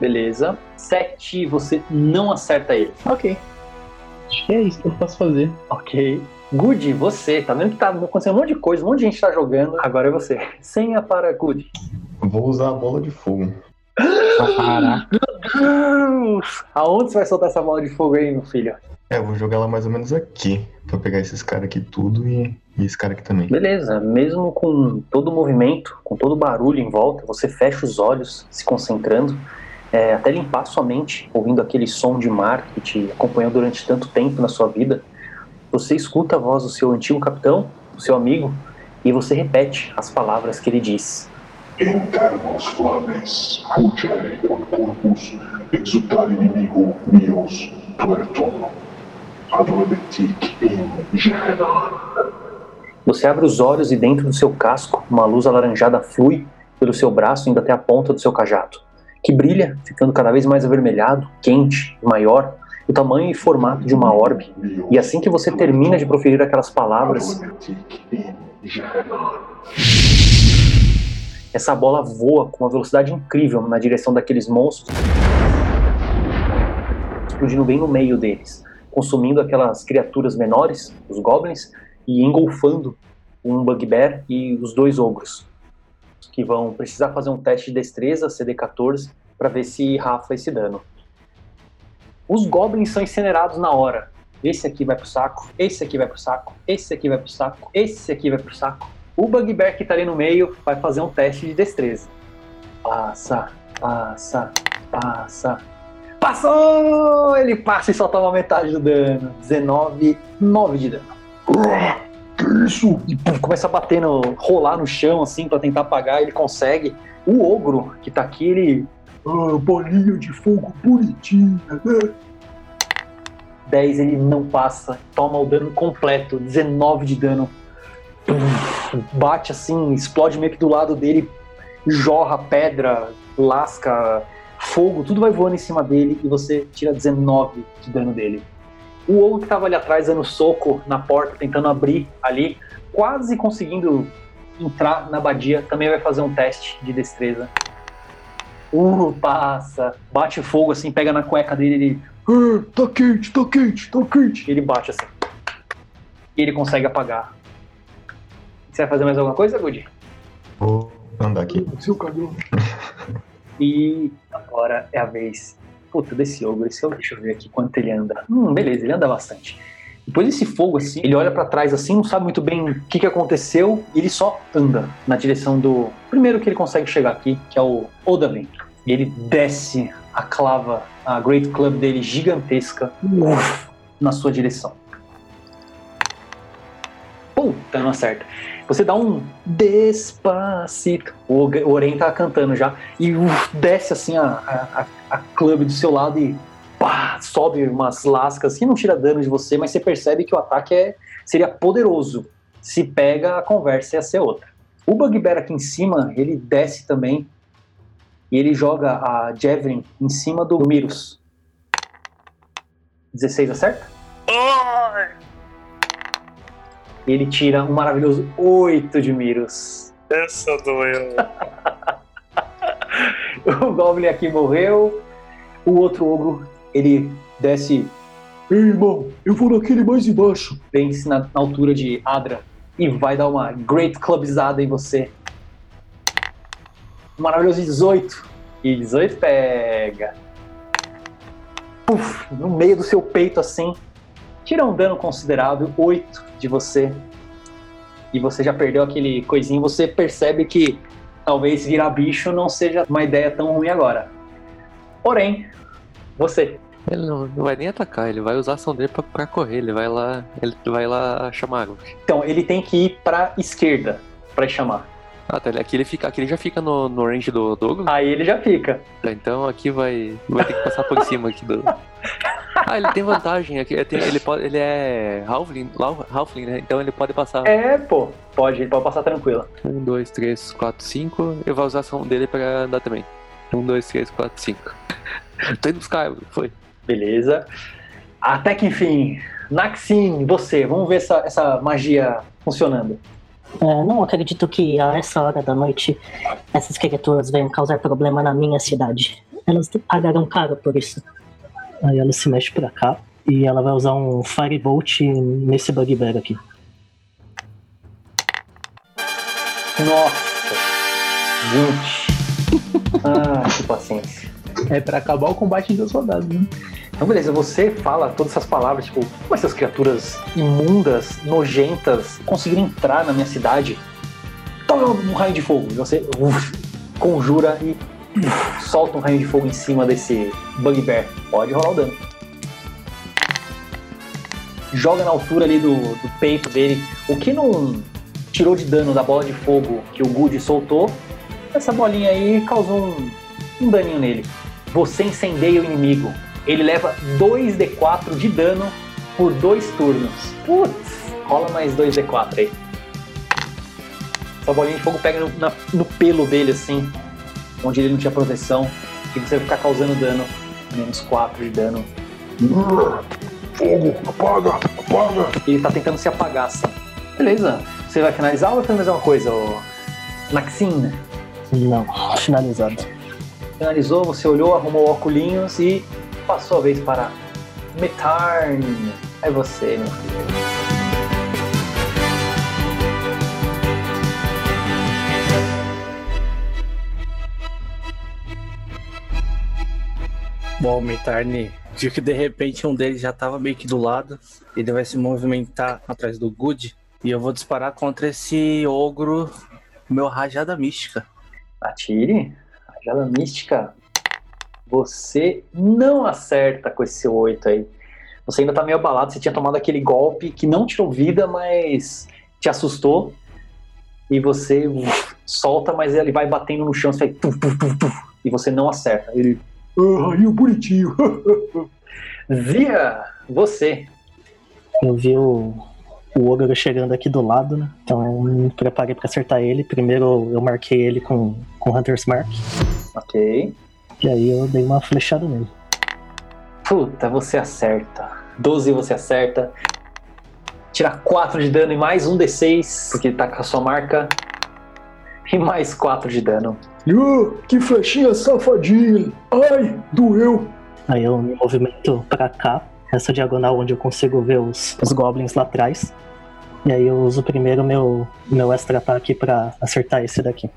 Beleza. 7, você não acerta ele. Ok. Acho que é isso que eu posso fazer. Ok. Good, você. Tá vendo que tá acontecendo um monte de coisa, um monte de gente tá jogando. Agora é você. Senha para Good. Vou usar a bola de fogo. Caraca. Deus! Aonde você vai soltar essa bola de fogo aí, meu filho? É, eu vou jogar ela mais ou menos aqui. Pra pegar esses caras aqui tudo e, e esse cara aqui também. Beleza, mesmo com todo o movimento, com todo o barulho em volta, você fecha os olhos, se concentrando, é, até limpar sua mente, ouvindo aquele som de mar que te acompanhou durante tanto tempo na sua vida. Você escuta a voz do seu antigo capitão, do seu amigo, e você repete as palavras que ele diz. Termos flames, corpus, exultar inimigo mios, tuertum, adormetic in gena. Você abre os olhos e dentro do seu casco, uma luz alaranjada flui pelo seu braço indo até a ponta do seu cajado, que brilha, ficando cada vez mais avermelhado, quente, maior, o tamanho e formato de uma orbe. E assim que você termina de proferir aquelas palavras, essa bola voa com uma velocidade incrível na direção daqueles monstros, explodindo bem no meio deles, consumindo aquelas criaturas menores, os goblins, e engolfando um bugbear e os dois ogros, que vão precisar fazer um teste de destreza, CD14, para ver se rafa esse dano. Os goblins são incinerados na hora. Esse aqui vai pro saco, esse aqui vai pro saco, esse aqui vai pro saco, esse aqui vai pro saco. O bugbear que tá ali no meio vai fazer um teste de destreza. Passa, passa, passa. Passou! Ele passa e só toma metade do dano. 19, 9 de dano. Que isso? E pum, começa a bater no. rolar no chão assim pra tentar apagar, ele consegue. O ogro que tá aqui, ele. Ah, bolinha de fogo bonitinha, né? 10 ele não passa, toma o dano completo, 19 de dano. Pum, Bate assim, explode meio que do lado dele, jorra pedra, lasca, fogo, tudo vai voando em cima dele e você tira 19 de dano dele. O ogro que tava ali atrás dando soco na porta, tentando abrir ali, quase conseguindo entrar na abadia, também vai fazer um teste de destreza. Uh, passa, bate fogo assim, pega na cueca dele, ele Ah, tá quente, tá quente, tá quente. ele bate assim. E ele consegue apagar. Você vai fazer mais alguma coisa, Good? Vou andar aqui. Seu cagão. E agora é a vez. Puta, desse ogro. Esse ogro, deixa eu ver aqui quanto ele anda. Hum, beleza, ele anda bastante. Depois desse fogo assim, ele olha pra trás assim, não sabe muito bem o que, que aconteceu, e ele só anda na direção do primeiro que ele consegue chegar aqui, que é o Odaven. E ele desce a clava, a Great Club dele gigantesca, uf, na sua direção. Puta, não acerta. Você dá um despacito. O Oren tá cantando já. E uf, desce assim a, a, a- a club do seu lado e pá, sobe umas lascas que não tira dano de você, mas você percebe que o ataque é, seria poderoso. Se pega, a conversa ia ser outra. O Bugbear aqui em cima, ele desce também. E ele joga a Javelin em cima do Mirus. 16 acerta? Ele tira um maravilhoso 8 de Mirus. Essa doeu. O Goblin aqui morreu. O outro ogro, ele desce Ei, irmão, eu vou naquele mais embaixo. bem na, na altura de Adra e vai dar uma Great Clubzada em você. Um maravilhoso 18. E 18 pega. Puf, no meio do seu peito assim. Tira um dano considerável, 8 de você. e você já perdeu aquele coisinho, você percebe que talvez virar bicho não seja uma ideia tão ruim agora. Porém, você. Ele não, não vai nem atacar, ele vai usar a ação dele pra, pra correr, ele vai lá. Ele vai lá chamar água. Então, ele tem que ir pra esquerda pra chamar. Ah, tá. Aqui ele, fica, aqui ele já fica no, no range do Douglas. Aí ele já fica. Tá, então aqui vai. Vai ter que passar por cima aqui do. Ah, ele tem vantagem. Aqui, ele, pode, ele é Halfling, Halfling, né? Então ele pode passar. É, pô, pode, ele pode passar tranquilo. Um, dois, três, quatro, cinco. Eu vou usar a ação dele pra andar também. Um, dois, três, quatro, cinco. Tô indo buscar, foi. Beleza. Até que enfim, Naxin, você, vamos ver essa, essa magia funcionando. É, não acredito que a essa hora da noite essas criaturas venham causar problema na minha cidade. Elas pagarão caro por isso. Aí ela se mexe pra cá e ela vai usar um Firebolt nesse Bugbear aqui. Nossa! 20. Ah, que paciência. É pra acabar o combate em dois rodadas, né? Então, beleza, você fala todas essas palavras, tipo, como essas criaturas imundas, nojentas, conseguiram entrar na minha cidade? Toma um raio de fogo. E você uf, conjura e uf, solta um raio de fogo em cima desse Bugbear. Pode rolar o dano. Joga na altura ali do, do peito dele. O que não tirou de dano da bola de fogo que o Good soltou, essa bolinha aí causou um, um daninho nele. Você incendeia o inimigo. Ele leva 2d4 de dano por dois turnos. Putz, rola mais 2d4 aí. Essa bolinha de fogo pega no, na- no pelo dele, assim, onde ele não tinha proteção, e você vai ficar causando dano. Menos 4 de dano. Fogo, apaga, apaga. Ele tá tentando se apagar, assim. Beleza. Você vai finalizar ou vai fazer mais uma coisa, ô Naxin? Não, finalizado. Finalizou, você olhou, arrumou óculos e passou a vez para Metarn. É você, meu filho. Bom, o Mitarni viu que de repente um deles já tava meio que do lado. Ele vai se movimentar atrás do Good. E eu vou disparar contra esse ogro meu rajada mística. Atire. Rajada mística. Você não acerta com esse 8 aí. Você ainda tá meio abalado, você tinha tomado aquele golpe que não tirou vida, mas te assustou. E você uf, solta, mas ele vai batendo no chão, você vai e você não acerta. Ele. Ah, raio bonitinho. Zia, você. Eu vi o, o ogro chegando aqui do lado, né? Então eu me preparei pra acertar ele. Primeiro eu marquei ele com, com Hunter's Mark. Ok. E aí eu dei uma flechada nele. Puta, você acerta. 12 você acerta. Tira 4 de dano e mais um D6, porque ele tá com a sua marca. E mais 4 de dano. Uh, que flechinha safadinha. Ai, doeu. Aí eu me movimento pra cá, essa diagonal onde eu consigo ver os, os goblins lá atrás. E aí eu uso primeiro meu, meu extra ataque pra acertar esse daqui.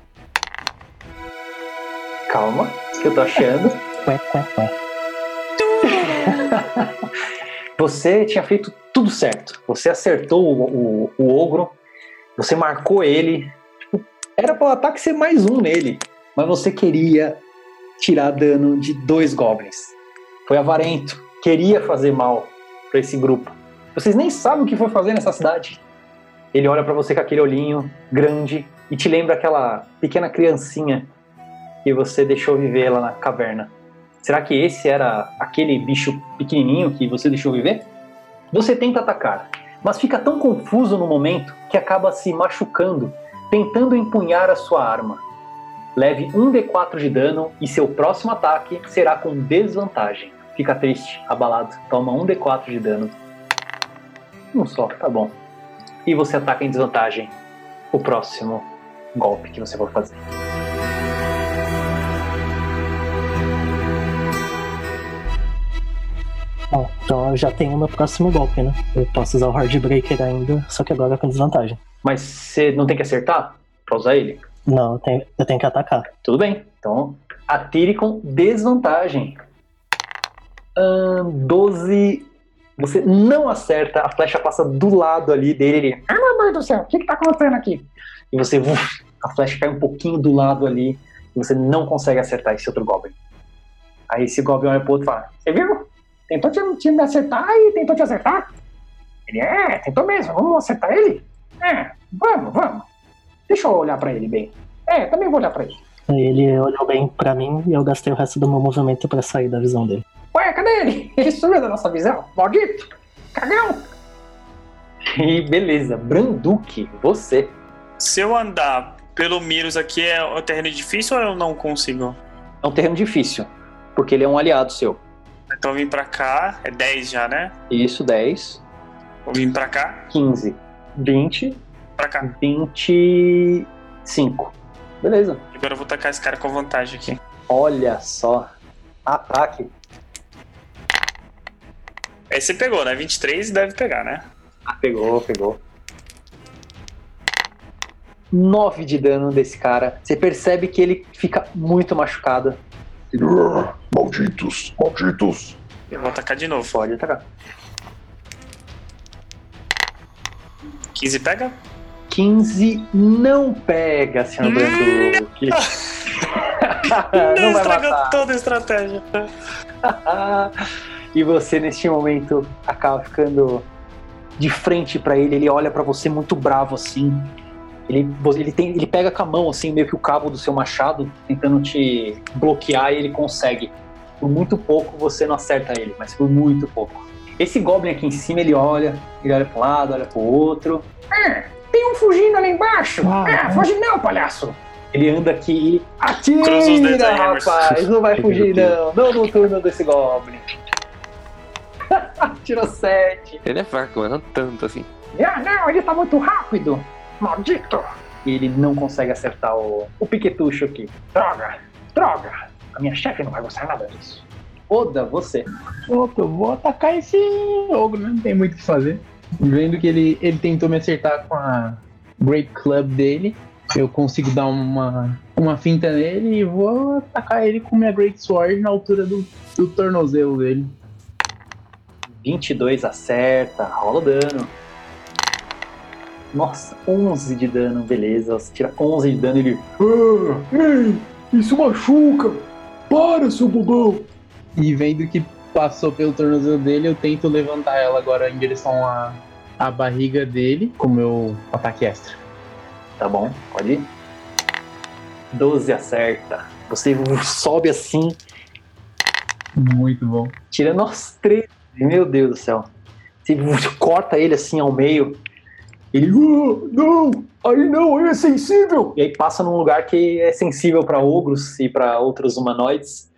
Calma, que eu tô achando. Ué, ué, ué. Você tinha feito tudo certo. Você acertou o, o- o ogro, você marcou ele. Tipo, era para o ataque ser mais um nele, mas você queria tirar dano de dois goblins. Foi avarento, queria fazer mal para esse grupo. Vocês nem sabem o que foi fazer nessa cidade. Ele olha para você com aquele olhinho grande e te lembra aquela pequena criancinha que você deixou viver lá na caverna. Será que esse era aquele bicho pequenininho que você deixou viver? Você tenta atacar, mas fica tão confuso no momento que acaba se machucando, tentando empunhar a sua arma. Leve um D4 de dano e seu próximo ataque será com desvantagem. Fica triste, abalado, toma um D4 de dano. Um só, tá bom. E você ataca em desvantagem o próximo golpe que você for fazer. Bom, então eu já tenho meu próximo golpe, né? Eu posso usar o Hardbreaker ainda, só que agora com desvantagem. Mas você não tem que acertar pra usar ele? Não, eu tenho, eu tenho que atacar. Tudo bem. Então, atire com desvantagem. Ahn, 12. Você não acerta, a flecha passa do lado ali dele. Ele. "Ah, Deus do céu, o que que tá acontecendo aqui? E você, uf, a flecha cai um pouquinho do lado ali e você não consegue acertar esse outro Goblin. Aí esse Goblin olha pro outro e fala: Você viu? Tentou te, te me acertar e tentou te acertar? Ele é, tentou mesmo. Vamos acertar ele? É, vamos, vamos. Deixa eu olhar pra ele bem. É, também vou olhar pra ele. Ele olhou bem pra mim e eu gastei o resto do meu movimento pra sair da visão dele. Ué, cadê ele? Ele sumiu da nossa visão. Maldito! Cagão! E beleza, Branduque, você. Se eu andar pelo Miros aqui, é o terreno difícil ou eu não consigo? É um terreno difícil, porque ele é um aliado seu. Então eu vim pra cá, é 10 já, né? Isso, 10, Vou vir pra cá, 15, 20, pra cá. 25. Beleza. Agora eu vou tacar esse cara com vantagem aqui. Olha só. Ataque. Aí você pegou, né? 23 deve pegar, né? Ah, pegou, pegou. 9 de dano desse cara. Você percebe que ele fica muito machucado. Malditos, malditos. Eu vou atacar de novo. Pode atacar. 15 pega? 15 não pega, senhor Branduque. não vai estragou toda a estratégia. e você, neste momento, acaba ficando de frente pra ele. Ele olha pra você muito bravo assim. Ele, ele, tem, ele pega com a mão, assim, meio que o cabo do seu machado, tentando te bloquear, e ele consegue. Por muito pouco você não acerta ele, mas por muito pouco. Esse Goblin aqui em cima, ele olha, ele olha pra um lado, olha pro outro. É, tem um fugindo ali embaixo. Ah, foge não, palhaço. Ele anda aqui e Cruza os dedos atira, rapaz. Não vai fugir, não. Não no turno desse Goblin. Tirou 7. Ele é fraco, mas não tanto assim. Ah, não, ele tá muito rápido. Maldito. E ele não consegue acertar o, o piquetucho aqui. Droga, droga. A minha chefe não vai gostar nada disso. Oda, você. Opa, eu vou atacar esse ogro, né? Não tem muito o que fazer. Vendo que ele, ele tentou me acertar com a Great Club dele, eu consigo dar uma, uma finta nele e vou atacar ele com minha Great Sword na altura do, do tornozelo dele. 22 acerta, rola o dano. Nossa, 11 de dano, beleza. Você tira 11 de dano e ele. Ah, ei, isso machuca. Para, seu bobão. E vendo que passou pelo tornozelo dele, eu tento levantar ela agora em direção à, à barriga dele com o meu ataque extra. Tá bom, pode ir. 12 acerta. Você sobe assim, Muito bom. tira nós três. Meu Deus do céu. Você corta ele assim ao meio. Ele. Ah, não, aí não, ele é sensível. E aí passa num lugar que é sensível para ogros e para outros humanoides.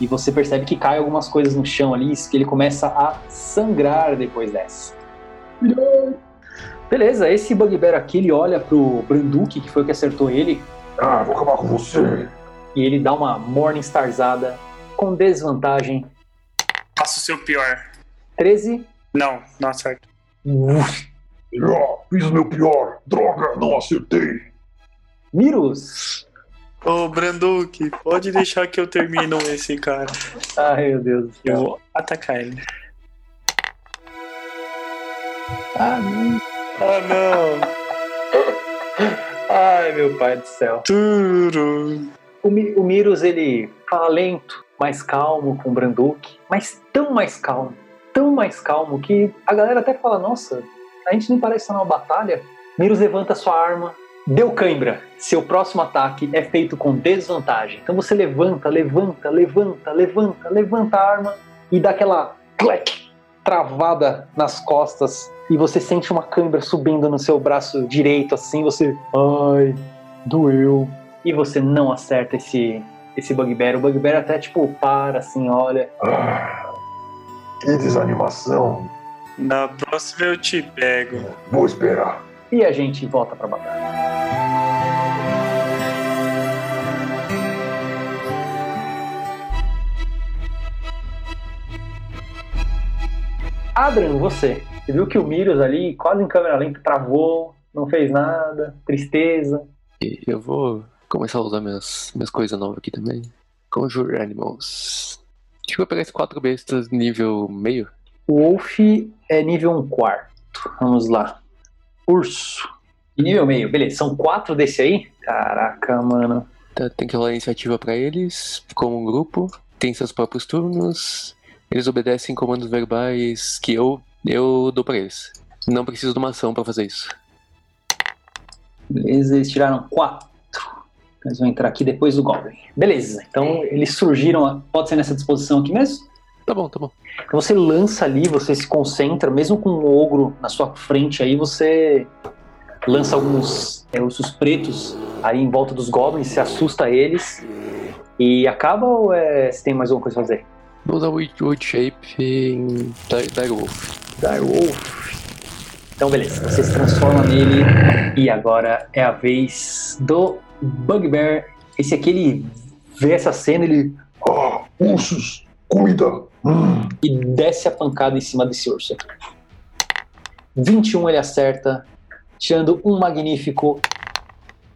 E você percebe que cai algumas coisas no chão ali, que ele começa a sangrar depois dessa. Beleza, esse Bugbear aqui, ele olha pro Branduque, que foi o que acertou ele, Ah, vou acabar com você. e ele dá uma Morningstarzada com desvantagem. Faça o seu pior. 13. Não, não acerta. Ah, fiz o meu pior. Droga, não acertei. Mirus! Ô, Branduque, pode deixar que eu termino esse cara. Ai, meu Deus do Eu céu. vou atacar ele. Ah, não. Ah, não. Ai, meu pai do céu. Turu. O, Mi- o Mirus, ele fala lento, mais calmo com o Branduque, mas tão mais calmo, tão mais calmo que a galera até fala: Nossa, a gente nem parece estar numa batalha. Mirus levanta sua arma, deu cãibra. Seu próximo ataque é feito com desvantagem. Então você levanta, levanta, levanta, levanta, levanta a arma e dá aquela clack, travada nas costas e você sente uma cãibra subindo no seu braço direito, assim. Você, ai, doeu e você não acerta esse esse bugbear. O bugbear até tipo para assim, olha. Ah, que desanimação. Na próxima eu te pego. Vou esperar. E a gente volta pra batalha. Adrian, você. Você viu que o Mirus ali, quase em câmera lenta, travou, não fez nada, tristeza. E eu vou começar a usar minhas, minhas coisas novas aqui também. Conjure Animals. Que eu pegar esses quatro bestas nível meio. O Wolf é nível 1 quarto. Vamos lá. Urso. Nível meio, beleza. São quatro desse aí? Caraca, mano. Tá, Tem que rolar iniciativa pra eles, como um grupo. Tem seus próprios turnos. Eles obedecem comandos verbais que eu, eu dou pra eles. Não preciso de uma ação pra fazer isso. Beleza, eles tiraram quatro. Eles vão entrar aqui depois do Goblin. Beleza, então eles surgiram. Pode ser nessa disposição aqui mesmo? Tá bom, tá bom. Então você lança ali, você se concentra, mesmo com um ogro na sua frente aí, você lança alguns é, ursos pretos aí em volta dos goblins, se assusta eles e acaba ou é, você tem mais alguma coisa a fazer? Vou usar o Wood Shape em Dire Dire Wolf. Direwolf. Então beleza, você se transforma nele e agora é a vez do Bugbear. Esse aqui ele vê essa cena, ele Ah, ursos, comida. Hum. e desce a pancada em cima desse urso. 21 ele acerta, tirando um magnífico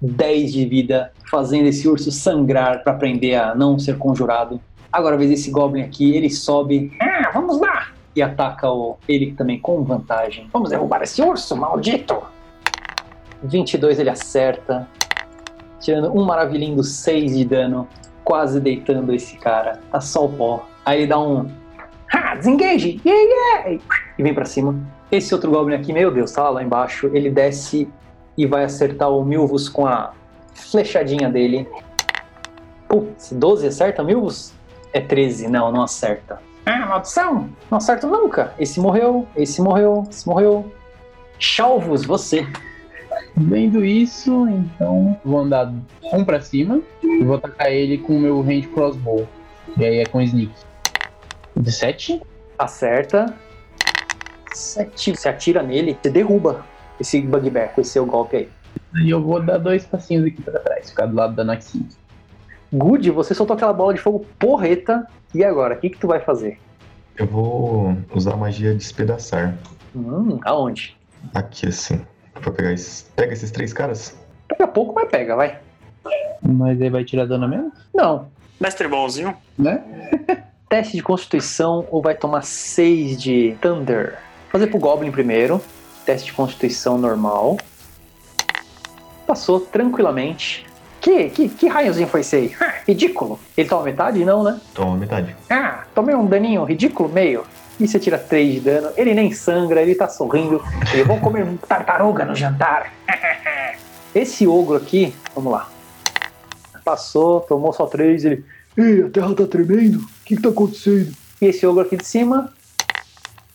10 de vida, fazendo esse urso sangrar para aprender a não ser conjurado. Agora, vez desse Goblin aqui, ele sobe. Ah, vamos lá! E ataca o, ele também com vantagem. Vamos derrubar esse urso, maldito! 22 ele acerta, tirando um maravilhindo 6 de dano, quase deitando esse cara. Tá só o pó. Aí ele dá um. Ha! Desengage! Yeah, yeah! E vem pra cima. Esse outro Goblin aqui, meu Deus, tá lá embaixo. Ele desce e vai acertar o Milvus com a flechadinha dele. Putz, 12 acerta, Milvus? É 13, não, não acerta. Ah, maldição! Não acerto nunca. Esse morreu, esse morreu, esse morreu. Chalvos, você. Vendo isso, então vou andar um pra cima e vou atacar ele com o meu range crossbow. E aí é com sneak. 17? Acerta. 7. Você atira nele, você derruba esse bugbear com esse seu golpe aí. E eu vou dar dois passinhos aqui pra trás, ficar do lado da Naxin. Good, você soltou aquela bola de fogo porreta. E agora, o que, que tu vai fazer? Eu vou usar a magia despedaçar. Hum, aonde? Aqui assim. Pra pegar esses. Pega esses três caras? Daqui a pouco, mas pega, vai. Mas aí vai tirar dano mesmo? Não. Mestre bonzinho. Né? Teste de constituição ou vai tomar 6 de Thunder? Vou fazer pro Goblin primeiro. Teste de constituição normal. Passou tranquilamente. Que, que, que raiozinho foi esse aí? Ah, ridículo. Ele toma metade? Não, né? Toma metade. Ah, tomei um daninho ridículo, meio. E você tira 3 de dano. Ele nem sangra, ele tá sorrindo. Eu vou comer um tartaruga no jantar. Esse ogro aqui, vamos lá. Passou, tomou só 3, ele. Ei, a terra tá tremendo? O que, que tá acontecendo? E esse ogro aqui de cima.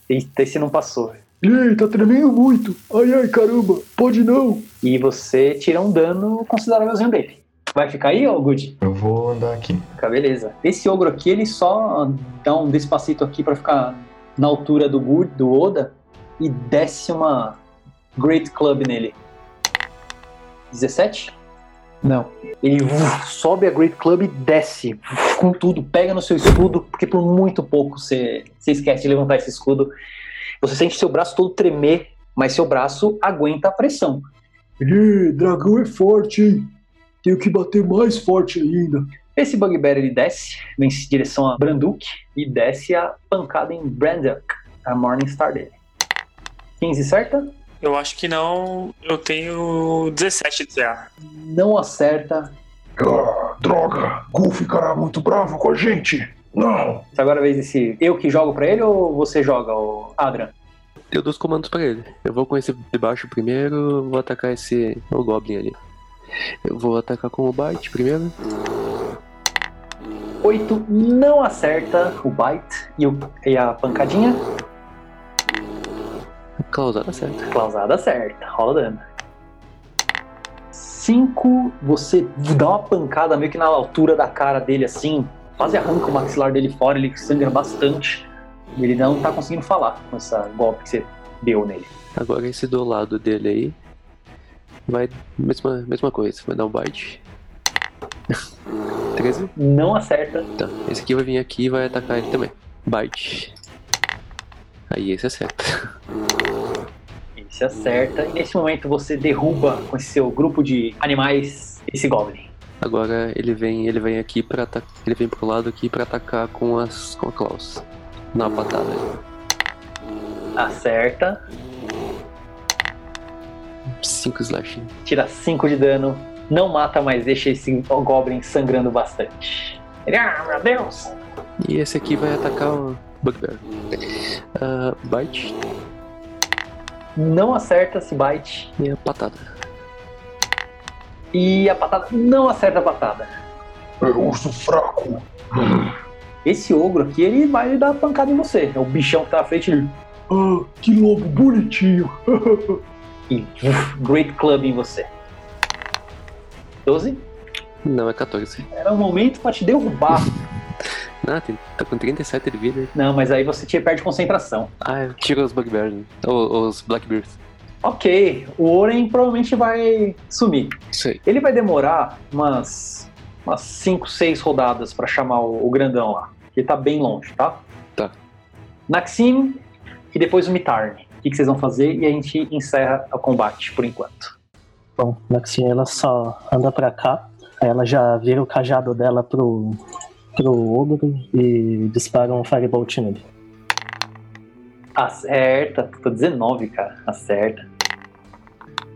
Eita, esse não passou. Ei, tá tremendo muito. Ai, ai, caramba. Pode não. E você tira um dano considerávelzinho dele. Vai ficar aí, ô Good? Eu vou andar aqui. Fica beleza. Esse ogro aqui, ele só dá um despacito aqui pra ficar na altura do Good, do Oda, e desce uma Great Club nele. 17? Não. Ele uf, sobe a Great Club e desce uf, com tudo, pega no seu escudo, porque por muito pouco você, você esquece de levantar esse escudo. Você sente seu braço todo tremer, mas seu braço aguenta a pressão. Ei, dragão é forte, hein? Tenho que bater mais forte ainda. Esse Bugbear ele desce, vem em direção a Branduk e desce a pancada em Branduk, a Morningstar dele. 15 certa? Eu acho que não. Eu tenho 17 de CA. Não acerta. Ah, droga, Gu ficará muito bravo com a gente. Não. Agora a vez desse. Eu que jogo pra ele ou você joga, o Adrian? Eu dou os comandos pra ele. Eu vou com esse de baixo primeiro, vou atacar esse. o Goblin ali. Eu vou atacar com o Bite primeiro. 8 não acerta o bite e, o- e a pancadinha. Clausada certa. Clausada certa, rola dano. 5, você dá uma pancada meio que na altura da cara dele assim, quase arranca o maxilar dele fora, ele sangra bastante. E ele não tá conseguindo falar com essa golpe que você deu nele. Agora esse do lado dele aí. Vai. Mesma, mesma coisa, vai dar um bite. 13? Não acerta. Tá. Esse aqui vai vir aqui e vai atacar ele também. Bite. Aí esse acerta. Esse acerta. E nesse momento você derruba com esse seu grupo de animais esse Goblin. Agora ele vem, ele vem aqui para ele vem pro lado aqui para atacar com as com a Klaus. Na patada. Acerta. 5 slashing. Tira 5 de dano. Não mata, mas deixa esse Goblin sangrando bastante. Ele, ah, meu Deus! E esse aqui vai atacar o Bugbear. Ah, bite Não acerta esse bite. e a patada. E a patada não acerta a patada. É urso fraco. Esse ogro aqui, ele vai dar pancada em você. É o bichão que tá na frente. Ele, Ah, que lobo bonitinho. e uf, Great Club em você. 12. Não, é 14. Era um momento pra te derrubar. Ah, tem, tá com 37 de vida. Não, mas aí você te perde concentração. Ah, tira os Bugbears, né? Ou os Blackbears. Ok, o Oren provavelmente vai sumir. Aí. Ele vai demorar umas umas 5, 6 rodadas pra chamar o, o grandão lá. Que tá bem longe, tá? Tá. Naxim e depois o Mitarne. O que, que vocês vão fazer? E a gente encerra o combate por enquanto. Bom, Maxine, ela só anda pra cá, aí ela já vira o cajado dela pro, pro ogro e dispara um firebolt nele. Acerta. Tô 19, cara. Acerta.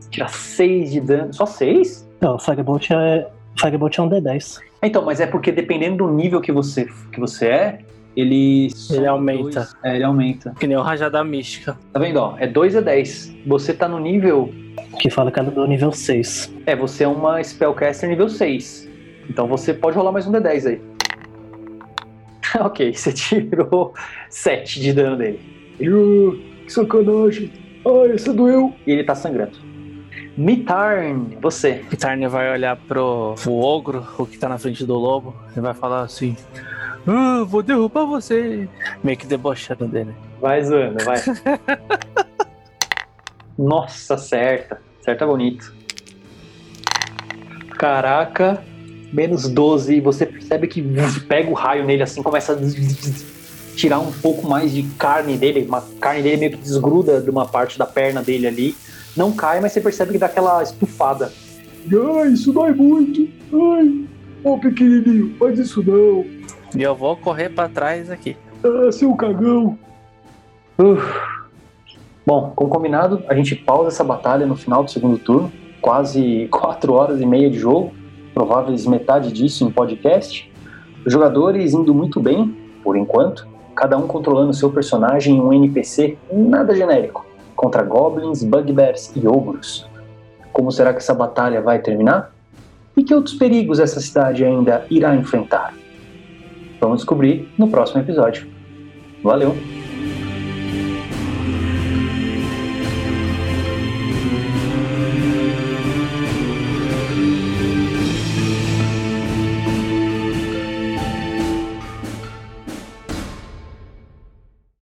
Tira 6 de dano. Só 6? Não, o firebolt é, firebolt é um D10. Então, mas é porque dependendo do nível que você, que você é, ele. Ele aumenta. dois- é, ele aumenta. Que nem o Rajada Mística. Tá vendo? Ó, é 2 a 10. Você tá no nível. Que fala que é do nível 6. É, você é uma Spellcaster nível 6. Então você pode rolar mais um D10 aí. ok, você tirou 7 de dano dele. Ah, que sacanagem. Ai, essa doeu. E ele tá sangrando. Mitarn, você. Pitarne vai olhar pro o ogro, o que tá na frente do lobo, e vai falar assim: Ah, vou derrubar você. Meio que debochando dele. Vai zoando, vai. Nossa, acerta. Acerta bonito. Caraca, menos 12. E você percebe que pega o raio nele assim, começa a tirar um pouco mais de carne dele. Uma carne dele meio que desgruda de uma parte da perna dele ali. Não cai, mas você percebe que dá aquela estufada. Ai, isso dói muito. Ai, ô pequenininho, faz isso não. E eu vou correr pra trás aqui. Ah, seu cagão. Uf. Bom, como combinado, a gente pausa essa batalha no final do segundo turno. Quase 4 horas e meia de jogo. Prováveis metade disso em podcast. Os jogadores indo muito bem, por enquanto. Cada um controlando seu personagem em um NPC nada genérico. Contra goblins, bugbears e ogros. Como será que essa batalha vai terminar? E que outros perigos essa cidade ainda irá enfrentar? Vamos descobrir no próximo episódio. Valeu!